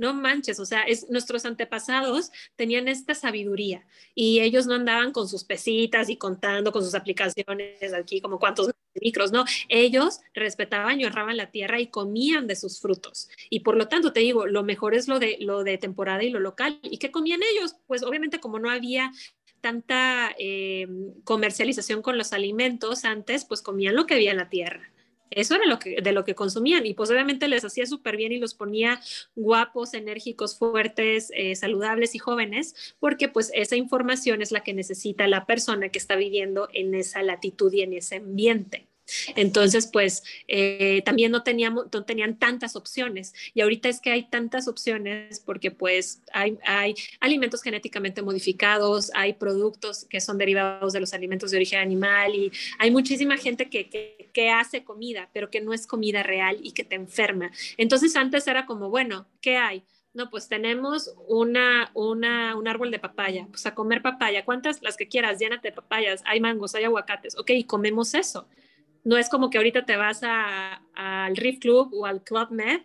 no manches, o sea, es, nuestros antepasados tenían esta sabiduría y ellos no andaban con sus pesitas y contando con sus aplicaciones aquí como cuántos micros, no, ellos respetaban y honraban la tierra y comían de sus frutos. Y por lo tanto, te digo, lo mejor es lo de, lo de temporada y lo local. ¿Y qué comían ellos? Pues obviamente como no había tanta eh, comercialización con los alimentos antes, pues comían lo que había en la tierra. Eso era lo que, de lo que consumían y pues obviamente les hacía súper bien y los ponía guapos, enérgicos, fuertes, eh, saludables y jóvenes, porque pues esa información es la que necesita la persona que está viviendo en esa latitud y en ese ambiente. Entonces, pues eh, también no, teníamos, no tenían tantas opciones y ahorita es que hay tantas opciones porque pues hay, hay alimentos genéticamente modificados, hay productos que son derivados de los alimentos de origen animal y hay muchísima gente que, que, hace comida, pero que no es comida real y que te enferma. Entonces antes era como, bueno, ¿qué hay? No, pues tenemos una, una, un árbol de papaya, pues a comer papaya, ¿cuántas? Las que quieras, llénate de papayas, hay mangos, hay aguacates, ok, y comemos eso. No es como que ahorita te vas al Riff Club o al Club Med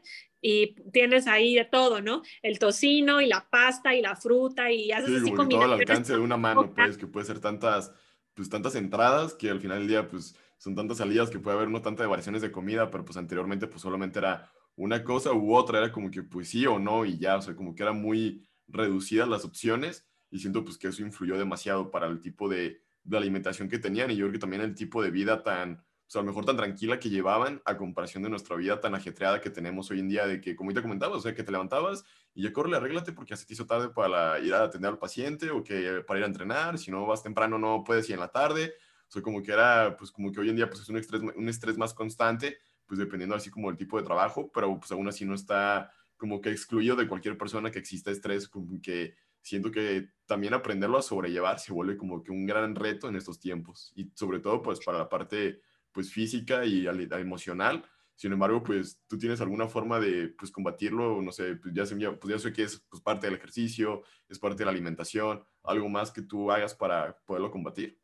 y tienes ahí de todo, ¿no? El tocino y la pasta y la fruta y haces sí, así todo al alcance de una mano, pues, que puede ser tantas, pues, tantas entradas que al final del día, pues, son tantas salidas que puede haber no tantas variaciones de comida, pero pues anteriormente, pues, solamente era una cosa u otra, era como que, pues, sí o no y ya, o sea, como que eran muy reducidas las opciones y siento, pues, que eso influyó demasiado para el tipo de, de alimentación que tenían y yo creo que también el tipo de vida tan sea, a lo mejor tan tranquila que llevaban a comparación de nuestra vida tan ajetreada que tenemos hoy en día, de que, como te comentaba, o sea, que te levantabas y ya corre, arréglate porque ya se te hizo tarde para ir a atender al paciente o que para ir a entrenar, si no vas temprano no puedes ir en la tarde, o sea, como que era, pues como que hoy en día pues es un estrés, un estrés más constante, pues dependiendo así como del tipo de trabajo, pero pues aún así no está como que excluido de cualquier persona que exista estrés, como que siento que también aprenderlo a sobrellevar se vuelve como que un gran reto en estos tiempos y sobre todo pues para la parte pues física y emocional. Sin embargo, pues tú tienes alguna forma de pues combatirlo, no sé, pues ya sé, pues ya sé que es pues, parte del ejercicio, es parte de la alimentación, algo más que tú hagas para poderlo combatir.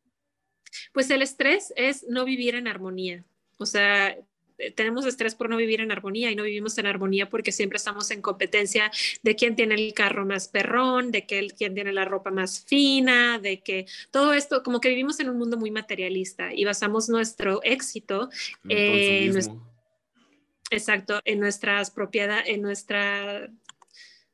Pues el estrés es no vivir en armonía. O sea, tenemos estrés por no vivir en armonía y no vivimos en armonía porque siempre estamos en competencia de quién tiene el carro más perrón, de que, quién tiene la ropa más fina, de que todo esto, como que vivimos en un mundo muy materialista y basamos nuestro éxito en... exacto, en nuestras propiedades, en nuestra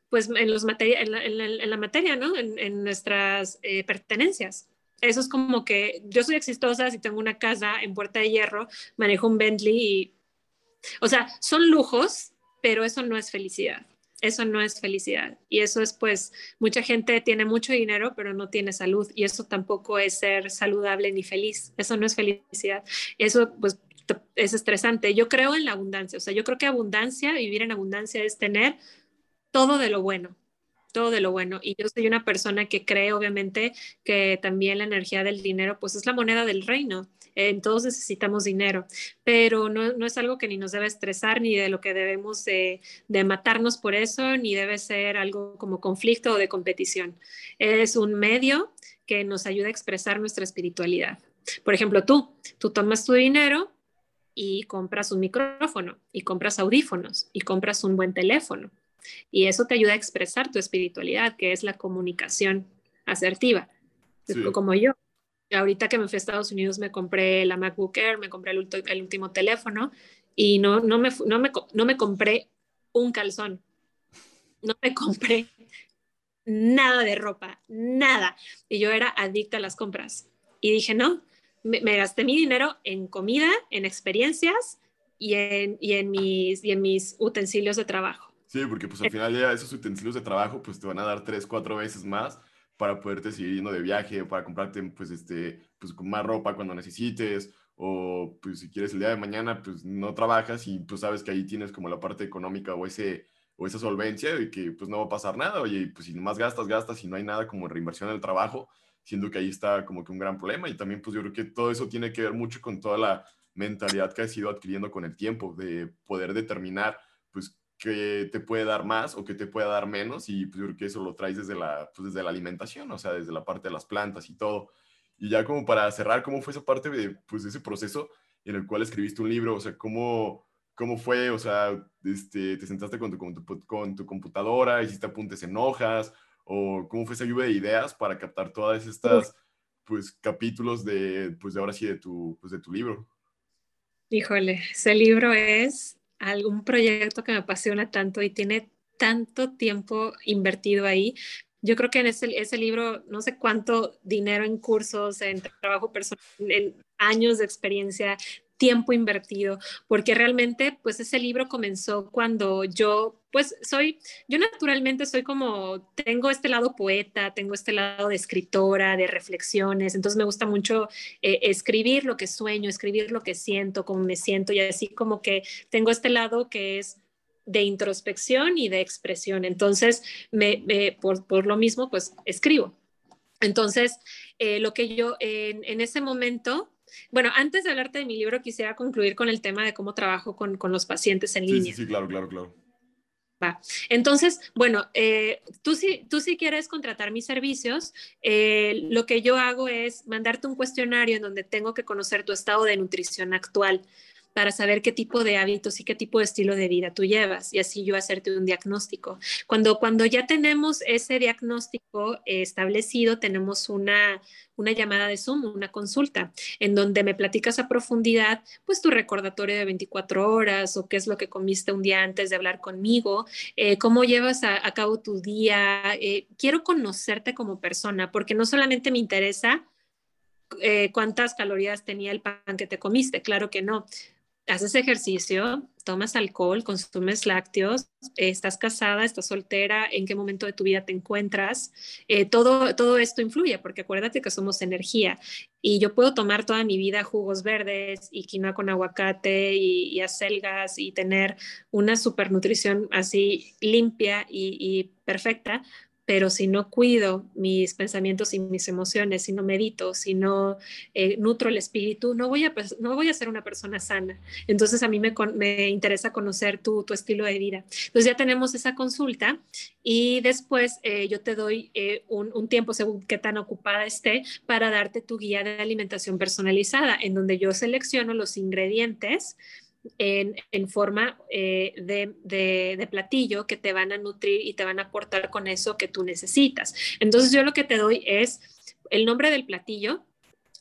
pues en, los materia, en, la, materia, ¿no? En, nuestras eh, pertenencias eso es como que yo soy exitosa si tengo una casa en Puerta de Hierro, manejo un Bentley y, o sea, son lujos, pero eso no es felicidad. Eso no es felicidad. Y eso es, pues, mucha gente tiene mucho dinero, pero no tiene salud. Y eso tampoco es ser saludable ni feliz. Eso no es felicidad. Eso, pues, es estresante. Yo creo en la abundancia. O sea, yo creo que abundancia, vivir en abundancia es tener todo de lo bueno todo de lo bueno. Y yo soy una persona que cree, obviamente, que también la energía del dinero, pues es la moneda del reino. Eh, todos necesitamos dinero, pero no, no, es algo que ni nos debe estresar, ni de lo que debemos de, de, matarnos por eso, ni debe ser algo como conflicto o de competición. Es un medio que nos ayuda a expresar nuestra espiritualidad. Por ejemplo, tú, tú tomas tu dinero y compras un micrófono, y compras audífonos, y compras un buen teléfono y eso te ayuda a expresar tu espiritualidad, que es la comunicación asertiva, como yo. Ahorita que me fui a Estados Unidos me compré la MacBook Air, me compré el, el último teléfono y no, no, me, no, me, no me compré un calzón, no me compré nada de ropa, nada. Y yo era adicta a las compras. Y dije, no, me, me gasté mi dinero en comida, en experiencias y en, y en, mis, y en mis utensilios de trabajo. Sí, porque pues al final ya esos utensilios de trabajo pues te van a dar tres, cuatro veces más para poderte seguir yendo de viaje, para comprarte pues este, pues más ropa cuando necesites, o pues si quieres el día de mañana pues no trabajas y pues sabes que ahí tienes como la parte económica o ese o esa solvencia de que pues no va a pasar nada, oye, pues si más gastas, gastas y no hay nada como reinversión en el trabajo, siendo que ahí está como que un gran problema. Y también pues yo creo que todo eso tiene que ver mucho con toda la mentalidad que has ido adquiriendo con el tiempo, de poder determinar que te puede dar más o que te puede dar menos y pues yo creo que eso lo traes desde la, pues desde la alimentación, o sea, desde la parte de las plantas y todo. Y ya como para cerrar, ¿cómo fue esa parte de pues, ese proceso en el cual escribiste un libro? O sea, ¿cómo, cómo fue? O sea, este, ¿te sentaste con tu, con tu, con tu computadora, hiciste apuntes en hojas? ¿O cómo fue esa lluvia de ideas para captar todas estas pues, capítulos de, pues, de ahora sí, de tu, pues, de tu libro? Híjole, ese libro es algún proyecto que me apasiona tanto y tiene tanto tiempo invertido ahí. Yo creo que en ese, ese libro, no sé cuánto dinero en cursos, en trabajo personal, en años de experiencia, tiempo invertido, porque realmente pues ese libro comenzó cuando yo pues soy, yo naturalmente soy como, tengo este lado poeta, tengo este lado de escritora, de reflexiones, entonces me gusta mucho eh, escribir lo que sueño, escribir lo que siento, cómo me siento y así como que tengo este lado que es de introspección y de expresión, entonces me, por, lo mismo pues escribo. Entonces, eh, lo que yo en, en ese momento bueno, antes de hablarte de mi libro, quisiera concluir con el tema de cómo trabajo con, los pacientes en línea. Sí, sí, claro, claro, claro. Va. Entonces, bueno, eh, tú, si, tú si quieres contratar mis servicios, eh, lo que yo hago es mandarte un cuestionario en donde tengo que conocer tu estado de nutrición actual para saber qué tipo de hábitos y qué tipo de estilo de vida tú llevas y así yo hacerte un diagnóstico. Cuando, cuando ya tenemos ese diagnóstico establecido, tenemos una, una llamada de Zoom, una consulta, en donde me platicas a profundidad, pues tu recordatorio de 24 horas o qué es lo que comiste un día antes de hablar conmigo, eh, cómo llevas a, cabo tu día. Eh, quiero conocerte como persona, porque no solamente me interesa eh, cuántas calorías tenía el pan que te comiste, claro que no haces ejercicio, tomas alcohol, consumes lácteos, estás casada, estás soltera, en qué momento de tu vida te encuentras. Eh, todo, todo esto influye, porque acuérdate que somos energía y yo puedo tomar toda mi vida jugos verdes y quinoa con aguacate y, y acelgas y tener una supernutrición así limpia y perfecta, pero si no cuido mis pensamientos y mis emociones, si no medito, si no eh, nutro el espíritu, no voy, a, no voy a ser una persona sana. Entonces a mí me, me interesa conocer tu, tu, estilo de vida. Entonces ya tenemos esa consulta y después eh, yo te doy eh, un, un, tiempo, según qué tan ocupada esté, para darte tu guía de alimentación personalizada, en donde yo selecciono los ingredientes en, forma eh, de, de, de, platillo que te van a nutrir y te van a aportar con eso que tú necesitas. Entonces yo lo que te doy es el nombre del platillo,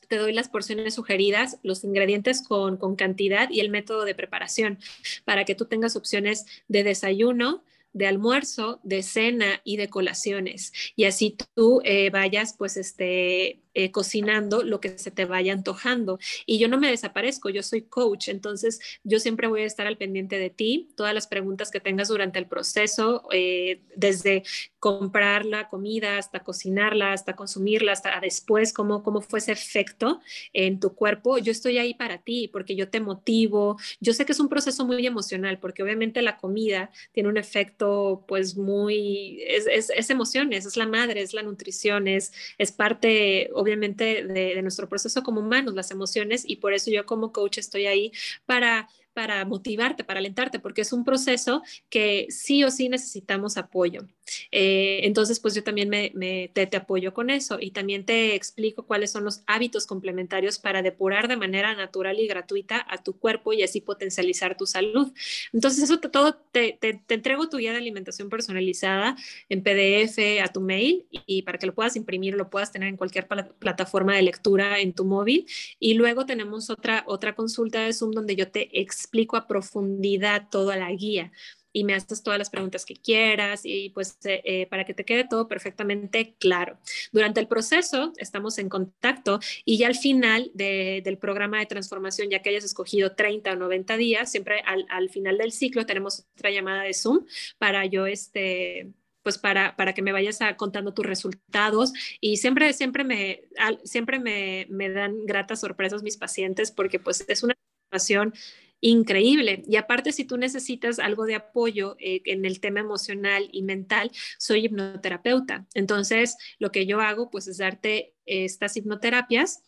te doy las porciones sugeridas, los ingredientes con, con, cantidad y el método de preparación para que tú tengas opciones de desayuno, de almuerzo, de cena y de colaciones. Y así tú eh, vayas pues este eh, cocinando lo que se te vaya antojando. Y yo no me desaparezco, yo soy coach, entonces yo siempre voy a estar al pendiente de ti, todas las preguntas que tengas durante el proceso, eh, desde comprar la comida hasta cocinarla, hasta consumirla, hasta después, cómo, cómo fue ese efecto en tu cuerpo. Yo estoy ahí para ti porque yo te motivo. Yo sé que es un proceso muy emocional porque obviamente la comida tiene un efecto pues muy, es, es, es emociones, es la madre, es la nutrición, es, es parte, obviamente de, nuestro proceso como humanos, las emociones, y por eso yo como coach estoy ahí para para motivarte, para alentarte, porque es un proceso que sí o sí necesitamos apoyo. Eh, entonces, pues yo también me, te, apoyo con eso y también te explico cuáles son los hábitos complementarios para depurar de manera natural y gratuita a tu cuerpo y así potencializar tu salud. Entonces, eso todo te, te, entrego tu guía de alimentación personalizada en PDF a tu mail y, para que lo puedas imprimir, lo puedas tener en cualquier plataforma de lectura en tu móvil. Y luego tenemos otra, otra consulta de Zoom donde yo te explico a profundidad toda la guía y me haces todas las preguntas que quieras y pues eh, eh, para que te quede todo perfectamente claro. Durante el proceso estamos en contacto y ya al final del programa de transformación, ya que hayas escogido 30 o 90 días, siempre al, al final del ciclo tenemos otra llamada de Zoom para yo este pues para, para que me vayas a, contando tus resultados y siempre, siempre, me, siempre me, me dan gratas sorpresas mis pacientes porque pues es una situación increíble. Y aparte, si tú necesitas algo de apoyo eh, en el tema emocional y mental, soy hipnoterapeuta. Entonces, lo que yo hago, pues, es darte estas hipnoterapias.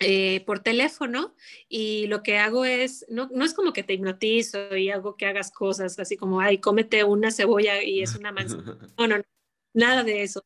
Eh, por teléfono y lo que hago es, no, no es como que te hipnotizo y hago que hagas cosas así como, ay, cómete una cebolla y es una manzana. No, no, no, nada de eso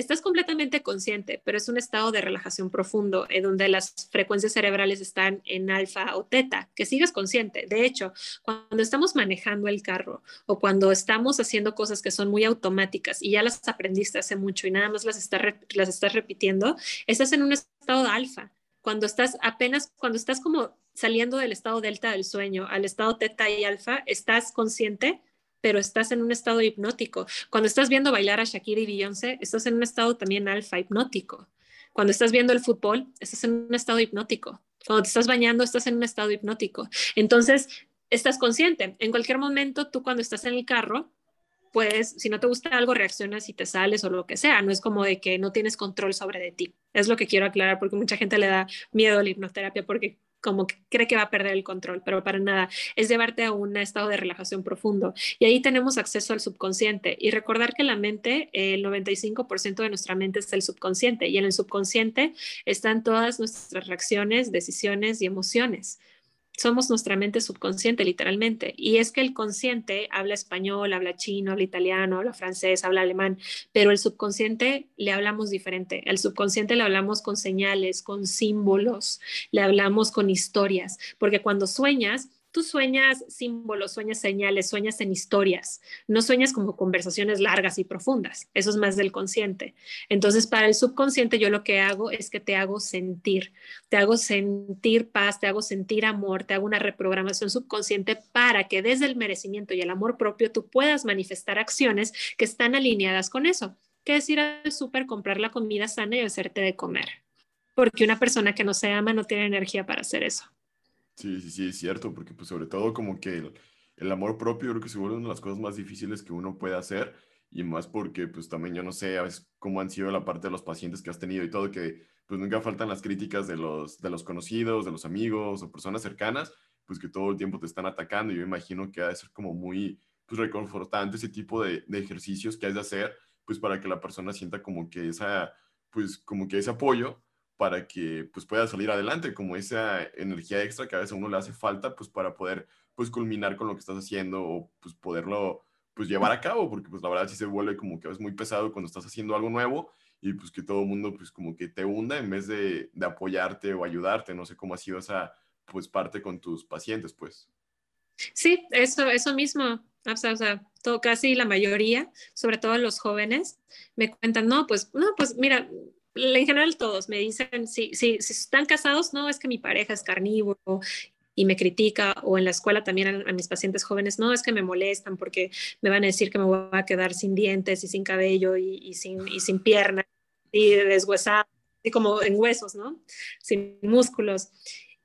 estás completamente consciente, pero es un estado de relajación profundo en donde las frecuencias cerebrales están en alfa o teta, que sigues consciente. De hecho, cuando estamos manejando el carro o cuando estamos haciendo cosas que son muy automáticas y ya las aprendiste hace mucho y nada más las, las estás repitiendo, estás en un estado de alfa. Cuando estás apenas, cuando estás como saliendo del estado delta del sueño al estado teta y alfa, estás consciente pero estás en un estado hipnótico. Cuando estás viendo bailar a Shakira y Beyoncé, estás en un estado también alfa hipnótico. Cuando estás viendo el fútbol, estás en un estado hipnótico. Cuando te estás bañando, estás en un estado hipnótico. Entonces, estás consciente. En cualquier momento, tú cuando estás en el carro, pues si no te gusta algo, reaccionas y te sales o lo que sea. No es como de que no tienes control sobre de ti. Es lo que quiero aclarar porque mucha gente le da miedo a la hipnoterapia porque como cree que va a perder el control, pero para nada, es llevarte a un estado de relajación profundo. Y ahí tenemos acceso al subconsciente. Y recordar que la mente, el 95% de nuestra mente es el subconsciente, y en el subconsciente están todas nuestras reacciones, decisiones y emociones somos nuestra mente subconsciente, literalmente. Y es que el consciente habla español, habla chino, habla italiano, habla francés, habla alemán, pero el subconsciente le hablamos diferente. El subconsciente le hablamos con señales, con símbolos, le hablamos con historias, porque cuando sueñas, tú sueñas símbolos, sueñas señales, sueñas en historias, no sueñas como conversaciones largas y profundas, eso es más del consciente. Entonces, para el subconsciente yo lo que hago es que te hago sentir, te hago sentir paz, te hago sentir amor, te hago una reprogramación subconsciente para que desde el merecimiento y el amor propio tú puedas manifestar acciones que están alineadas con eso, que es ir al súper, comprar la comida sana y hacerte de comer. Porque una persona que no se ama no tiene energía para hacer eso. Sí, sí, sí, es cierto, porque pues sobre todo como que el, amor propio creo que se vuelve una de las cosas más difíciles que uno puede hacer y más porque pues también yo no sé a veces cómo han sido la parte de los pacientes que has tenido y todo, que pues nunca faltan las críticas de los, de los conocidos, de los amigos o personas cercanas, pues que todo el tiempo te están atacando yo imagino que ha de ser como muy pues reconfortante ese tipo de, de ejercicios que has de hacer pues para que la persona sienta como que esa pues como que ese apoyo para que pues pueda salir adelante, como esa energía extra que a veces a uno le hace falta pues para poder pues culminar con lo que estás haciendo o pues poderlo pues llevar a cabo, porque pues la verdad sí se vuelve como que es muy pesado cuando estás haciendo algo nuevo y pues que todo el mundo pues como que te hunda en vez de, de apoyarte o ayudarte, no sé cómo ha sido esa pues parte con tus pacientes pues. Sí, eso, eso mismo. O todo, casi la mayoría, sobre todo los jóvenes, me cuentan, no, pues, no, pues mira, en general todos me dicen, si, si, si están casados, no, es que mi pareja es carnívoro y me critica, o en la escuela también a, mis pacientes jóvenes, no, es que me molestan porque me van a decir que me voy a quedar sin dientes y sin cabello y, sin, y sin piernas y deshuesado, y como en huesos, ¿no? Sin músculos.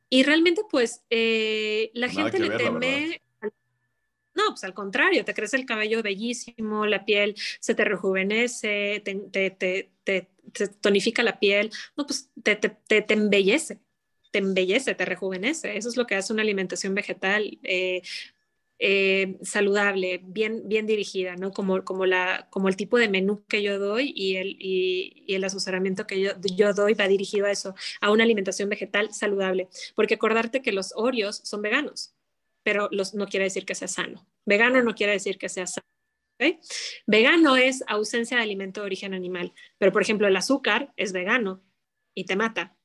Y realmente, pues, eh, la gente le teme no, pues al contrario, te crece el cabello bellísimo, la piel se te rejuvenece, te, tonifica la piel, no, pues te, embellece, te embellece, te rejuvenece. Eso es lo que hace una alimentación vegetal eh, eh, saludable, bien, bien dirigida, ¿no? Como, como, la, como el tipo de menú que yo doy y el, y, el asesoramiento que yo, yo doy va dirigido a eso, a una alimentación vegetal saludable. Porque acordarte que los Oreos son veganos pero los, no quiere decir que sea sano. Vegano no quiere decir que sea sano. Vegano es ausencia de alimento de origen animal, pero por ejemplo el azúcar es vegano y te mata.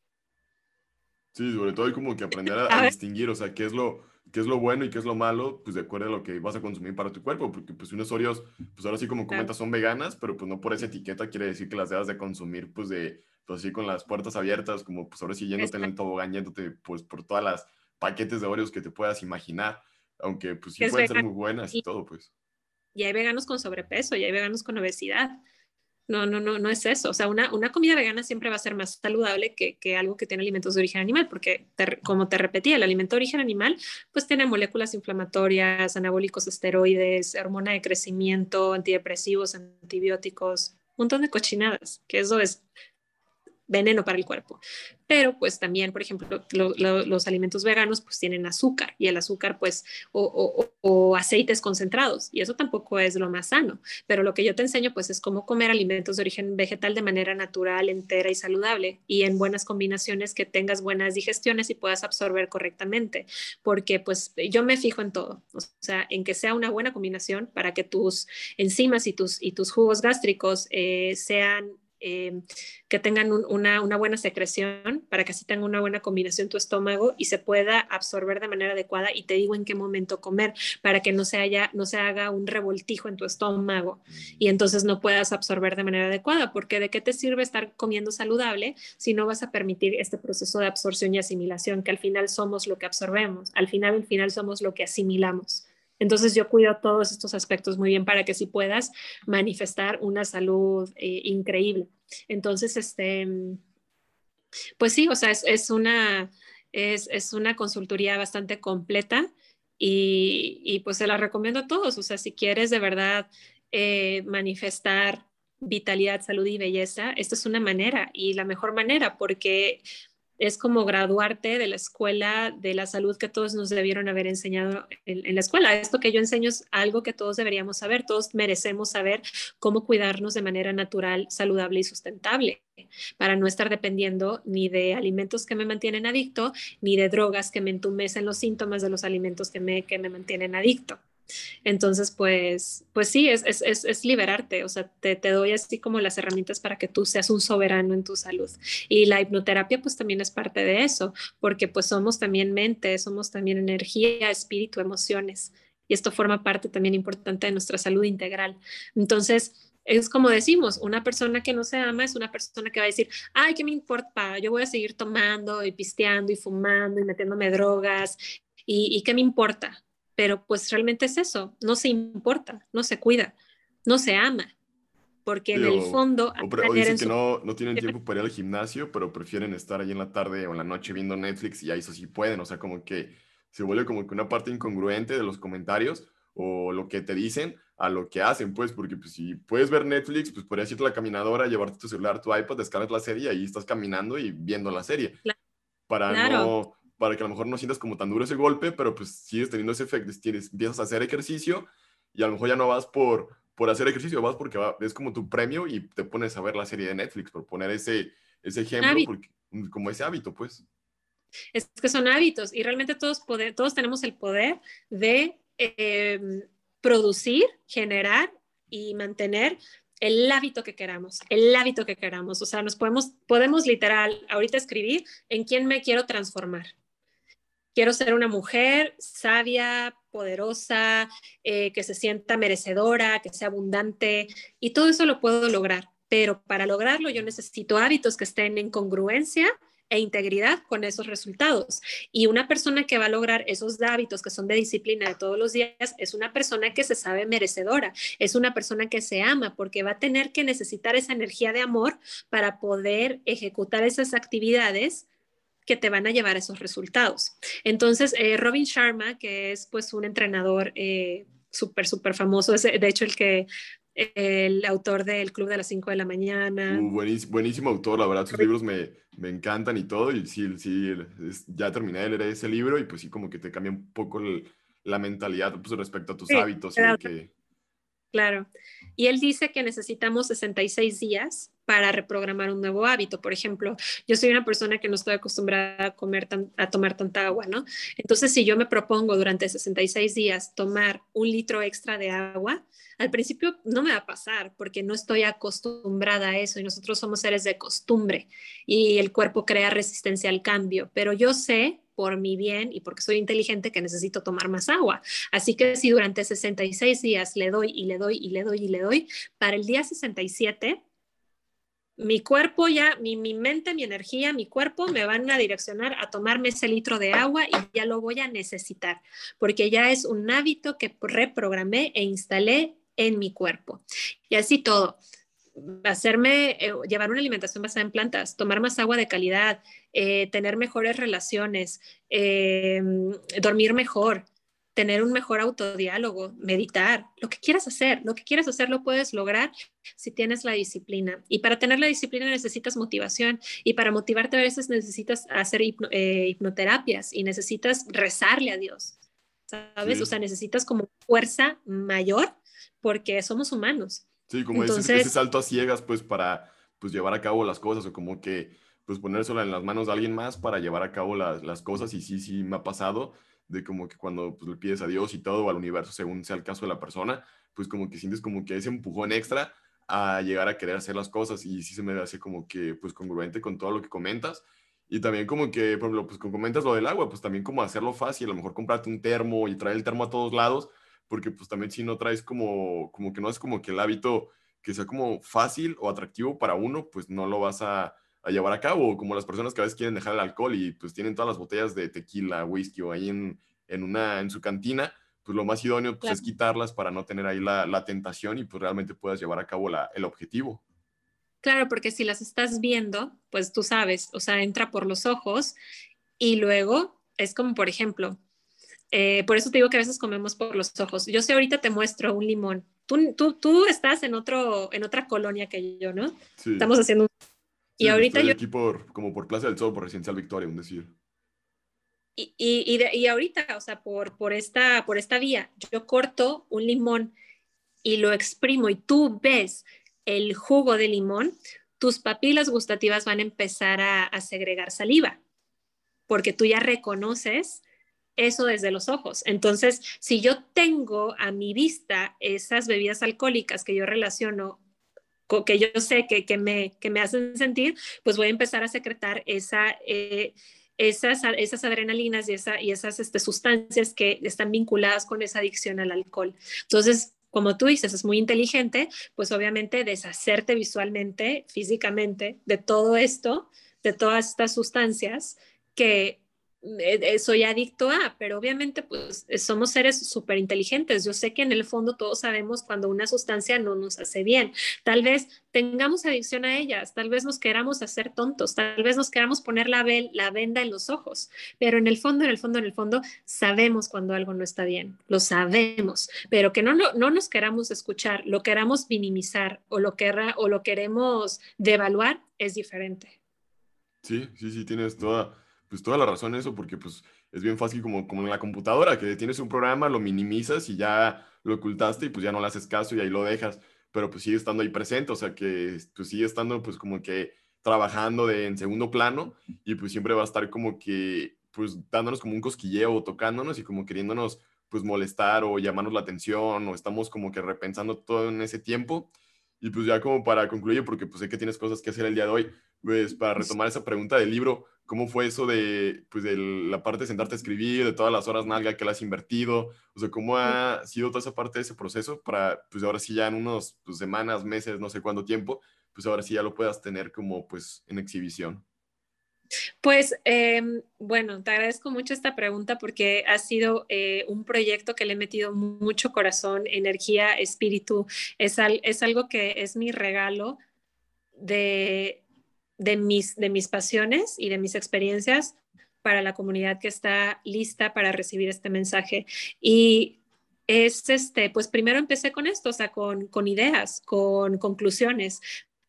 Sí, sobre todo hay como que aprender a, distinguir, o sea, qué es lo qué es lo bueno y qué es lo malo, pues de acuerdo a lo que vas a consumir para tu cuerpo, porque pues unos Oreos, pues ahora sí como comentas, son veganas, pero pues no por esa etiqueta quiere decir que las debas de consumir pues de, pues así con las puertas abiertas, como pues ahora sí yéndote en el tobogán, yéndote pues por todas las paquetes de Oreos que te puedas imaginar, aunque pues sí pueden ser muy buenas y, todo, pues. Y hay veganos con sobrepeso, y hay veganos con obesidad. No, no, no, no es eso. O sea, una, una comida vegana siempre va a ser más saludable que, que algo que tiene alimentos de origen animal, porque como te repetía, el alimento de origen animal pues tiene moléculas inflamatorias, anabólicos esteroides, hormona de crecimiento, antidepresivos, antibióticos, un montón de cochinadas, que eso es veneno para el cuerpo. Pero pues también, por ejemplo, los alimentos veganos pues tienen azúcar y el azúcar pues o, aceites concentrados y eso tampoco es lo más sano. Pero lo que yo te enseño pues es cómo comer alimentos de origen vegetal de manera natural, entera y saludable y en buenas combinaciones que tengas buenas digestiones y puedas absorber correctamente. Porque pues yo me fijo en todo, o sea, en que sea una buena combinación para que tus enzimas y tus, y tus jugos gástricos eh, sean eh, que tengan una, buena secreción para que así tenga una buena combinación tu estómago y se pueda absorber de manera adecuada y te digo en qué momento comer para que no se, haya, no se haga un revoltijo en tu estómago y entonces no puedas absorber de manera adecuada porque de qué te sirve estar comiendo saludable si no vas a permitir este proceso de absorción y asimilación que al final somos lo que absorbemos, al final al final somos lo que asimilamos. Entonces yo cuido todos estos aspectos muy bien para que si puedas manifestar una salud eh, increíble. Entonces, este, pues sí, o sea, es, una, es, una consultoría bastante completa y, pues se la recomiendo a todos. O sea, si quieres de verdad eh, manifestar vitalidad, salud y belleza, esta es una manera y la mejor manera porque es como graduarte de la escuela de la salud que todos nos debieron haber enseñado en, la escuela. Esto que yo enseño es algo que todos deberíamos saber, todos merecemos saber cómo cuidarnos de manera natural, saludable y sustentable para no estar dependiendo ni de alimentos que me mantienen adicto, ni de drogas que me entumecen los síntomas de los alimentos que me, que me mantienen adicto. Entonces, pues, pues sí, es, es, es, liberarte, o sea, te, te, doy así como las herramientas para que tú seas un soberano en tu salud. Y la hipnoterapia, pues también es parte de eso, porque pues somos también mente, somos también energía, espíritu, emociones. Y esto forma parte también importante de nuestra salud integral. Entonces, es como decimos, una persona que no se ama es una persona que va a decir, ay, ¿qué me importa? Yo voy a seguir tomando y pisteando y fumando y metiéndome drogas. ¿Y, y qué me importa? Pero pues realmente es eso, no se importa, no se cuida, no se ama, porque en el fondo... O, dicen que no, no tienen tiempo para ir al gimnasio, pero prefieren estar ahí en la tarde o en la noche viendo Netflix y ahí eso sí pueden, o sea, como que se vuelve como que una parte incongruente de los comentarios o lo que te dicen a lo que hacen, pues, porque pues, si puedes ver Netflix, pues podrías irte a la caminadora, llevarte tu celular, tu iPad, descargas la serie y ahí estás caminando y viendo la serie. Para no para que a lo mejor no sientas como tan duro ese golpe, pero pues sigues teniendo ese efecto, tienes, empiezas a hacer ejercicio y a lo mejor ya no vas por, por hacer ejercicio, vas porque es como tu premio y te pones a ver la serie de Netflix, por poner ese, ese ejemplo, porque, mm, como ese hábito, pues. Es que son hábitos y realmente todos, poder, todos tenemos el poder de em, producir, generar y mantener el hábito que queramos, el hábito que queramos. O sea, nos podemos, podemos literal ahorita escribir en quién me quiero transformar quiero ser una mujer sabia, poderosa, eh, que se sienta merecedora, que sea abundante, y todo eso lo puedo lograr. Pero para lograrlo yo necesito hábitos que estén en congruencia e integridad con esos resultados. Y una persona que va a lograr esos hábitos que son de disciplina de todos los días es una persona que se sabe merecedora, es una persona que se ama porque va a tener que necesitar esa energía de amor para poder ejecutar esas actividades que te van a llevar a esos resultados. Entonces, eh, Robin Sharma, que es pues un entrenador eh, súper, súper famoso, es de hecho el que el autor del Club de las 5 de la mañana. Uh, buenísimo, autor, la verdad, sus libros me, me, encantan y todo, y sí, sí, ya terminé de leer ese libro y pues sí, como que te cambia un poco la mentalidad pues, respecto a tus hábitos. Claro. Y que... claro, y él dice que necesitamos 66 días para reprogramar un nuevo hábito. Por ejemplo, yo soy una persona que no estoy acostumbrada a, comer a tomar tanta agua, ¿no? Entonces, si yo me propongo durante 66 días tomar un litro extra de agua, al principio no me va a pasar porque no estoy acostumbrada a eso y nosotros somos seres de costumbre y el cuerpo crea resistencia al cambio, pero yo sé por mi bien y porque soy inteligente que necesito tomar más agua. Así que si durante 66 días le doy y le doy y le doy y le doy, para el día 67 mi cuerpo ya, mi, mi, mente, mi energía, mi cuerpo me van a direccionar a tomarme ese litro de agua y ya lo voy a necesitar, porque ya es un hábito que reprogramé e instalé en mi cuerpo. Y así todo. Hacerme, eh, llevar una alimentación basada en plantas, tomar más agua de calidad, eh, tener mejores relaciones, eh, dormir mejor, tener un mejor autodiálogo, meditar, lo que quieras hacer, lo que quieras hacer lo puedes lograr si tienes la disciplina. Y para tener la disciplina necesitas motivación y para motivarte a veces necesitas hacer hipnoterapias y necesitas rezarle a Dios, ¿sabes? O sea, necesitas como fuerza mayor porque somos humanos. Sí, como ese, salto a ciegas, pues para pues, llevar a cabo las cosas o como que pues ponérselo en las manos de alguien más para llevar a cabo las, las cosas y sí, sí me ha pasado de como que cuando pues, le pides a Dios y todo o al universo según sea el caso de la persona, pues como que sientes como que ese empujón extra a llegar a querer hacer las cosas y sí se me hace como que pues congruente con todo lo que comentas. Y también como que, por ejemplo, pues como comentas lo del agua, pues también como hacerlo fácil, a lo mejor comprarte un termo y traer el termo a todos lados, porque pues también si no traes como, como que no es como que el hábito que sea como fácil o atractivo para uno, pues no lo vas a, a llevar a cabo, como las personas que a veces quieren dejar el alcohol y pues tienen todas las botellas de tequila, whisky o ahí en, en, una, en su cantina, pues lo más idóneo pues, es quitarlas para no tener ahí la, la, tentación y pues realmente puedas llevar a cabo la, el objetivo. Claro, porque si las estás viendo, pues tú sabes, o sea, entra por los ojos y luego es como, por ejemplo, eh, por eso te digo que a veces comemos por los ojos. Yo sé, ahorita te muestro un limón. Tú, tú, tú estás en, otro, en otra colonia que yo, ¿no? Sí. Estamos haciendo un... y ahorita yo... aquí por, como por Plaza del Sol, por Residencial Victoria, un decir. Y, y, y, ahorita, o sea, por, por, esta, por esta vía, yo corto un limón y lo exprimo y tú ves el jugo de limón, tus papilas gustativas van a empezar a, a segregar saliva, porque tú ya reconoces eso desde los ojos. Entonces, si yo tengo a mi vista esas bebidas alcohólicas que yo relaciono que yo sé que, que, me, que me hacen sentir, pues voy a empezar a secretar esa, eh, esas, esas adrenalinas y, esa, y esas este, sustancias que están vinculadas con esa adicción al alcohol. Entonces, como tú dices, es muy inteligente, pues obviamente deshacerte visualmente, físicamente, de todo esto, de todas estas sustancias que soy adicto a, pero obviamente pues eh, somos seres súper inteligentes. Yo sé que en el fondo todos sabemos cuando una sustancia no nos hace bien. Tal vez tengamos adicción a ellas, tal vez nos queramos hacer tontos, tal vez nos queramos poner la, la venda en los ojos, pero en el fondo, en el fondo, en el fondo, sabemos cuando algo no está bien, lo sabemos, pero que no, no, no nos queramos escuchar, lo queramos minimizar o lo, querra, o lo queremos devaluar, es diferente. Sí, sí, sí, tienes toda pues toda la razón eso, porque pues es bien fácil como, como en la computadora, que tienes un programa, lo minimizas y ya lo ocultaste y pues ya no le haces caso y ahí lo dejas, pero pues sigue estando ahí presente, o sea que pues sigue estando pues como que trabajando de, en segundo plano y pues siempre va a estar como que pues dándonos como un cosquilleo o tocándonos y como queriéndonos pues molestar o llamarnos la atención o estamos como que repensando todo en ese tiempo. Y pues ya como para concluir, porque pues sé que tienes cosas que hacer el día de hoy, pues para retomar esa pregunta del libro, ¿Cómo fue eso de, pues, de la parte de sentarte a escribir, de todas las horas nalga que le has invertido? O sea, ¿cómo ha sido toda esa parte de ese proceso para, pues ahora sí ya en unos pues, semanas, meses, no sé cuánto tiempo, pues ahora sí ya lo puedas tener como pues en exhibición? Pues em, bueno, te agradezco mucho esta pregunta porque ha sido eh, un proyecto que le he metido mucho corazón, energía, espíritu. Es, es algo que es mi regalo de, de, mis, de mis pasiones y de mis experiencias para la comunidad que está lista para recibir este mensaje. Y es este, pues primero empecé con esto, o sea, con, con ideas, con conclusiones,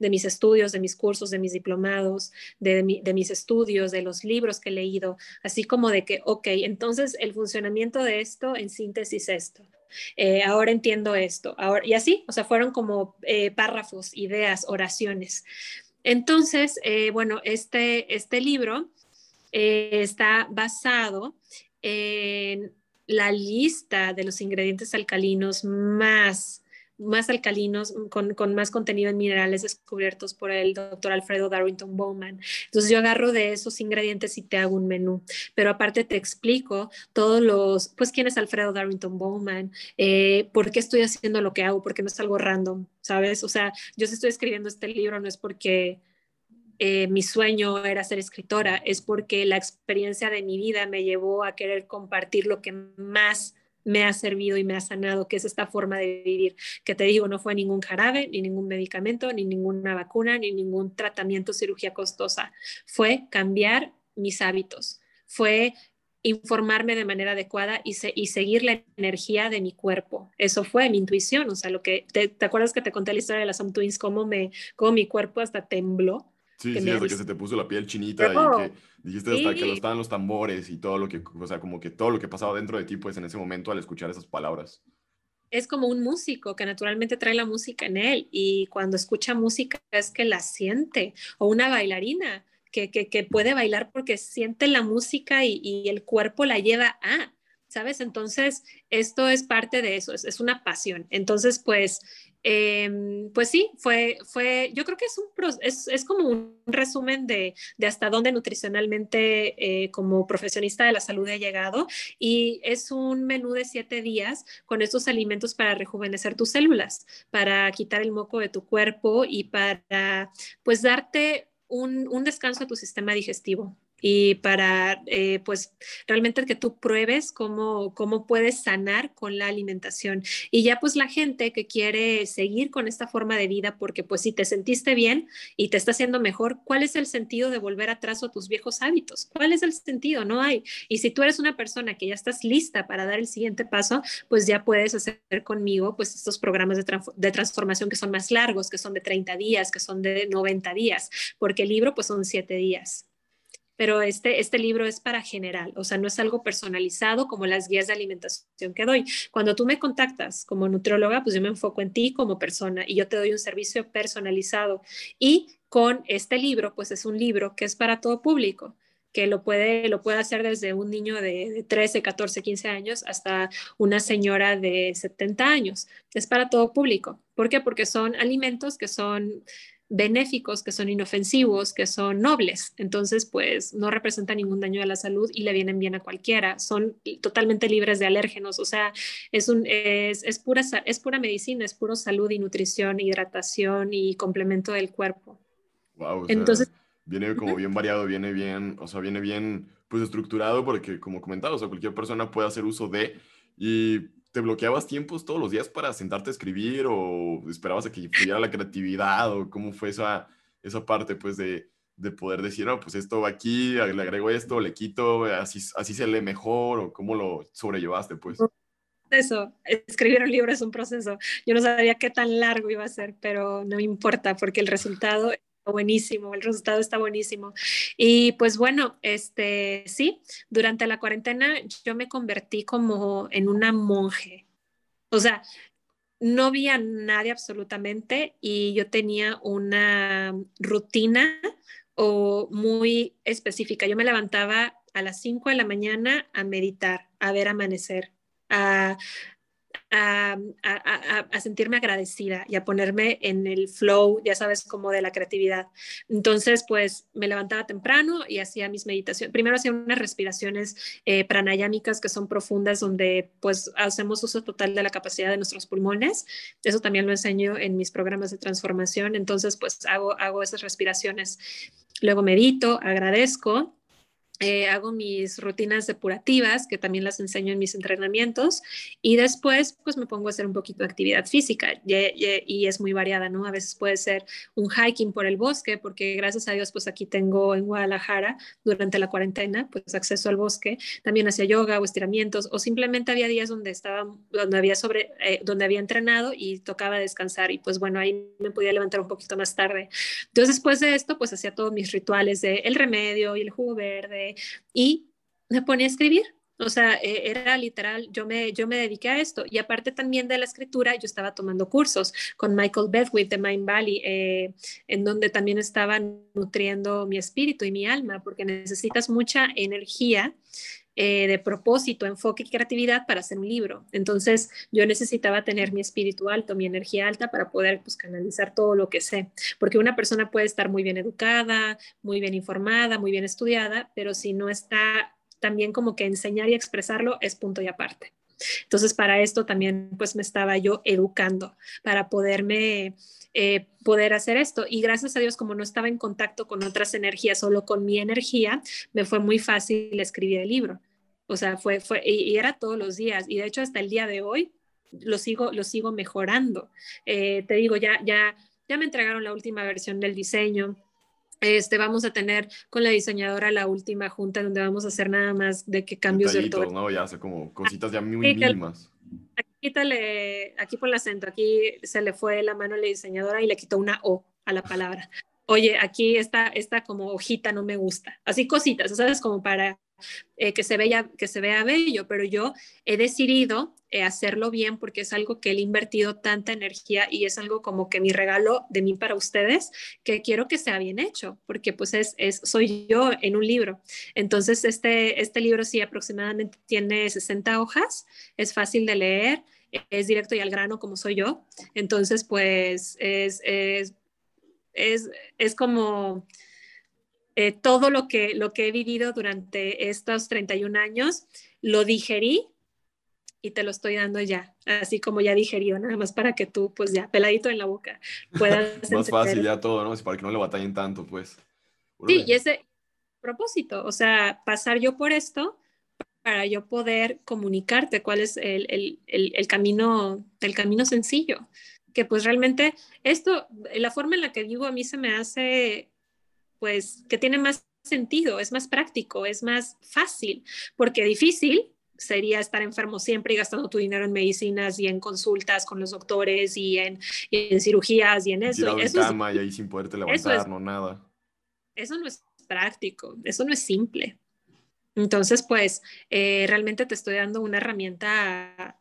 de mis estudios, de mis cursos, de mis diplomados, de, mis estudios, de los libros que he leído, así como de que, ok, entonces el funcionamiento de esto en síntesis esto. Eh, ahora entiendo esto, ahora, y así, o sea, fueron como eh, párrafos, ideas, oraciones. Entonces, eh, bueno, este, este libro está basado en la lista de los ingredientes alcalinos más más alcalinos, con, con, más contenido en minerales descubiertos por el doctor Alfredo Darrington Bowman. Entonces yo agarro de esos ingredientes y te hago un menú, pero aparte te explico todos los, pues quién es Alfredo Darrington Bowman, eh, por qué estoy haciendo lo que hago, porque no es algo random, ¿sabes? O sea, yo estoy escribiendo este libro no es porque... Eh, mi sueño era ser escritora, es porque la experiencia de mi vida me llevó a querer compartir lo que más me ha servido y me ha sanado, que es esta forma de vivir, que te digo, no fue ningún jarabe, ni ningún medicamento, ni ninguna vacuna, ni ningún tratamiento, cirugía costosa. Fue cambiar mis hábitos, fue informarme de manera adecuada y, y seguir la energía de mi cuerpo. Eso fue mi intuición, o sea, lo que, ¿te, acuerdas que te conté la historia de las Twins, cómo, me, cómo mi cuerpo hasta tembló? Sí, sí, hasta que se te puso la piel chinita y que dijiste hasta que lo estaban los tambores y todo lo que, o sea, como que todo lo que pasaba dentro de ti, pues en ese momento al escuchar esas palabras. Es como un músico que naturalmente trae la música en él y cuando escucha música es que la siente, o una bailarina que, que, que puede bailar porque siente la música y, y, el cuerpo la lleva a, ¿sabes? Entonces, esto es parte de eso, es, es una pasión. Entonces, pues Em, pues sí, fue, fue, yo creo que es, un, es, es como un resumen de, de hasta dónde nutricionalmente eh, como profesionista de la salud he llegado y es un menú de siete días con estos alimentos para rejuvenecer tus células, para quitar el moco de tu cuerpo y para pues darte un, un descanso a tu sistema digestivo y para eh, pues realmente que tú pruebes cómo, cómo puedes sanar con la alimentación. Y ya pues la gente que quiere seguir con esta forma de vida, porque pues si te sentiste bien y te está haciendo mejor, ¿cuál es el sentido de volver atrás a tus viejos hábitos? ¿Cuál es el sentido? No hay. Y si tú eres una persona que ya estás lista para dar el siguiente paso, pues ya puedes hacer conmigo pues estos programas de, de transformación que son más largos, que son de 30 días, que son de 90 días, porque el libro pues son 7 días pero este, este libro es para general, o sea, no es algo personalizado como las guías de alimentación que doy. Cuando tú me contactas como nutrióloga, pues yo me enfoco en ti como persona y yo te doy un servicio personalizado. Y con este libro, pues es un libro que es para todo público que lo puede, lo puede hacer desde un niño de, de, 13, 14, 15 años hasta una señora de 70 años. Es para todo público. ¿Por qué? Porque son alimentos que son benéficos, que son inofensivos, que son nobles. Entonces, pues no representan ningún daño a la salud y le vienen bien a cualquiera. Son totalmente libres de alérgenos, o sea, es, un, es, es, pura, es pura medicina, es puro salud y nutrición, hidratación y complemento del cuerpo. Wow, Entonces, viene como bien variado, viene bien, o sea, viene bien pues estructurado porque como comentaba, o sea, cualquier persona puede hacer uso de y ¿Te bloqueabas tiempos todos los días para sentarte a escribir o esperabas a que fluyera la creatividad o cómo fue esa, esa parte pues de, de poder decir, no, pues esto va aquí, le agrego esto, le quito, así, así se lee mejor o cómo lo sobrellevaste pues? Eso, escribir un libro es un proceso. Yo no sabía qué tan largo iba a ser, pero no importa porque el resultado buenísimo, el resultado está buenísimo. Y pues bueno, este sí, durante la cuarentena yo me convertí como en una monje. O sea, no vi a nadie absolutamente y yo tenía una rutina o muy específica. Yo me levantaba a las 5 de la mañana a meditar, a ver amanecer, a, a, sentirme agradecida y a ponerme en el flow, ya sabes, como de la creatividad. Entonces, pues me levantaba temprano y hacía mis meditaciones. Primero hacía unas respiraciones eh, pranayámicas que son profundas, donde pues hacemos uso total de la capacidad de nuestros pulmones. Eso también lo enseño en mis programas de transformación. Entonces, pues hago, hago esas respiraciones. Luego medito, agradezco eh, hago mis rutinas depurativas, que también las enseño en mis entrenamientos, y después pues me pongo a hacer un poquito de actividad física y, es muy variada, ¿no? A veces puede ser un hiking por el bosque, porque gracias a Dios pues aquí tengo en Guadalajara durante la cuarentena pues acceso al bosque, también hacía yoga o estiramientos, o simplemente había días donde estaba, donde había sobre, eh, donde había entrenado y tocaba descansar y pues bueno, ahí me podía levantar un poquito más tarde. Entonces después de esto pues hacía todos mis rituales de el remedio y el jugo verde, y me ponía a escribir. O sea, e, era literal, yo me, yo me dediqué a esto. Y aparte también de la escritura, yo estaba tomando cursos con Michael Bedwick de Mind Valley, eh, en donde también estaba nutriendo mi espíritu y mi alma, porque necesitas mucha energía eh, de propósito, enfoque y creatividad para hacer un libro. Entonces yo necesitaba tener mi espíritu alto, mi energía alta para poder pues, canalizar todo lo que sé, porque una persona puede estar muy bien educada, muy bien informada, muy bien estudiada, pero si no está también como que enseñar y expresarlo es punto y aparte. Entonces, para esto también pues me estaba yo educando para poderme eh, poder hacer esto. Y gracias a Dios, como no estaba en contacto con otras energías, solo con mi energía, me fue muy fácil escribir el libro. O sea, fue, fue, y, era todos los días. Y de hecho, hasta el día de hoy lo sigo, lo sigo mejorando. Eh, te digo, ya, ya, ya me entregaron la última versión del diseño. Este, vamos a tener con la diseñadora la última junta donde vamos a hacer nada más de que cambios de todo. ¿no? Ya hace como cositas ya muy mínimas. Aquí, quítale, aquí por el acento, aquí se le fue la mano a la diseñadora y le quitó una O a la palabra. Oye, aquí esta, esta como hojita no me gusta. Así cositas, ¿sabes? Como para eh, que, se vea, que se vea bello, pero yo he decidido eh, hacerlo bien porque es algo que he invertido tanta energía y es algo como que mi regalo de mí para ustedes, que quiero que sea bien hecho, porque pues es, es soy yo en un libro. Entonces, este, este libro sí aproximadamente tiene 60 hojas, es fácil de leer, es directo y al grano como soy yo. Entonces, pues es, es, es, es como eh, todo lo que, lo que he vivido durante estos 31 años, lo digerí y te lo estoy dando ya, así como ya digerió, nada más para que tú, pues ya, peladito en la boca, puedas... más fácil ya todo, ¿no? Para que no le batallen tanto, pues. Sí, y ese propósito, o sea, pasar yo por esto para yo poder comunicarte cuál es el, el, el, el camino, el camino sencillo, que pues realmente esto, la forma en la que digo a mí se me hace pues que tiene más sentido, es más práctico, es más fácil, porque difícil sería estar enfermo siempre y gastando tu dinero en medicinas y en consultas con los doctores y en, cirugías y en eso. Y eso cama y ahí sin poderte levantar, no nada. Eso no es práctico, eso no es simple. Entonces, pues, eh, realmente te estoy dando una herramienta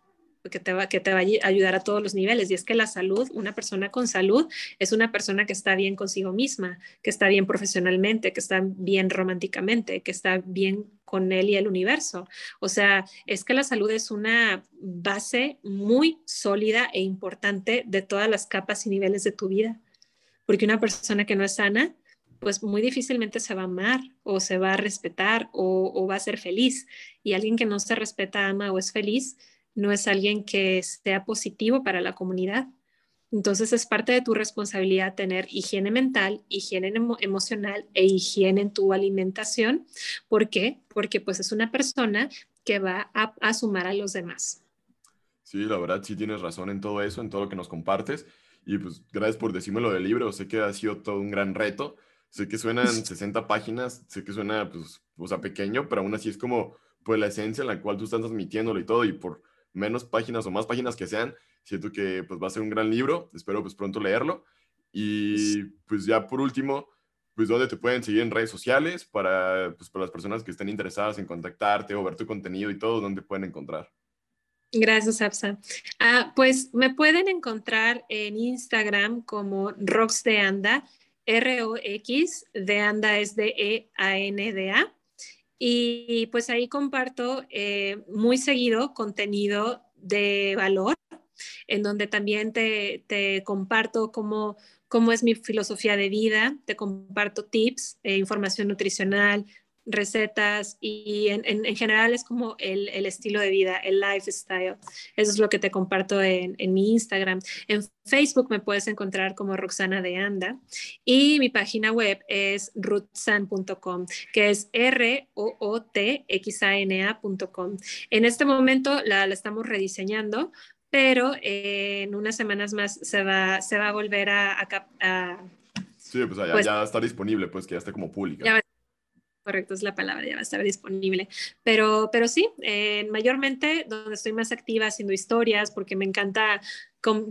que te, va, que te va a ayudar a todos los niveles. Y es que la salud, una persona con salud es una persona que está bien consigo misma, que está bien profesionalmente, que está bien románticamente, que está bien con él y el universo. O sea, es que la salud es una base muy sólida e importante de todas las capas y niveles de tu vida. Porque una persona que no es sana, pues muy difícilmente se va a amar o se va a respetar o, o va a ser feliz. Y alguien que no se respeta, ama o es feliz, no es alguien que sea positivo para la comunidad. Entonces es parte de tu responsabilidad tener higiene mental, higiene emocional e higiene en tu alimentación. ¿Por qué? Porque pues es una persona que va a, sumar a los demás. Sí, la verdad sí tienes razón en todo eso, en todo lo que nos compartes. Y pues gracias por decirme lo del libro. Sé que ha sido todo un gran reto. Sé que suenan 60 páginas, sé que suena pues, o sea, pequeño, pero aún así es como pues la esencia en la cual tú estás transmitiéndolo y todo. Y por menos páginas o más páginas que sean, siento que pues va a ser un gran libro, espero pues pronto leerlo. Y pues ya por último, pues dónde te pueden seguir en redes sociales para, pues, para las personas que estén interesadas en contactarte o ver tu contenido y todo, dónde pueden encontrar. Gracias, Absa. Ah, pues me pueden encontrar en Instagram como Rox de Anda, R-O-X, de Anda es de E-A-N-D-A. Y pues ahí comparto eh, muy seguido contenido de valor, en donde también te, comparto cómo, cómo es mi filosofía de vida, te comparto tips, eh, información nutricional, recetas y en, en, general es como el, el, estilo de vida, el lifestyle. Eso es lo que te comparto en, en, mi Instagram. En Facebook me puedes encontrar como Roxana de Anda y mi página web es rootsan.com, que es R-O-O-T-X-A-N-A.com. En este momento la, la estamos rediseñando, pero en unas semanas más se va, se va a volver a... a, a sí, pues ya, pues ya, está disponible, pues que ya esté como pública correcto es la palabra, ya va a estar disponible. Pero, pero sí, eh, mayormente donde estoy más activa haciendo historias, porque me encanta,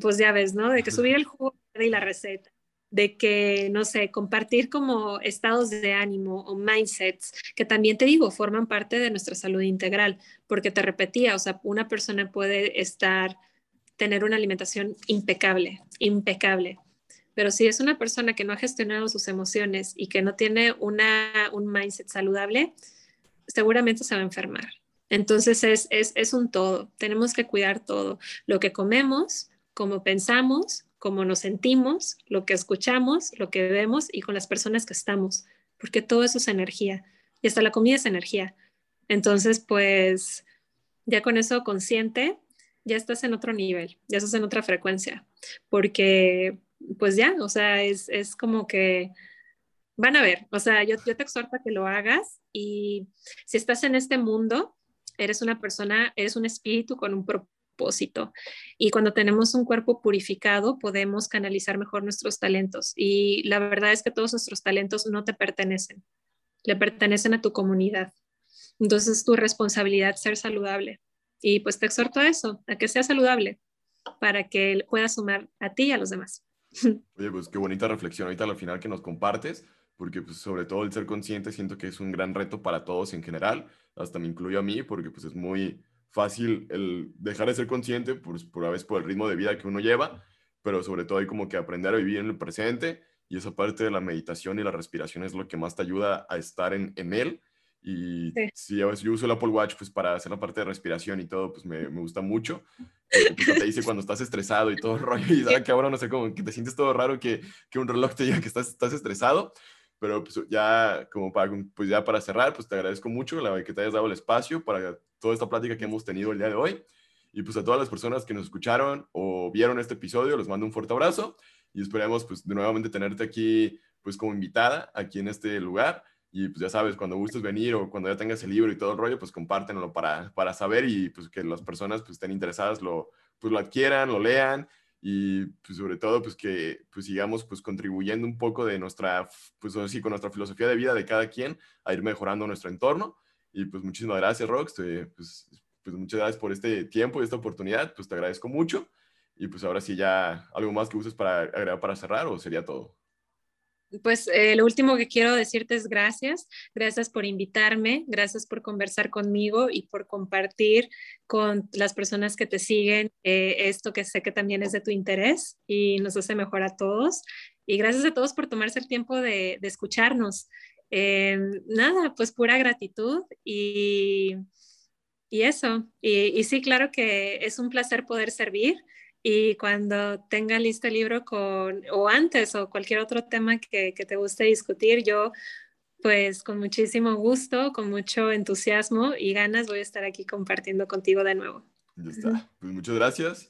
pues ya ves, ¿no? De que subir el jugo y la receta, de que, no sé, compartir como estados de ánimo o mindsets, que también te digo, forman parte de nuestra salud integral, porque te repetía, o sea, una persona puede estar, tener una alimentación impecable, impecable, pero si es una persona que no ha gestionado sus emociones y que no tiene una, un mindset saludable, seguramente se va a enfermar. Entonces es, es, es un todo, tenemos que cuidar todo, lo que comemos, cómo pensamos, cómo nos sentimos, lo que escuchamos, lo que vemos y con las personas que estamos, porque todo eso es energía y hasta la comida es energía. Entonces, pues ya con eso consciente, ya estás en otro nivel, ya estás en otra frecuencia, porque pues ya, o sea, es, es como que van a ver, o sea, yo, yo te exhorto a que lo hagas y si estás en este mundo, eres una persona, eres un espíritu con un propósito. Y cuando tenemos un cuerpo purificado, podemos canalizar mejor nuestros talentos. Y la verdad es que todos nuestros talentos no te pertenecen, le pertenecen a tu comunidad. Entonces, es tu responsabilidad ser saludable. Y pues te exhorto a eso, a que sea saludable, para que pueda sumar a ti y a los demás. Oye, pues qué bonita reflexión ahorita al final que nos compartes, porque pues sobre todo el ser consciente siento que es un gran reto para todos en general, hasta me incluyo a mí, porque pues es muy fácil el dejar de ser consciente por, por a veces por el ritmo de vida que uno lleva, pero sobre todo hay como que aprender a vivir en el presente y esa parte de la meditación y la respiración es lo que más te ayuda a estar en, en él y si yo, uso el Apple Watch pues para hacer la parte de respiración y todo, pues me, me gusta mucho. pues, te dice cuando estás estresado y todo el rollo y ah, ahora no sé, cómo que te sientes todo raro que, que un reloj te diga que estás, estás estresado. Pero pues ya como para, pues ya para cerrar, pues te agradezco mucho la que te hayas dado el espacio para toda esta plática que hemos tenido el día de hoy. Y pues a todas las personas que nos escucharon o vieron este episodio, les mando un fuerte abrazo y esperemos pues de nuevamente tenerte aquí pues como invitada aquí en este lugar y pues ya sabes, cuando gustes venir o cuando ya tengas el libro y todo el rollo, pues compártenlo para, para saber y pues que las personas pues estén interesadas lo, pues lo adquieran, lo lean y pues sobre todo pues que pues sigamos pues contribuyendo un poco de nuestra, pues así con nuestra filosofía de vida de cada quien a ir mejorando nuestro entorno. Y pues muchísimas gracias, Rox. pues, pues muchas gracias por este tiempo y esta oportunidad. Pues te agradezco mucho. Y pues ahora sí ya algo más que uses para agregar para cerrar o sería todo pues eh, lo último que quiero decirte es gracias, gracias por invitarme, gracias por conversar conmigo y por compartir con las personas que te siguen eh, esto que sé que también es de tu interés y nos hace mejor a todos. Y gracias a todos por tomarse el tiempo de, escucharnos. Eh, nada, pues pura gratitud y, y eso. y sí, claro que es un placer poder servir. Y cuando tenga listo el libro con, o antes, o cualquier otro tema que, que te guste discutir, yo pues con muchísimo gusto, con mucho entusiasmo y ganas voy a estar aquí compartiendo contigo de nuevo. Ya está. Pues muchas gracias.